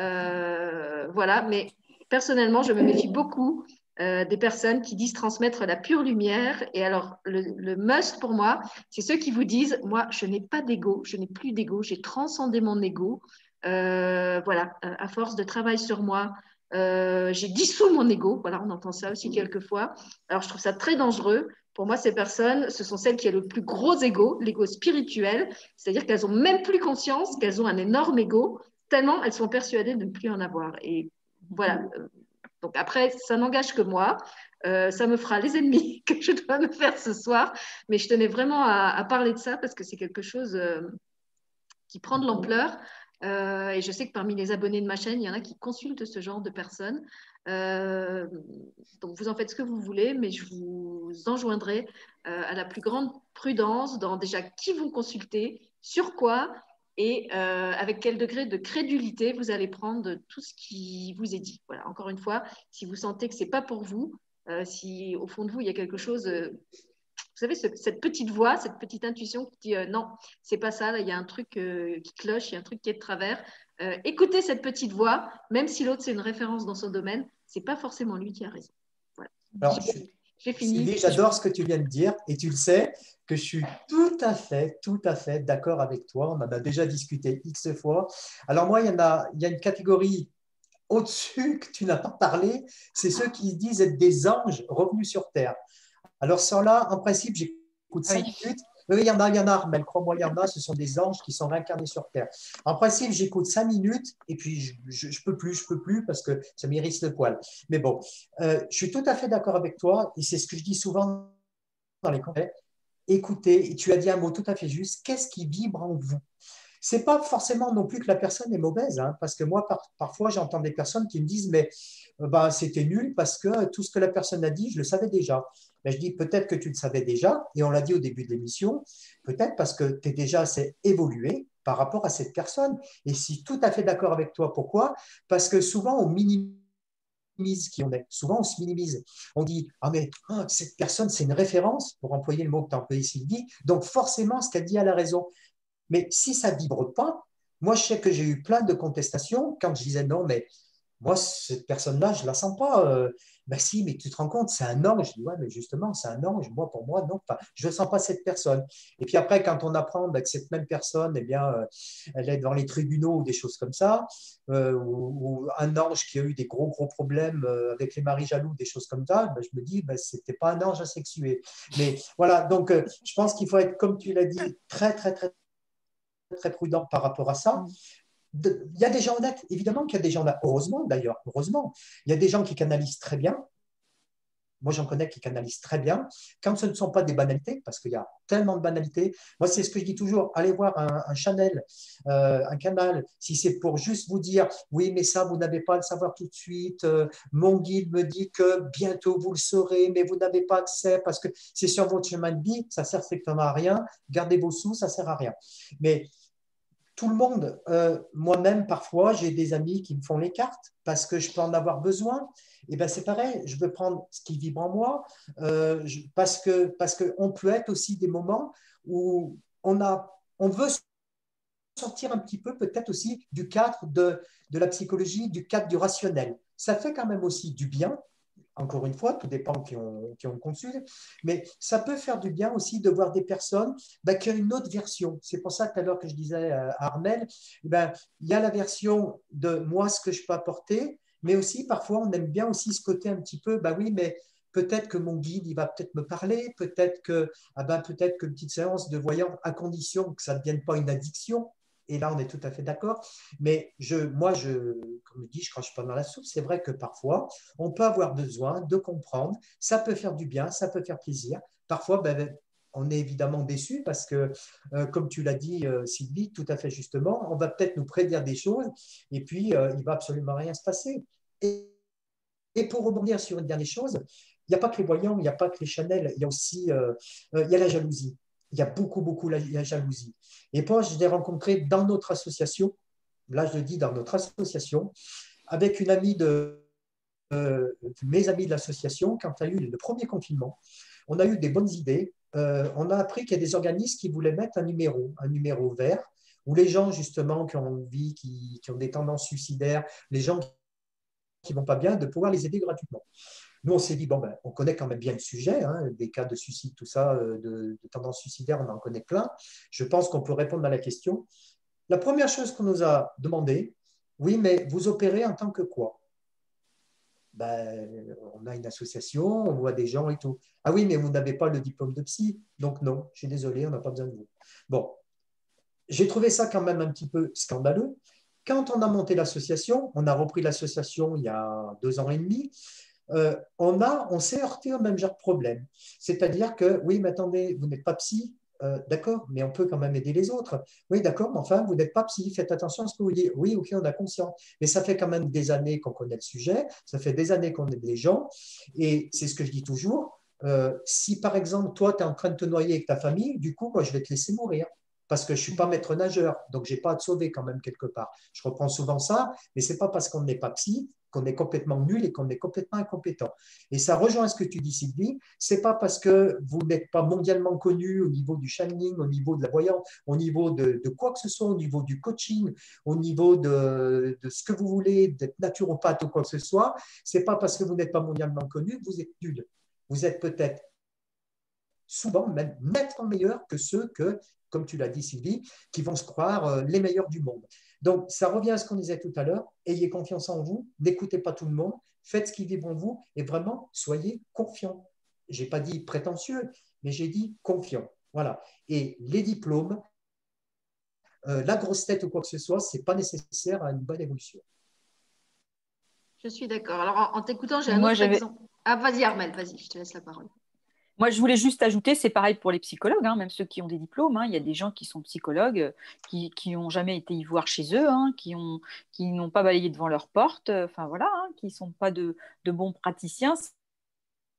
euh, voilà, mais personnellement, je me méfie beaucoup euh, des personnes qui disent transmettre la pure lumière. Et alors, le, le must pour moi, c'est ceux qui vous disent, moi, je n'ai pas d'ego, je n'ai plus d'ego, j'ai transcendé mon ego, voilà, euh, à force de travail sur moi, euh, j'ai dissous mon ego. Voilà, on entend ça aussi quelquefois. Alors, je trouve ça très dangereux. Pour moi, ces personnes, ce sont celles qui ont le plus gros ego, l'ego spirituel, c'est-à-dire qu'elles ont même plus conscience qu'elles ont un énorme ego, tellement elles sont persuadées de ne plus en avoir. Et voilà. Donc après, ça n'engage que moi. ça me fera les ennemis que je dois me faire ce soir. Mais je tenais vraiment à, parler de ça parce que c'est quelque chose qui prend de l'ampleur. Euh, et je sais que parmi les abonnés de ma chaîne, il y en a qui consultent ce genre de personnes. Euh, donc vous en faites ce que vous voulez, mais je vous enjoindrai à la plus grande prudence dans déjà qui vous consultez, sur quoi et avec quel degré de crédulité vous allez prendre tout ce qui vous est dit. Voilà, encore une fois, si vous sentez que ce n'est pas pour vous, si au fond de vous, il y a quelque chose vous savez, cette petite voix, cette petite intuition qui dit euh, non, c'est pas ça, il y a un truc euh, qui cloche, il y a un truc qui est de travers. Euh, écoutez cette petite voix, même si l'autre c'est une référence dans son domaine, c'est pas forcément lui qui a raison. Voilà. J'ai fini. J'adore ce que tu viens de dire et tu le sais que je suis tout à fait, tout à fait d'accord avec toi. On en a déjà discuté x fois. Alors moi, il y en a, il y a une catégorie au-dessus que tu n'as pas parlé, c'est ceux qui disent être des anges revenus sur Terre. Alors, ça-là, en principe, j'écoute 5 minutes. Oui, il y en a, il y en a, mais crois-moi, il y en a, ce sont des anges qui sont réincarnés sur Terre. En principe, j'écoute 5 minutes et puis je ne peux plus, je peux plus parce que ça m'irrisse le poil. Mais bon, euh, je suis tout à fait d'accord avec toi et c'est ce que je dis souvent dans les conseils. Écoutez, et tu as dit un mot tout à fait juste, qu'est-ce qui vibre en vous? C'est pas forcément non plus que la personne est mauvaise, hein, parce que moi, parfois, j'entends des personnes qui me disent, mais euh, bah, c'était nul parce que tout ce que la personne a dit, je le savais déjà. Mais je dis peut-être que tu le savais déjà, et on l'a dit au début de l'émission, peut-être parce que tu es déjà assez évolué par rapport à cette personne. Et si tout à fait d'accord avec toi, pourquoi? Parce que souvent, on minimise qui on est. Souvent, on se minimise. On dit Ah, mais ah, cette personne, c'est une référence, pour employer le mot que tu as employé, Sylvie. Donc, forcément, ce qu'elle dit a la raison. Mais si ça vibre pas, moi, je sais que j'ai eu plein de contestations quand je disais non, mais moi, cette personne-là, je ne la sens pas. Euh, ben si, mais tu te rends compte, c'est un ange. Je dis, ouais, mais justement, c'est un ange. Moi, pour moi, non, je ne sens pas cette personne. Et puis après, quand on apprend ben, que cette même personne, eh bien, euh, elle est dans les tribunaux ou des choses comme ça, euh, ou, un ange qui a eu des gros, gros problèmes avec les maris jaloux, des choses comme ça, ben, je me dis, ben, ce n'était pas un ange asexué. Mais voilà, donc je pense qu'il faut être, comme tu l'as dit, très, très, très très prudent par rapport à ça. Il y a des gens honnêtes, évidemment qu'il y a des gens là, heureusement d'ailleurs, heureusement, il y a des gens qui canalisent très bien. Moi, j'en connais qui canalisent très bien. Quand ce ne sont pas des banalités, parce qu'il y a tellement de banalités, moi, c'est ce que je dis toujours, allez voir un, un channel, euh, un canal, si c'est pour juste vous dire, oui, mais ça, vous n'avez pas à le savoir tout de suite, euh, mon guide me dit que bientôt vous le saurez, mais vous n'avez pas accès parce que c'est sur votre chemin de vie, ça sert strictement à rien, gardez vos sous, ça sert à rien. Mais tout le monde, euh, moi-même parfois, j'ai des amis qui me font les cartes parce que je peux en avoir besoin. Et ben c'est pareil, je veux prendre ce qui vibre en moi euh, parce que parce que on peut être aussi des moments où on a on veut sortir un petit peu peut-être aussi du cadre de, de la psychologie, du cadre du rationnel. Ça fait quand même aussi du bien encore une fois, tout dépend qui ont, qui ont consulté, mais ça peut faire du bien aussi de voir des personnes bah, qui ont une autre version. C'est pour ça tout à l'heure que je disais à Armel, ben, il y a la version de moi, ce que je peux apporter, mais aussi parfois on aime bien aussi ce côté un petit peu, bah oui, mais peut-être que mon guide, il va peut-être me parler, peut-être que, ah ben, peut-être que petite séance de voyant, à condition que ça ne devienne pas une addiction, et là, on est tout à fait d'accord. Mais je, moi, je, comme je dis, je crache pas dans la soupe. C'est vrai que parfois, on peut avoir besoin de comprendre. Ça peut faire du bien, ça peut faire plaisir. Parfois, ben, on est évidemment déçu parce que, euh, comme tu l'as dit, euh, Sylvie, tout à fait justement, on va peut-être nous prédire des choses et puis euh, il va absolument rien se passer. Et, pour rebondir sur une dernière chose, il n'y a pas que les voyants, il n'y a pas que les Chanel, il y a aussi il y a la jalousie il y a beaucoup, beaucoup la, jalousie. Et moi, je l'ai rencontré dans notre association, là je le dis dans notre association, avec une amie de, euh, mes amis de l'association, quand il y a eu le premier confinement, on a eu des bonnes idées. Euh, on a appris qu'il y a des organismes qui voulaient mettre un numéro, un numéro vert, où les gens justement qui ont envie, qui, qui ont des tendances suicidaires, les gens qui ne vont pas bien, de pouvoir les aider gratuitement. Nous, on s'est dit, bon, ben, on connaît quand même bien le sujet, hein, des cas de suicide, tout ça, euh, de, tendance suicidaire, on en connaît plein. Je pense qu'on peut répondre à la question. La première chose qu'on nous a demandé, oui, mais vous opérez en tant que quoi? Ben, on a une association, on voit des gens et tout. Ah oui, mais vous n'avez pas le diplôme de psy, donc non, je suis désolé, on n'a pas besoin de vous. Bon, j'ai trouvé ça quand même un petit peu scandaleux. Quand on a monté l'association, on a repris l'association il y a deux ans et demi, euh, on, a, on s'est heurté au même genre de problème. C'est-à-dire que, oui, mais attendez, vous n'êtes pas psy, euh, d'accord, mais on peut quand même aider les autres. Oui, d'accord, mais enfin, vous n'êtes pas psy, faites attention à ce que vous dites. Oui, ok, on a conscience. Mais ça fait quand même des années qu'on connaît le sujet, ça fait des années qu'on aide les gens, et c'est ce que je dis toujours. Euh, si par exemple, toi, tu es en train de te noyer avec ta famille, du coup, moi, je vais te laisser mourir parce que je ne suis pas maître nageur, donc je n'ai pas à te sauver quand même quelque part. Je reprends souvent ça, mais ce n'est pas parce qu'on n'est pas psy qu'on est complètement nul et qu'on est complètement incompétent. Et ça rejoint ce que tu dis, Sylvie. C'est pas parce que vous n'êtes pas mondialement connu au niveau du shining, au niveau de la voyance, au niveau de, quoi que ce soit, au niveau du coaching, au niveau de, ce que vous voulez, d'être naturopathe ou quoi que ce soit. C'est pas parce que vous n'êtes pas mondialement connu que vous êtes nul. Vous êtes peut-être souvent même nettement meilleur que ceux que, comme tu l'as dit Sylvie, qui vont se croire euh, les meilleurs du monde. Donc, ça revient à ce qu'on disait tout à l'heure. Ayez confiance en vous, n'écoutez pas tout le monde, faites ce qui vibre en vous et vraiment, soyez confiant. Je n'ai pas dit prétentieux, mais j'ai dit confiant. Voilà. Et les diplômes, euh, la grosse tête ou quoi que ce soit, ce n'est pas nécessaire à une bonne évolution. Je suis d'accord. Alors, en, t'écoutant, j'ai un autre exemple. Ah, vas-y, Armel, vas-y, je te laisse la parole. Moi, je voulais juste ajouter, c'est pareil pour les psychologues, hein, même ceux qui ont des diplômes. Hein. il y a des gens qui sont psychologues, euh, qui n'ont jamais été y voir chez eux, hein, qui n'ont qui pas balayé devant leur porte, euh, enfin voilà, qui ne sont pas de, bons praticiens.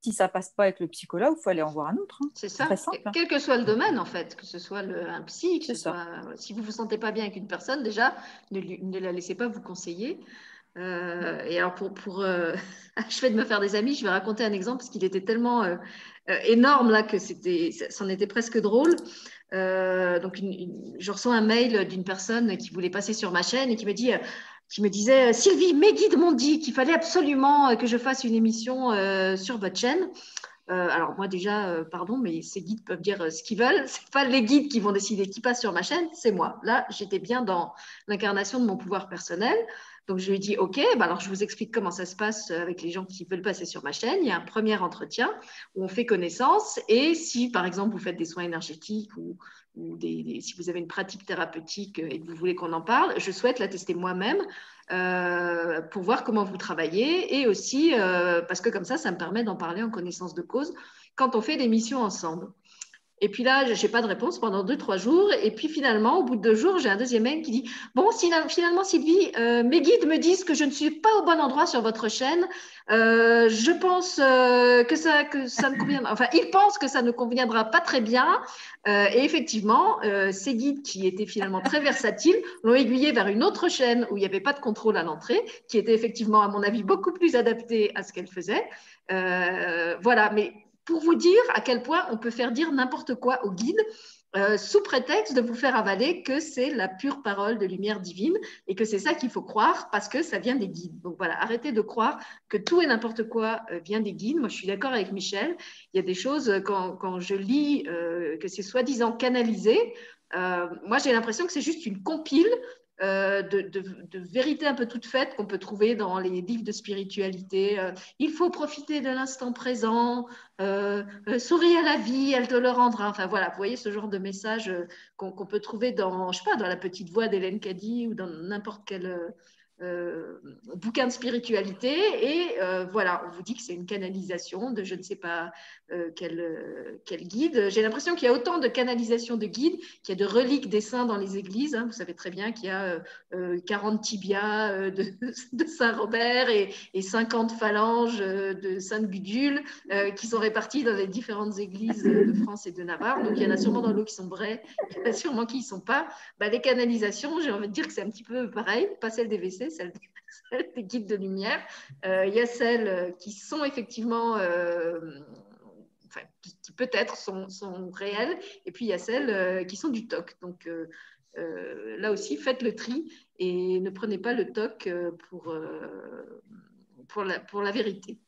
Si ça passe pas avec le psychologue, il faut aller en voir un autre. C'est ça. Quel que soit le domaine, en fait, que ce soit un psy, que si vous ne vous sentez pas bien avec une personne, déjà, ne, ne la laissez pas vous conseiller. Euh, et alors, pour, pour euh, achever de me faire des amis, je vais raconter un exemple parce qu'il était tellement euh, énorme là que c'en était presque drôle. donc, je reçois un mail d'une personne qui voulait passer sur ma chaîne et qui me dit, qui me disait, Sylvie, mes guides m'ont dit qu'il fallait absolument que je fasse une émission sur votre chaîne. alors moi déjà, pardon, mais ces guides peuvent dire ce qu'ils veulent. C'est pas les guides qui vont décider qui passe sur ma chaîne, c'est moi. Là, j'étais bien dans l'incarnation de mon pouvoir personnel. Donc, je lui ai dit, OK, bah alors je vous explique comment ça se passe avec les gens qui veulent passer sur ma chaîne. Il y a un premier entretien où on fait connaissance. Et si, par exemple, vous faites des soins énergétiques ou, si vous avez une pratique thérapeutique et que vous voulez qu'on en parle, je souhaite la tester moi-même euh, pour voir comment vous travaillez et aussi euh, parce que comme ça, ça me permet d'en parler en connaissance de cause quand on fait des missions ensemble. Et puis là, je n'ai pas de réponse pendant deux, trois jours. Et puis finalement, au bout de deux jours, j'ai un deuxième mail qui dit Bon, finalement, Sylvie, euh, mes guides me disent que je ne suis pas au bon endroit sur votre chaîne. Euh, je pense euh, que, ça, que ça ne conviendra. Enfin, ils pensent que ça ne conviendra pas très bien. et effectivement, ces guides qui étaient finalement très versatiles l'ont aiguillé vers une autre chaîne où il n'y avait pas de contrôle à l'entrée, qui était effectivement, à mon avis, beaucoup plus adaptée à ce qu'elle faisait. voilà, mais pour vous dire à quel point on peut faire dire n'importe quoi au guide euh, sous prétexte de vous faire avaler que c'est la pure parole de lumière divine et que c'est ça qu'il faut croire parce que ça vient des guides. Donc voilà, arrêtez de croire que tout et n'importe quoi euh, vient des guides. Moi, je suis d'accord avec Michel. Il y a des choses, euh, quand, quand je lis que c'est soi-disant canalisé, moi j'ai l'impression que c'est juste une compile euh, de, de, vérité un peu toute faite qu'on peut trouver dans les livres de spiritualité. Euh, il faut profiter de l'instant présent, euh, souris à la vie, elle te le rendra. Enfin voilà, vous voyez ce genre de message qu'on peut trouver dans, je sais pas, dans la petite voix d'Hélène Caddy ou dans n'importe quel euh, bouquin de spiritualité et euh, voilà, on vous dit que c'est une canalisation de je ne sais pas euh, quel, quel, guide. J'ai l'impression qu'il y a autant de canalisation de guides qu'il y a de reliques des saints dans les églises. Hein. Vous savez très bien qu'il y a 40 tibias de, Saint-Robert et, et, 50 phalanges de Sainte-Gudule qui sont répartis dans les différentes églises de France et de Navarre. Donc il y en a sûrement dans l'eau qui sont vraies, il y sûrement qui ne sont pas. Bah, les canalisations, j'ai envie de dire que c'est un petit peu pareil, pas celle des WC, celles, des guides de lumière. Euh, il y a celles qui sont effectivement, euh, enfin, qui, peut-être sont, sont, réelles, et puis il y a celles euh, qui sont du TOC. Donc là aussi, faites le tri et ne prenez pas le TOC pour, pour, la, pour la vérité.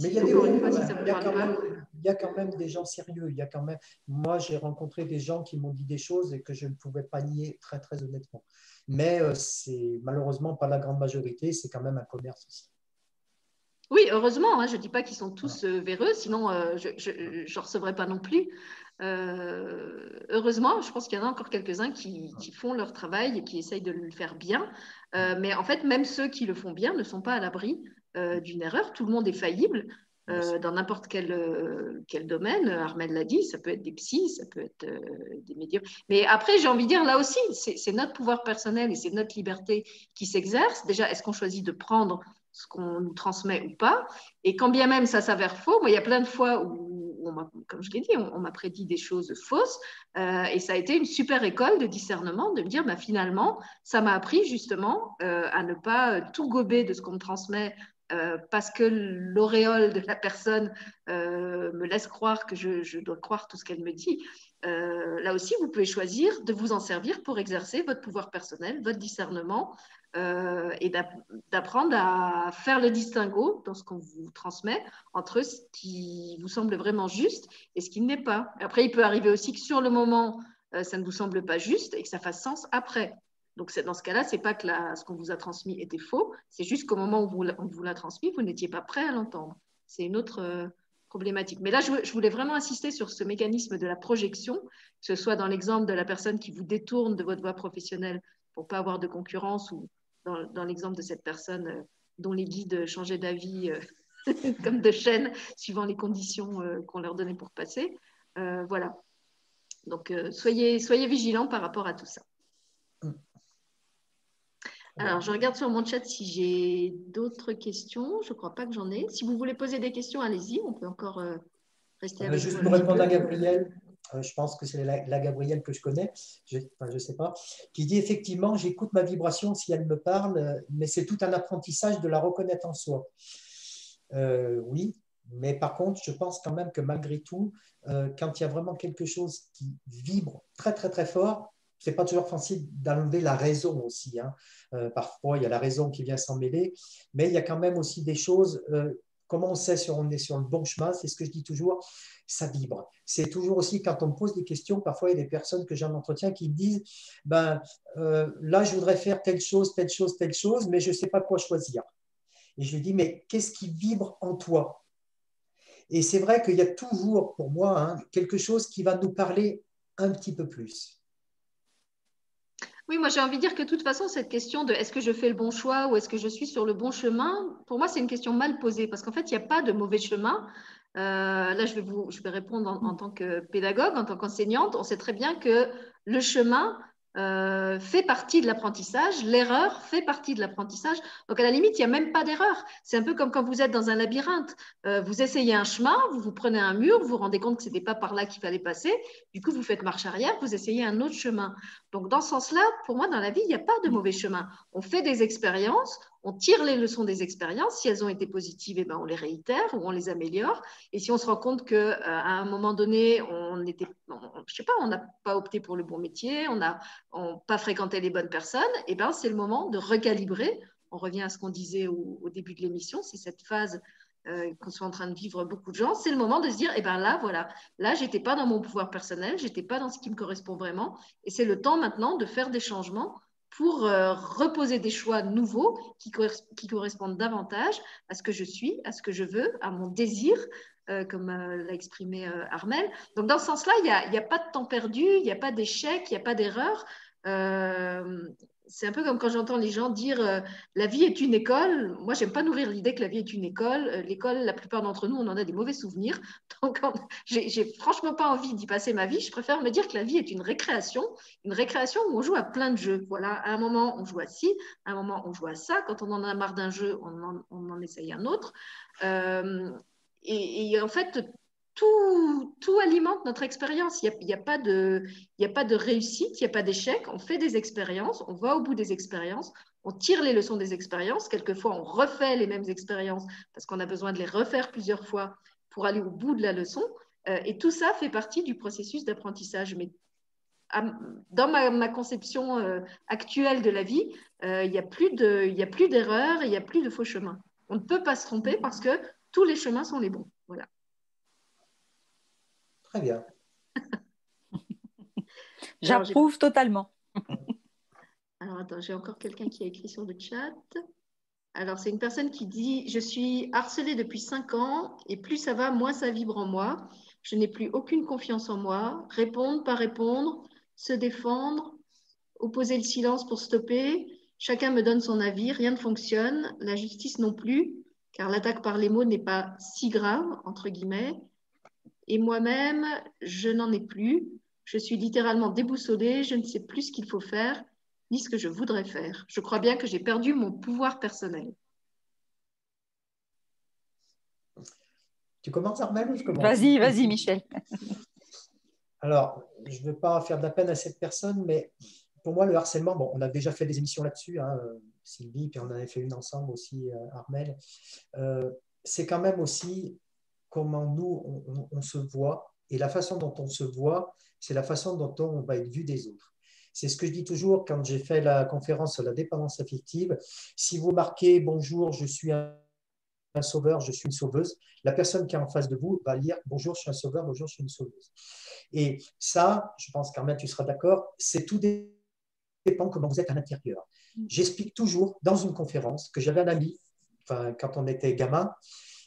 Mais il y, a quand même des gens sérieux. Il y a quand même, moi, j'ai rencontré des gens qui m'ont dit des choses et que je ne pouvais pas nier très, très honnêtement mais euh, c'est malheureusement pas la grande majorité, c'est quand même un commerce aussi. Oui, heureusement, hein, je ne dis pas qu'ils sont tous euh, véreux, sinon euh, je ne recevrai pas non plus. heureusement, je pense qu'il y en a encore quelques-uns qui, font leur travail et qui essayent de le faire bien. mais en fait, même ceux qui le font bien ne sont pas à l'abri d'une erreur. Tout le monde est faillible. euh, dans n'importe quel, euh, quel domaine. Armel l'a dit, ça peut être des psys, ça peut être euh, des médiums. Mais après, j'ai envie de dire, là aussi, c'est notre pouvoir personnel et c'est notre liberté qui s'exerce. Déjà, est-ce qu'on choisit de prendre ce qu'on nous transmet ou pas? Et quand bien même ça s'avère faux, moi, il y a plein de fois où, comme je l'ai dit, on, m'a prédit des choses fausses. et ça a été une super école de discernement de me dire, bah, finalement, ça m'a appris justement à ne pas tout gober de ce qu'on me transmet euh, parce que l'auréole de la personne euh, me laisse croire que je, dois croire tout ce qu'elle me dit. Euh, là aussi, vous pouvez choisir de vous en servir pour exercer votre pouvoir personnel, votre discernement et d'apprendre à faire le distinguo dans ce qu'on vous transmet entre ce qui vous semble vraiment juste et ce qui n'est pas. Après, il peut arriver aussi que sur le moment, ça ne vous semble pas juste et que ça fasse sens après. Donc, dans ce cas-là, ce n'est pas que ce qu'on vous a transmis était faux, c'est juste qu'au moment où on vous l'a transmis, vous n'étiez pas prêt à l'entendre. C'est une autre euh, problématique. Mais là, je, voulais vraiment insister sur ce mécanisme de la projection, que ce soit dans l'exemple de la personne qui vous détourne de votre voie professionnelle pour ne pas avoir de concurrence ou dans, l'exemple de cette personne euh, dont les guides changeaient d'avis euh, comme de chaîne suivant les conditions qu'on leur donnait pour passer. voilà. Donc, soyez, soyez vigilants par rapport à tout ça. Alors, je regarde sur mon chat si j'ai d'autres questions. Je ne crois pas que j'en ai. Si vous voulez poser des questions, allez-y. On peut encore euh, rester euh, avec Juste pour répondre à Gabriel, euh, je pense que c'est la, la, Gabrielle que je connais, je ne sais pas, qui dit effectivement, j'écoute ma vibration si elle me parle, mais c'est tout un apprentissage de la reconnaître en soi. oui, mais par contre, je pense quand même que malgré tout, quand il y a vraiment quelque chose qui vibre très, très, très fort, c'est pas toujours facile d'enlever la raison aussi. Hein. Euh, parfois, il y a la raison qui vient s'en mêler, mais il y a quand même aussi des choses. Euh, comment on sait si on est sur le bon chemin? C'est ce que je dis toujours, ça vibre. C'est toujours aussi quand on me pose des questions, parfois il y a des personnes que j'ai en entretien qui me disent ben, euh, là, je voudrais faire telle chose, telle chose, telle chose, mais je ne sais pas quoi choisir. Et je lui dis mais qu'est-ce qui vibre en toi? Et c'est vrai qu'il y a toujours, pour moi, hein, quelque chose qui va nous parler un petit peu plus. Oui, moi j'ai envie de dire que de toute façon, cette question de est-ce que je fais le bon choix ou est-ce que je suis sur le bon chemin, pour moi c'est une question mal posée parce qu'en fait, il n'y a pas de mauvais chemin. Euh, là, je vais, vous, répondre en tant que pédagogue, en tant qu'enseignante. On sait très bien que le chemin, euh, fait partie de l'apprentissage, l'erreur fait partie de l'apprentissage. Donc à la limite, il n'y a même pas d'erreur. C'est un peu comme quand vous êtes dans un labyrinthe. Euh, vous essayez un chemin, vous vous prenez un mur, vous vous rendez compte que ce n'était pas par là qu'il fallait passer. Du coup, vous faites marche arrière, vous essayez un autre chemin. Donc dans ce sens-là, pour moi, dans la vie, il n'y a pas de mauvais chemin. On fait des expériences, on tire les leçons des expériences. Si elles ont été positives, eh ben, on les réitère ou on les améliore. Et si on se rend compte qu'à euh, un moment donné, on était, je sais pas, on n'a pas opté pour le bon métier, on n'a pas fréquenté les bonnes personnes, eh ben, c'est le moment de recalibrer. On revient à ce qu'on disait au, début de l'émission, c'est cette phase euh, qu'on soit en train de vivre beaucoup de gens, c'est le moment de se dire, eh ben là, voilà, là, j'étais pas dans mon pouvoir personnel, j'étais pas dans ce qui me correspond vraiment, et c'est le temps maintenant de faire des changements pour euh, reposer des choix nouveaux qui, correspondent davantage à ce que je suis, à ce que je veux, à mon désir, euh, comme euh, l'a exprimé Armel. Donc dans ce sens-là, il n'y a, pas de temps perdu, il n'y a pas d'échec, il n'y a pas d'erreur c'est un peu comme quand j'entends les gens dire euh, la vie est une école. Moi, j'aime pas nourrir l'idée que la vie est une école. Euh, l'école, la plupart d'entre nous, on en a des mauvais souvenirs. Donc, j'ai franchement pas envie d'y passer ma vie. Je préfère me dire que la vie est une récréation, une récréation où on joue à plein de jeux. Voilà, à un moment, on joue à ci, à un moment, on joue à ça. Quand on en a marre d'un jeu, on en, essaye un autre. Euh, et, et, en fait, tout, alimente notre expérience. Il n'y a, pas de, a pas de réussite, il n'y a pas d'échec. On fait des expériences, on va au bout des expériences, on tire les leçons des expériences. Quelquefois, on refait les mêmes expériences parce qu'on a besoin de les refaire plusieurs fois pour aller au bout de la leçon. Euh, et tout ça fait partie du processus d'apprentissage. Mais dans ma, conception euh, actuelle de la vie, euh, il n'y a plus d'erreurs, il n'y a plus de faux chemins. On ne peut pas se tromper parce que tous les chemins sont les bons. Voilà. Très bien. J'approuve totalement. Alors, attends, j'ai encore quelqu'un qui a écrit sur le chat. Alors, c'est une personne qui dit Je suis harcelée depuis cinq ans et plus ça va, moins ça vibre en moi. Je n'ai plus aucune confiance en moi. Répondre, pas répondre, se défendre, opposer le silence pour stopper. Chacun me donne son avis, rien ne fonctionne. La justice non plus. car l'attaque par les mots n'est pas si grave, entre guillemets. Et moi-même, je n'en ai plus. Je suis littéralement déboussolée, je ne sais plus ce qu'il faut faire, ni ce que je voudrais faire. Je crois bien que j'ai perdu mon pouvoir personnel. Tu commences, Armel, ou je commence? Vas-y, vas-y, Michel. Alors, je ne veux pas faire de la peine à cette personne, mais pour moi, le harcèlement, bon, on a déjà fait des émissions là-dessus, hein, Sylvie, puis on en avait fait une ensemble aussi, euh, Armel. Euh, c'est quand même aussi comment nous, on, se voit, et la façon dont on se voit, c'est la façon dont on va être vu des autres. C'est ce que je dis toujours quand j'ai fait la conférence sur la dépendance affective. Si vous marquez Bonjour, je suis un, sauveur, je suis une sauveuse, la personne qui est en face de vous va lire Bonjour, je suis un sauveur, bonjour, je suis une sauveuse. Et ça, je pense qu'Armel, tu seras d'accord, c'est tout dépend comment vous êtes à l'intérieur. Mm. J'explique toujours dans une conférence que j'avais un ami, enfin, quand on était gamin,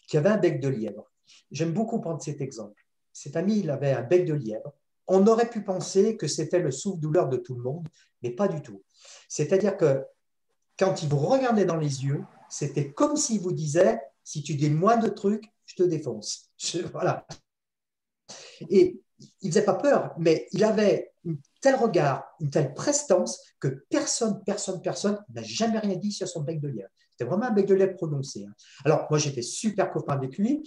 qui avait un bec de lièvre. J'aime beaucoup prendre cet exemple. Cet ami, il avait un bec de lièvre. On aurait pu penser que c'était le souffle-douleur de tout le monde, mais pas du tout. C'est-à-dire que quand il vous regardait dans les yeux, c'était comme s'il vous disait si tu dis moins de trucs, je te défonce. voilà. Et il ne faisait pas peur, mais il avait un tel regard, une telle prestance que personne, personne, personne n'a jamais rien dit sur son bec de lièvre. C'était vraiment un bec de lièvre prononcé. Hein. Alors, moi, j'étais super copain avec lui.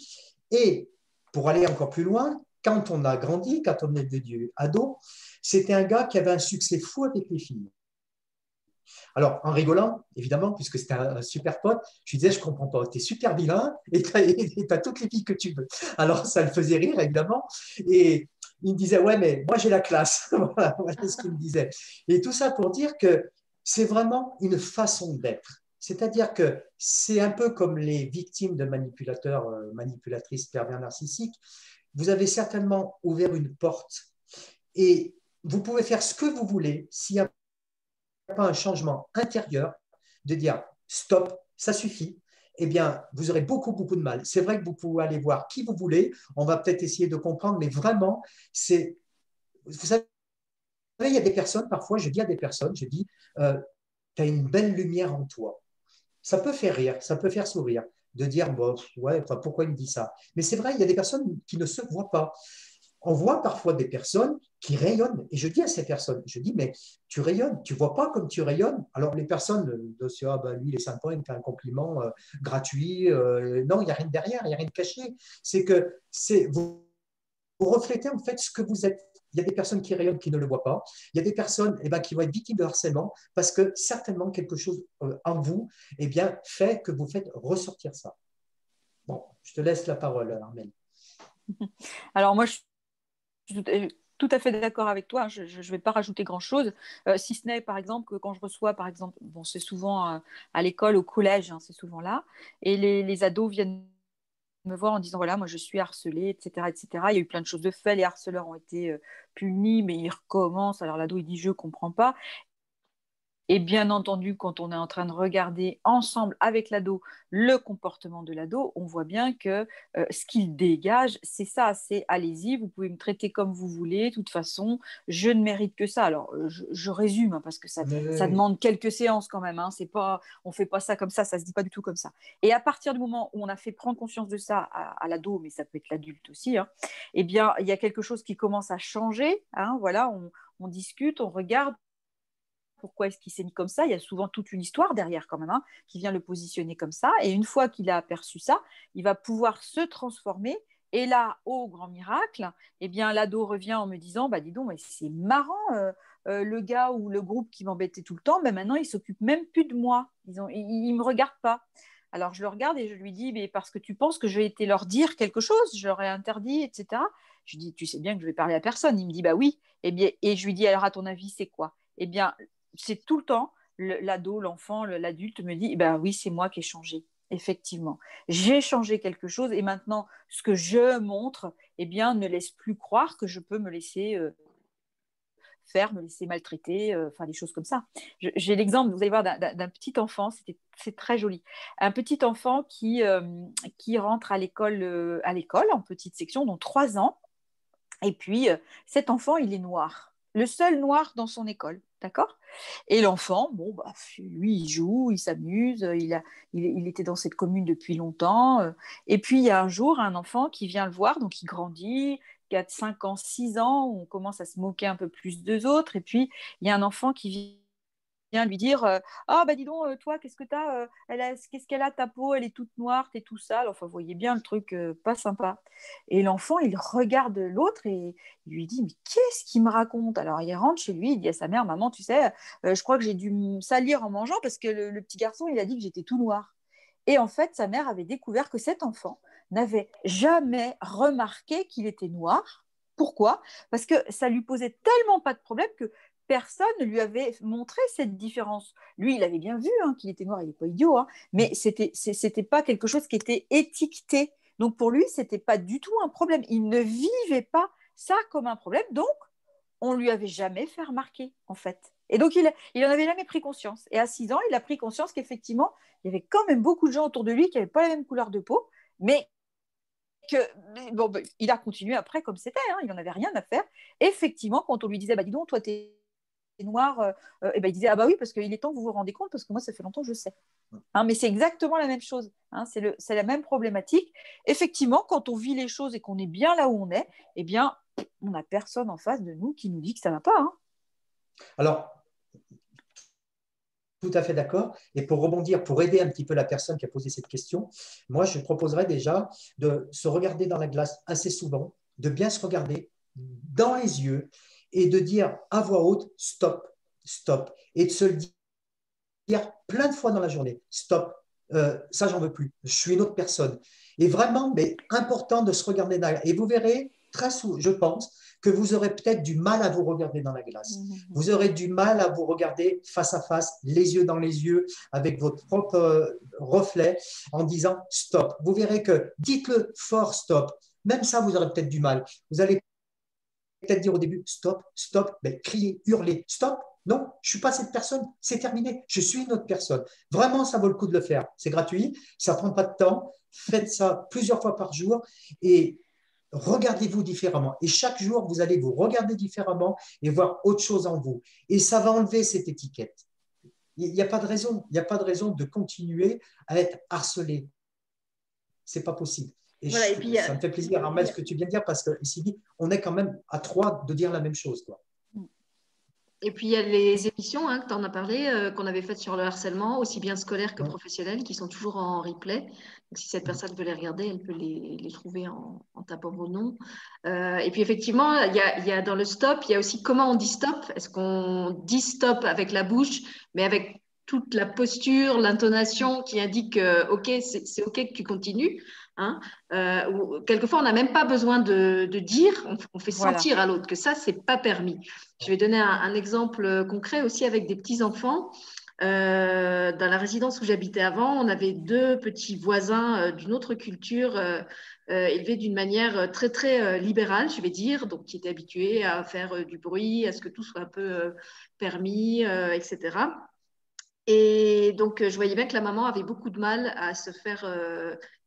Et pour aller encore plus loin, quand on a grandi, quand on est devenu ado, c'était un gars qui avait un succès fou avec les filles. Alors, en rigolant, évidemment, puisque c'était un, super pote, je lui disais, je comprends pas, tu es super vilain et tu as, toutes les filles que tu veux. Alors, ça le faisait rire, évidemment. Et il me disait, ouais, mais moi, j'ai la classe. voilà, voilà ce qu'il me disait. Et tout ça pour dire que c'est vraiment une façon d'être. C'est-à-dire que c'est un peu comme les victimes de manipulateurs, euh, manipulatrices pervers narcissiques. Vous avez certainement ouvert une porte et vous pouvez faire ce que vous voulez s'il n'y a pas un changement intérieur de dire stop, ça suffit, eh bien, vous aurez beaucoup, beaucoup de mal. C'est vrai que vous pouvez aller voir qui vous voulez. On va peut-être essayer de comprendre, mais vraiment, c'est. Vous savez, il y a des personnes, parfois, je dis à des personnes, je dis, euh, tu as une belle lumière en toi ça peut faire rire, ça peut faire sourire, de dire, bon, ouais, pourquoi il me dit ça? Mais c'est vrai, il y a des personnes qui ne se voient pas. On voit parfois des personnes qui rayonnent. Et je dis à ces personnes, je dis, mais tu rayonnes, tu vois pas comme tu rayonnes? Alors les personnes de ce, ah ben lui, il est sympa, il me fait un compliment euh, gratuit. Euh, non, il n'y a rien derrière, il n'y a rien de caché. C'est que vous reflétez en fait ce que vous êtes. Il y a des personnes qui rayonnent qui ne le voient pas. Il y a des personnes eh ben, qui vont être victimes de harcèlement parce que certainement quelque chose euh, en vous eh bien, fait que vous faites ressortir ça. Bon, je te laisse la parole, Armel. Alors moi, je suis tout à fait d'accord avec toi. Je ne vais pas rajouter grand-chose, euh, si ce n'est par exemple que quand je reçois, par exemple, bon, c'est souvent euh, à l'école, au collège, hein, c'est souvent là, et les ados viennent me voir en disant voilà, moi je suis harcelée, etc., etc. Il y a eu plein de choses de fait, les harceleurs ont été euh, punis, mais ils recommencent. Alors l'ado il dit je comprends pas. Et bien entendu, quand on est en train de regarder ensemble avec l'ado le comportement de l'ado, on voit bien que euh, ce qu'il dégage, c'est ça, c'est allez-y, vous pouvez me traiter comme vous voulez, de toute façon, je ne mérite que ça. Alors, euh, je, résume, hein, parce que ça, demande quelques séances quand même, hein, c'est pas, on ne fait pas ça comme ça, ça ne se dit pas du tout comme ça. Et à partir du moment où on a fait prendre conscience de ça à, l'ado, mais ça peut être l'adulte aussi, hein, eh bien, il y a quelque chose qui commence à changer, voilà, on discute, on regarde pourquoi est-ce qu'il s'est mis comme ça. Il y a souvent toute une histoire derrière quand même, hein, qui vient le positionner comme ça. Et une fois qu'il a aperçu ça, il va pouvoir se transformer. Et là, au grand miracle, eh bien, l'ado revient en me disant, bah dis donc, mais c'est marrant, euh, euh, le gars ou le groupe qui m'embêtait tout le temps, maintenant, il s'occupe même plus de moi. Ils ne me regarde pas. Alors, je le regarde et je lui dis, mais parce que tu penses que je vais été leur dire quelque chose, je leur ai interdit, etc. Je lui dis, tu sais bien que je vais parler à personne. Il me dit, bah oui. Et, eh et je lui dis, alors à ton avis, c'est quoi? Eh bien, c'est tout le temps, l'ado, l'enfant, l'adulte me dit, ben oui, c'est moi qui ai changé. Effectivement, j'ai changé quelque chose et maintenant, ce que je montre, eh bien, ne laisse plus croire que je peux me laisser euh, faire, me laisser maltraiter, euh, des choses comme ça. J'ai l'exemple, vous allez voir, d'un petit enfant, c'est très joli. Un petit enfant qui, euh, rentre à l'école, à l'école en petite section, donc trois ans, et puis cet enfant, il est noir, le seul noir dans son école D'accord? Et l'enfant, bon, bah, lui, il joue, il s'amuse, il, a, il, était dans cette commune depuis longtemps. Euh. Et puis, il y a un jour un enfant qui vient le voir, donc il grandit, 4, 5 ans, 6 ans, on commence à se moquer un peu plus d'eux autres. Et puis, il y a un enfant qui lui dire euh, Ah, bah dis donc, euh, toi, qu'est-ce que tu as, euh, Qu'est-ce qu'elle a, ta peau Elle est toute noire, t'es tout sale. Enfin, vous voyez bien le truc pas sympa. Et l'enfant, il regarde l'autre et il lui dit Mais qu'est-ce qu'il me raconte? Alors, il rentre chez lui, il dit à sa mère Maman, tu sais, je crois que j'ai dû me salir en mangeant parce que le, petit garçon, il a dit que j'étais tout noir. Et en fait, sa mère avait découvert que cet enfant n'avait jamais remarqué qu'il était noir. Pourquoi? Parce que ça lui posait tellement pas de problème que personne ne lui avait montré cette différence. Lui, il avait bien vu hein, qu'il était noir, il n'est pas idiot, hein, mais c'était c'était pas quelque chose qui était étiqueté. Donc pour lui, c'était pas du tout un problème. Il ne vivait pas ça comme un problème, donc on lui avait jamais fait remarquer en fait. Et donc il, il en avait jamais pris conscience. Et à 6 ans, il a pris conscience qu'effectivement, il y avait quand même beaucoup de gens autour de lui qui n'avaient pas la même couleur de peau, mais que bon, ben, il a continué après comme c'était, hein, il n'en avait rien à faire. Effectivement, quand on lui disait, bah dis donc, toi, tu es noir, et euh, euh, eh ben, il disait Ah bah oui, parce qu'il est temps que vous vous rendez compte, parce que moi, ça fait longtemps que je sais. Hein, mais c'est exactement la même chose. Hein, c'est la même problématique. Effectivement, quand on vit les choses et qu'on est bien là où on est, eh bien, on n'a personne en face de nous qui nous dit que ça ne va pas. Hein. Alors, tout à fait d'accord. Et pour rebondir, pour aider un petit peu la personne qui a posé cette question, moi, je proposerais déjà de se regarder dans la glace assez souvent, de bien se regarder dans les yeux et de dire à voix haute stop, stop, et de se le dire plein de fois dans la journée stop, euh, ça j'en veux plus, je suis une autre personne. Et vraiment, mais important de se regarder dans la glace. Et vous verrez, très souvent, je pense, que vous aurez peut-être du mal à vous regarder dans la glace. Mmh, mmh, mmh. Vous aurez du mal à vous regarder face à face, les yeux dans les yeux, avec votre propre euh, reflet, en disant stop. Vous verrez que dites-le fort stop. Même ça, vous aurez peut-être du mal. Vous allez peut-être dire au début stop, stop, ben, crier, hurler, stop. Non, je suis pas cette personne, c'est terminé, je suis une autre personne. Vraiment, ça vaut le coup de le faire. C'est gratuit, ça prend pas de temps. Faites ça plusieurs fois par jour et regardez-vous différemment. Et chaque jour, vous allez vous regarder différemment et voir autre chose en vous. Et ça va enlever cette étiquette. Il n'y a pas de raison, il n'y a pas de raison de continuer à être harcelé. C'est pas possible. Et, ça me fait plaisir, Armel, ce que tu viens de dire, parce que ici, on est quand même à trois de dire la même chose. Quoi. Et puis, il y a les émissions hein, que tu en as parlé, euh, qu'on avait faites sur le harcèlement, aussi bien scolaire que professionnel, qui sont toujours en replay. Donc, si cette personne veut les regarder, elle peut les, les trouver en, tapant vos noms. Euh, et puis, effectivement, il y, a, il y, a, dans le stop, il y a aussi comment on dit stop. Est-ce qu'on dit stop avec la bouche, mais avec toute la posture, l'intonation qui indique euh, OK, c'est OK que tu continues Hein, euh, quelquefois, on n'a même pas besoin de, dire, on, fait sentir à l'autre que ça, c'est pas permis. Je vais donner un, exemple concret aussi avec des petits-enfants. Euh, dans la résidence où j'habitais avant, on avait deux petits voisins euh, d'une autre culture élevés d'une manière très très libérale, je vais dire, donc qui étaient habitués à faire du bruit, à ce que tout soit un peu permis, etc. Et donc, je voyais bien que la maman avait beaucoup de mal à se faire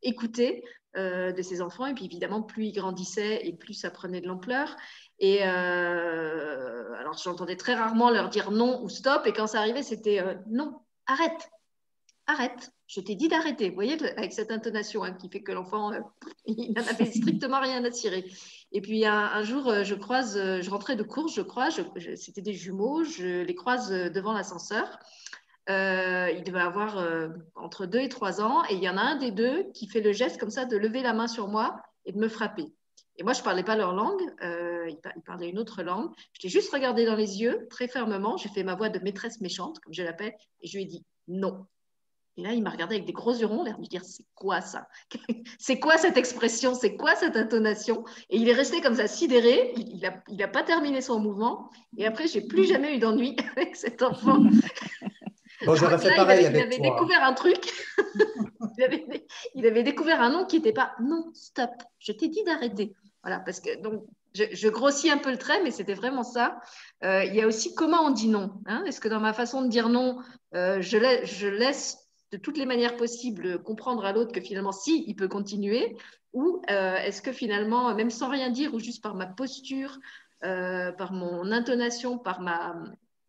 écouter euh, de ses enfants. Et puis évidemment, plus ils grandissaient et plus ça prenait de l'ampleur. Et euh, alors, j'entendais très rarement leur dire non ou stop. Et quand ça arrivait, c'était euh, non, arrête, arrête. Je t'ai dit d'arrêter. Vous voyez, avec cette intonation hein, qui fait que l'enfant, il n'en avait strictement rien à tirer. Et puis un, jour, je croise, je rentrais de course, je crois, c'était des jumeaux, je les croise devant l'ascenseur. Euh, il devait avoir euh, entre 2 et 3 ans, et il y en a un des deux qui fait le geste comme ça de lever la main sur moi et de me frapper. Et moi, je ne parlais pas leur langue, euh, ils, parlaient une autre langue. Je t'ai juste regardé dans les yeux très fermement, j'ai fait ma voix de maîtresse méchante, comme je l'appelle, et je lui ai dit non. Et là, il m'a regardé avec des gros yeux ronds, l'air de me dire c'est quoi ça? C'est quoi cette expression? C'est quoi cette intonation? Et il est resté comme ça, sidéré. Il n'a il a pas terminé son mouvement. Et après, j'ai plus jamais eu d'ennui avec cet enfant. Bon, j'aurais fait pareil avec toi. Il avait découvert un truc. il, avait, découvert un nom qui n'était pas non, stop, je t'ai dit d'arrêter. Voilà, parce que donc, je, grossis un peu le trait, mais c'était vraiment ça. Euh, il y a aussi comment on dit non. Hein. Est-ce que dans ma façon de dire non, euh, je, laisse, je laisse de toutes les manières possibles comprendre à l'autre que finalement, si, il peut continuer? Ou euh, est-ce que finalement, même sans rien dire, ou juste par ma posture, par mon intonation, par ma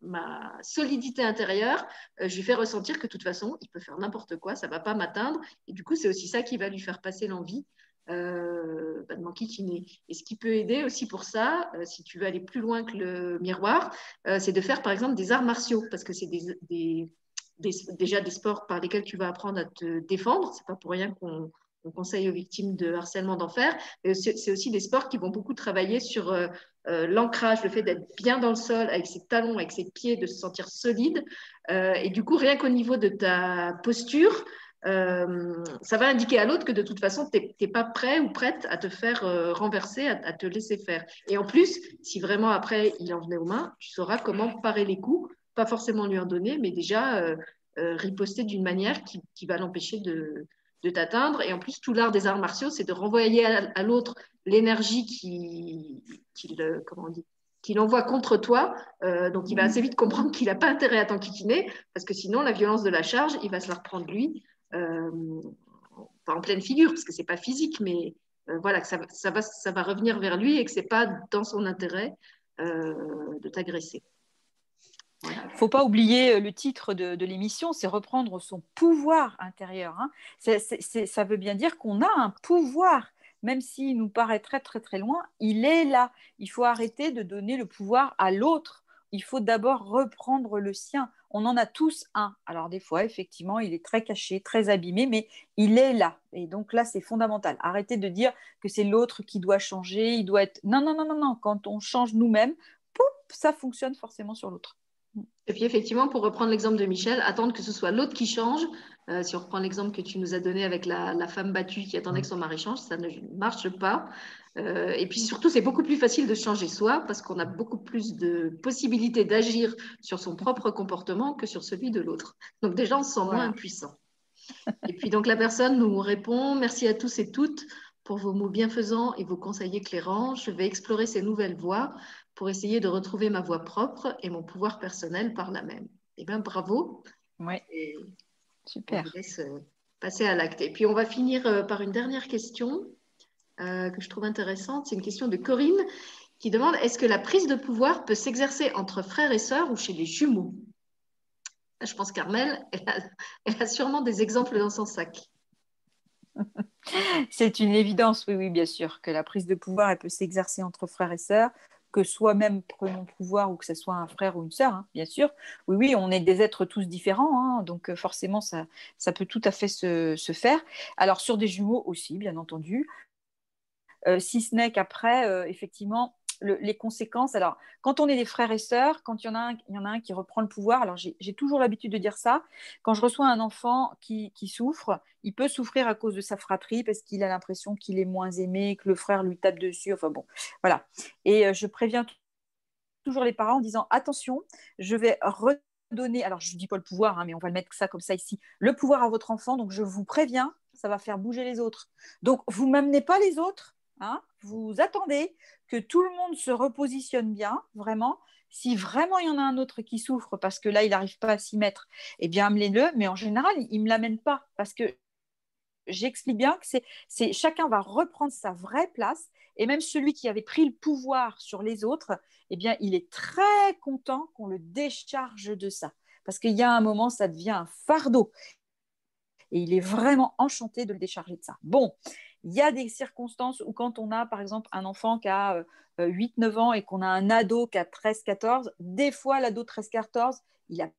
ma solidité intérieure, je lui fais ressentir que de toute façon, il peut faire n'importe quoi, ça ne va pas m'atteindre. Et du coup, c'est aussi ça qui va lui faire passer l'envie euh, bah, de m'enquiquiner. Et ce qui peut aider aussi pour ça, si tu veux aller plus loin que le miroir, c'est de faire par exemple des arts martiaux, parce que c'est déjà des sports par lesquels tu vas apprendre à te défendre. C'est pas pour rien qu'on conseille aux victimes de harcèlement d'enfer. C'est aussi des sports qui vont beaucoup travailler sur euh, euh, l'ancrage, le fait d'être bien dans le sol, avec ses talons, avec ses pieds, de se sentir solide. Euh, et du coup, rien qu'au niveau de ta posture, ça va indiquer à l'autre que de toute façon, tu n'es pas prêt ou prête à te faire renverser, à, te laisser faire. Et en plus, si vraiment après il en venait aux mains, tu sauras comment parer les coups pas forcément lui en donner, mais déjà euh, euh, riposter d'une manière qui, va l'empêcher de, t'atteindre. Et en plus, tout l'art des arts martiaux, c'est de renvoyer à, l'autre l'énergie qu'il qui, envoie contre toi. Euh, donc, il va assez vite comprendre qu'il n'a pas intérêt à t'enquiquiner, parce que sinon, la violence de la charge, il va se la reprendre lui, pas en pleine figure, parce que c'est pas physique, mais voilà, que ça, ça, va, ça va revenir vers lui et que c'est pas dans son intérêt de t'agresser. Il ne faut pas oublier euh, le titre de, l'émission, c'est reprendre son pouvoir intérieur. Hein. ça veut bien dire qu'on a un pouvoir, même s'il nous paraît très très très loin, il est là. Il faut arrêter de donner le pouvoir à l'autre. Il faut d'abord reprendre le sien. On en a tous un. Alors des fois, effectivement, il est très caché, très abîmé, mais il est là. Et donc là, c'est fondamental. Arrêtez de dire que c'est l'autre qui doit changer, il doit être... Non, non, non, non, non. Quand on change nous-mêmes, ça fonctionne forcément sur l'autre. Et puis effectivement, pour reprendre l'exemple de Michel, attendre que ce soit l'autre qui change. Euh, si on reprend l'exemple que tu nous as donné avec la, femme battue qui attendait que son mari change, ça ne marche pas. Euh, et puis surtout, c'est beaucoup plus facile de changer soi parce qu'on a beaucoup plus de possibilités d'agir sur son propre comportement que sur celui de l'autre. Donc déjà, on se sent moins impuissant. Et puis donc la personne nous répond, merci à tous et toutes pour vos mots bienfaisants et vos conseils éclairants. Je vais explorer ces nouvelles voies pour essayer de retrouver ma voix propre et mon pouvoir personnel par la même. Eh bien, bravo. Super. On laisse euh, passer à l'acte. Et puis, on va finir euh, par une dernière question euh, que je trouve intéressante. C'est une question de Corinne qui demande est-ce que la prise de pouvoir peut s'exercer entre frères et sœurs ou chez les jumeaux? Je pense qu'Armel, elle a sûrement des exemples dans son sac. C'est une évidence, oui, oui, bien sûr, que la prise de pouvoir, elle peut s'exercer entre frères et sœurs que soi-même prenons pouvoir ou que ce soit un frère ou une sœur, hein, bien sûr. Oui, oui, on est des êtres tous différents, hein, donc euh, forcément, ça, ça peut tout à fait se, faire. Alors, sur des jumeaux aussi, bien entendu. Euh, si ce n'est qu'après, euh, effectivement, les conséquences. Alors, quand on est des frères et sœurs, quand il y en a un, il y qui reprend le pouvoir, alors j'ai toujours l'habitude de dire ça, quand je reçois un enfant qui, souffre, il peut souffrir à cause de sa fratrie parce qu'il a l'impression qu'il est moins aimé, que le frère lui tape dessus, enfin bon, voilà. Et euh, je préviens toujours les parents en disant, attention, je vais redonner, alors je ne dis pas le pouvoir, hein, mais on va le mettre ça comme ça ici, le pouvoir à votre enfant, donc je vous préviens, ça va faire bouger les autres. Donc, vous ne m'amenez pas les autres, Hein, vous attendez que tout le monde se repositionne bien, vraiment. Si vraiment il y en a un autre qui souffre parce que là, il n'arrive pas à s'y mettre, eh bien, amenez-le. Mais en général, il ne me l'amène pas parce que j'explique bien que c'est, chacun va reprendre sa vraie place. Et même celui qui avait pris le pouvoir sur les autres, eh bien, il est très content qu'on le décharge de ça. Parce qu'il y a un moment, ça devient un fardeau. Et il est vraiment enchanté de le décharger de ça. Bon, il y a des circonstances où quand on a, par exemple, un enfant qui a 8-9 euh, ans et qu'on a un ado qui a 13-14, des fois, l'ado 13-14, il n'a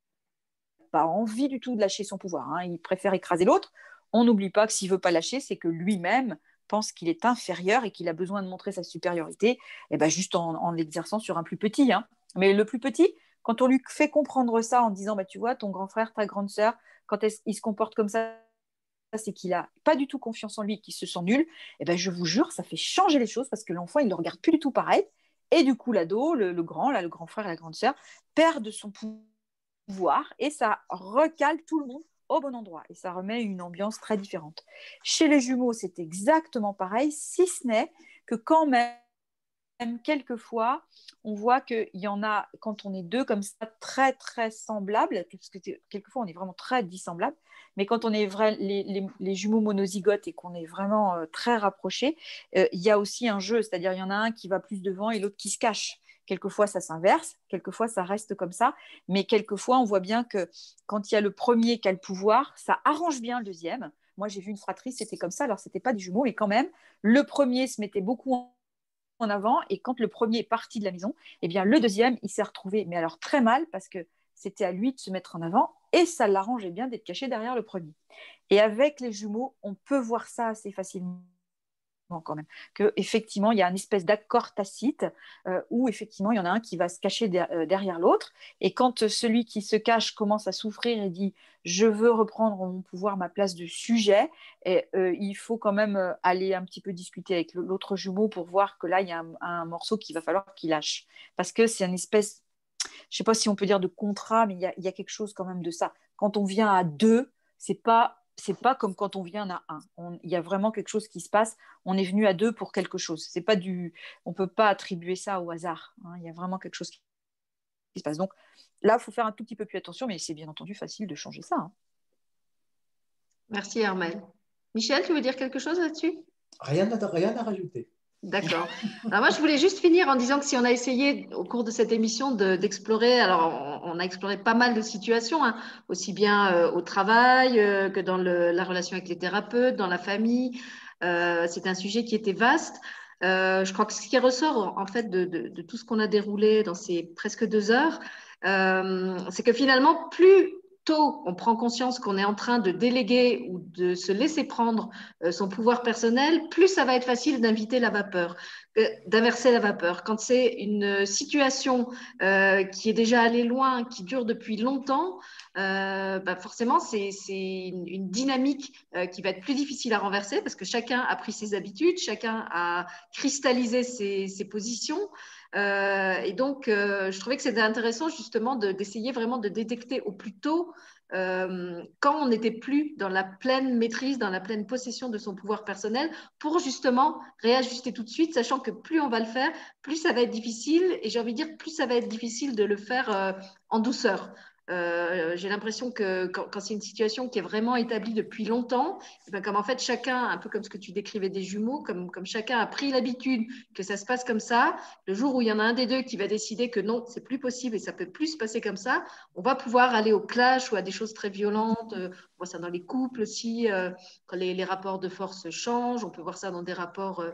pas envie du tout de lâcher son pouvoir. Hein. Il préfère écraser l'autre. On n'oublie pas que s'il veut pas lâcher, c'est que lui-même pense qu'il est inférieur et qu'il a besoin de montrer sa supériorité, et eh ben juste en, l'exerçant sur un plus petit. Hein. Mais le plus petit, quand on lui fait comprendre ça en disant, bah, tu vois, ton grand frère, ta grande sœur, quand il se comporte comme ça, c'est qu'il a pas du tout confiance en lui, qu'il se sent nul, eh ben je vous jure, ça fait changer les choses parce que l'enfant, il ne le regarde plus du tout pareil. Et du coup, l'ado, le, grand, là, le grand frère et la grande sœur, perdent son pouvoir et ça recale tout le monde au bon endroit et ça remet une ambiance très différente. Chez les jumeaux, c'est exactement pareil, si ce n'est que quand même, quelquefois, on voit qu'il y en a, quand on est deux comme ça, très, très semblables, parce que quelquefois, on est vraiment très dissemblables, mais quand on est vrai, les, jumeaux monozygotes et qu'on est vraiment euh, très rapprochés, euh, il y a aussi un jeu, c'est-à-dire il y en a un qui va plus devant et l'autre qui se cache Quelquefois, ça s'inverse, quelquefois, ça reste comme ça, mais quelquefois, on voit bien que quand il y a le premier qui a le pouvoir, ça arrange bien le deuxième. Moi, j'ai vu une fratrie, c'était comme ça, alors ce n'était pas des jumeaux, mais quand même, le premier se mettait beaucoup en avant, et quand le premier est parti de la maison, eh bien, le deuxième, il s'est retrouvé, mais alors très mal, parce que c'était à lui de se mettre en avant, et ça l'arrangeait bien d'être caché derrière le premier. Et avec les jumeaux, on peut voir ça assez facilement quand même, qu'effectivement, il y a une espèce d'accord tacite euh, où effectivement, il y en a un qui va se cacher euh, derrière l'autre. Et quand celui qui se cache commence à souffrir et dit je veux reprendre mon pouvoir, ma place de sujet, et, euh, il faut quand même aller un petit peu discuter avec l'autre jumeau pour voir que là, il y a un, morceau qu'il va falloir qu'il lâche. Parce que c'est une espèce, je ne sais pas si on peut dire de contrat, mais il y a quelque chose quand même de ça. Quand on vient à deux, c'est pas c'est pas comme quand on vient à un. Il y a vraiment quelque chose qui se passe. On est venu à deux pour quelque chose. C'est pas du, on peut pas attribuer ça au hasard. Hein. Il y a vraiment quelque chose qui, se passe. Donc là, il faut faire un tout petit peu plus attention, mais c'est bien entendu facile de changer ça. Hein. Merci Armel. Michel, tu veux dire quelque chose là-dessus? Rien rien à rajouter. D'accord. Alors moi, je voulais juste finir en disant que si on a essayé au cours de cette émission d'explorer, alors on, a exploré pas mal de situations, hein, aussi bien euh, au travail euh, que dans la relation avec les thérapeutes, dans la famille. Euh, c'est un sujet qui était vaste. je crois que ce qui ressort en fait de, de tout ce qu'on a déroulé dans ces presque deux heures, c'est que finalement, plus tôt on prend conscience qu'on est en train de déléguer ou de se laisser prendre euh, son pouvoir personnel, plus ça va être facile d'inviter la vapeur, euh, d'inverser la vapeur. Quand c'est une situation euh, qui est déjà allée loin, qui dure depuis longtemps, bah, forcément, c'est une, dynamique qui va être plus difficile à renverser parce que chacun a pris ses habitudes, chacun a cristallisé ses positions. Euh, et donc, euh, je trouvais que c'était intéressant justement d'essayer vraiment de détecter au plus tôt euh, quand on n'était plus dans la pleine maîtrise, dans la pleine possession de son pouvoir personnel, pour justement réajuster tout de suite, sachant que plus on va le faire, plus ça va être difficile, et j'ai envie de dire, plus ça va être difficile de le faire en douceur. Euh, j'ai l'impression que quand, c'est une situation qui est vraiment établie depuis longtemps, eh ben, comme en fait chacun, un peu comme ce que tu décrivais des jumeaux, comme, comme chacun a pris l'habitude que ça se passe comme ça, le jour où il y en a un des deux qui va décider que non, c'est plus possible et ça peut plus se passer comme ça, on va pouvoir aller au clash ou à des choses très violentes. Euh, on voit ça dans les couples aussi, euh, quand les, rapports de force changent. On peut voir ça dans des rapports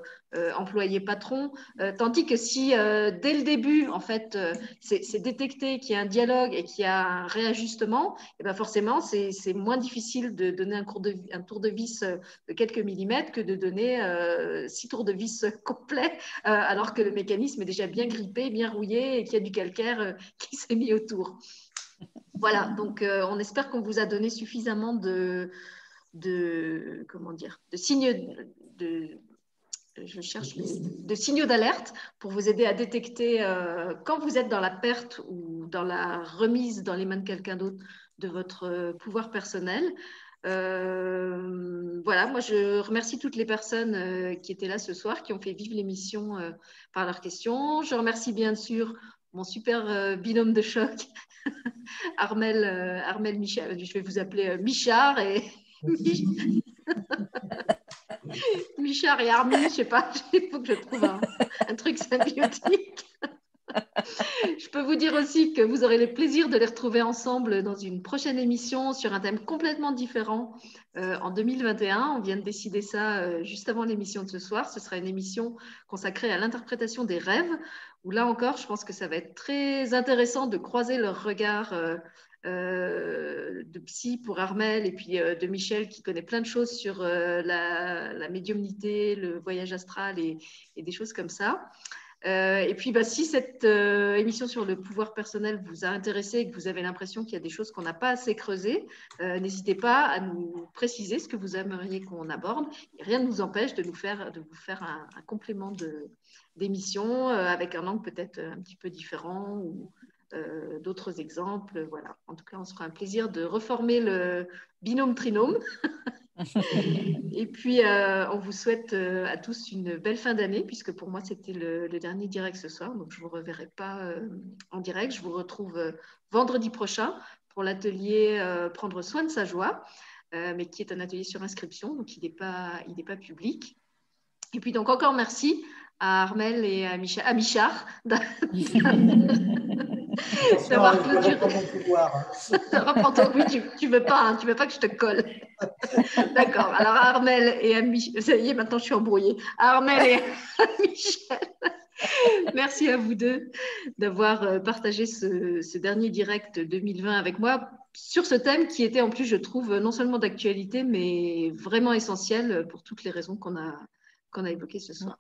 employés-patrons. tandis que si dès le début, en fait, c'est détecté qu'il y a un dialogue et qu'il y a un réajustement, et eh ben forcément, c'est moins difficile de donner un, tour de vis euh, de quelques millimètres que de donner euh, six tours de vis complets, euh, alors que le mécanisme est déjà bien grippé, bien rouillé et qu'il y a du calcaire qui s'est mis autour. Voilà, donc on espère qu'on vous a donné suffisamment de, de comment dire, de signes de, je cherche de signaux d'alerte pour vous aider à détecter euh, quand vous êtes dans la perte ou dans la remise dans les mains de quelqu'un d'autre de votre euh, pouvoir personnel. Euh, voilà, moi je remercie toutes les personnes qui étaient là ce soir, qui ont fait vivre l'émission par leurs questions. Je remercie bien sûr mon super binôme de choc, Armel, Armel Michard, je vais vous appeler Michard et Michard et Armin, je sais pas, il faut que je trouve un, truc symbiotique. Je peux vous dire aussi que vous aurez le plaisir de les retrouver ensemble dans une prochaine émission sur un thème complètement différent euh, en 2021. On vient de décider ça euh, juste avant l'émission de ce soir. Ce sera une émission consacrée à l'interprétation des rêves, où là encore, je pense que ça va être très intéressant de croiser leurs regards. Euh, de psy pour Armel et puis de Michel qui connaît plein de choses sur la, médiumnité, le voyage astral et, des choses comme ça. Et puis, bah, si cette émission sur le pouvoir personnel vous a intéressé et que vous avez l'impression qu'il y a des choses qu'on n'a pas assez creusées, n'hésitez pas à nous préciser ce que vous aimeriez qu'on aborde. rien ne nous empêche de, vous faire un, complément d'émission avec un angle peut-être un petit peu différent ou, euh, d'autres exemples. Voilà. En tout cas, on sera un plaisir de reformer le binôme trinôme. et puis, euh, on vous souhaite euh, à tous une belle fin d'année, puisque pour moi, c'était le, dernier direct ce soir. Donc, je ne vous reverrai pas en direct. Je vous retrouve vendredi prochain pour l'atelier Prendre soin de sa joie, mais qui est un atelier sur inscription, donc il n'est pas, pas public. Et puis, donc, encore merci à Armel et à, à Michard d'avoir clôturé. Reprends ton... Oui, tu, tu veux pas, hein, tu veux pas que je te colle. D'accord. Alors Armel et à Michel, ça y est, maintenant je suis embrouillée. Armel et à Michel. Merci à vous deux d'avoir euh, partagé ce, ce, dernier direct 2020 avec moi sur ce thème qui était en plus, je trouve, non seulement d'actualité, mais vraiment essentiel pour toutes les raisons qu'on a, qu'on a évoquées ce soir.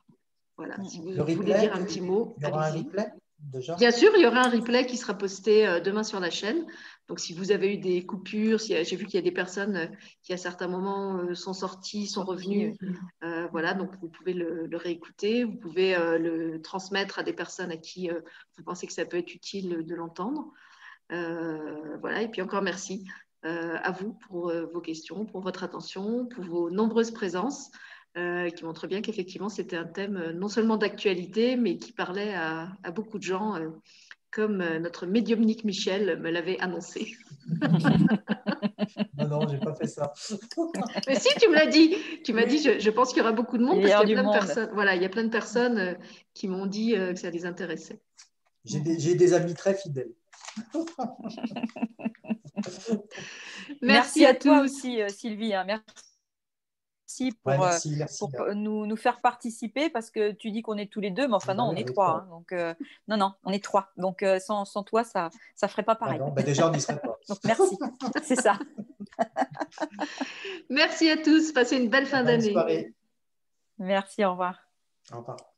Voilà, si vous voulez dire un petit mot. Il y aura un replay? Déjà Bien sûr, il y aura un replay qui sera posté euh, demain sur la chaîne. Donc, si vous avez eu des coupures, si, j'ai vu qu'il y a des personnes euh, qui, à certains moments, euh, sont sorties, sont revenues. Euh, voilà, donc vous pouvez le, le réécouter. Vous pouvez euh, le transmettre à des personnes à qui euh, vous pensez que ça peut être utile de l'entendre. voilà, et puis encore merci à vous pour vos questions, pour votre attention, pour vos nombreuses présences. Euh, qui montre bien qu'effectivement c'était un thème euh, non seulement d'actualité, mais qui parlait à, à beaucoup de gens, euh, comme notre médiumnique Michel me l'avait annoncé. non, non, j'ai pas fait ça. mais si, tu me l'as dit. Tu m'as dit, je, je, pense qu'il y aura beaucoup de monde il parce qu'il y a plein monde. de personnes. Voilà, il y a plein de personnes euh, qui m'ont dit euh, que ça les intéressait. J'ai des, des, amis très fidèles. merci, merci, à, à toi tous. aussi, Sylvie. Hein. Merci pour, ouais, merci, merci, pour nous, nous, faire participer parce que tu dis qu'on est tous les deux, mais enfin non, on est trois. Hein, donc euh, non, non, on est trois. Donc euh, sans, sans, toi, ça ça ferait pas pareil. Ah non, bah déjà, on n'y serait pas. donc merci, c'est ça. merci à tous. Passez une belle fin d'année. Merci, au revoir. Au revoir.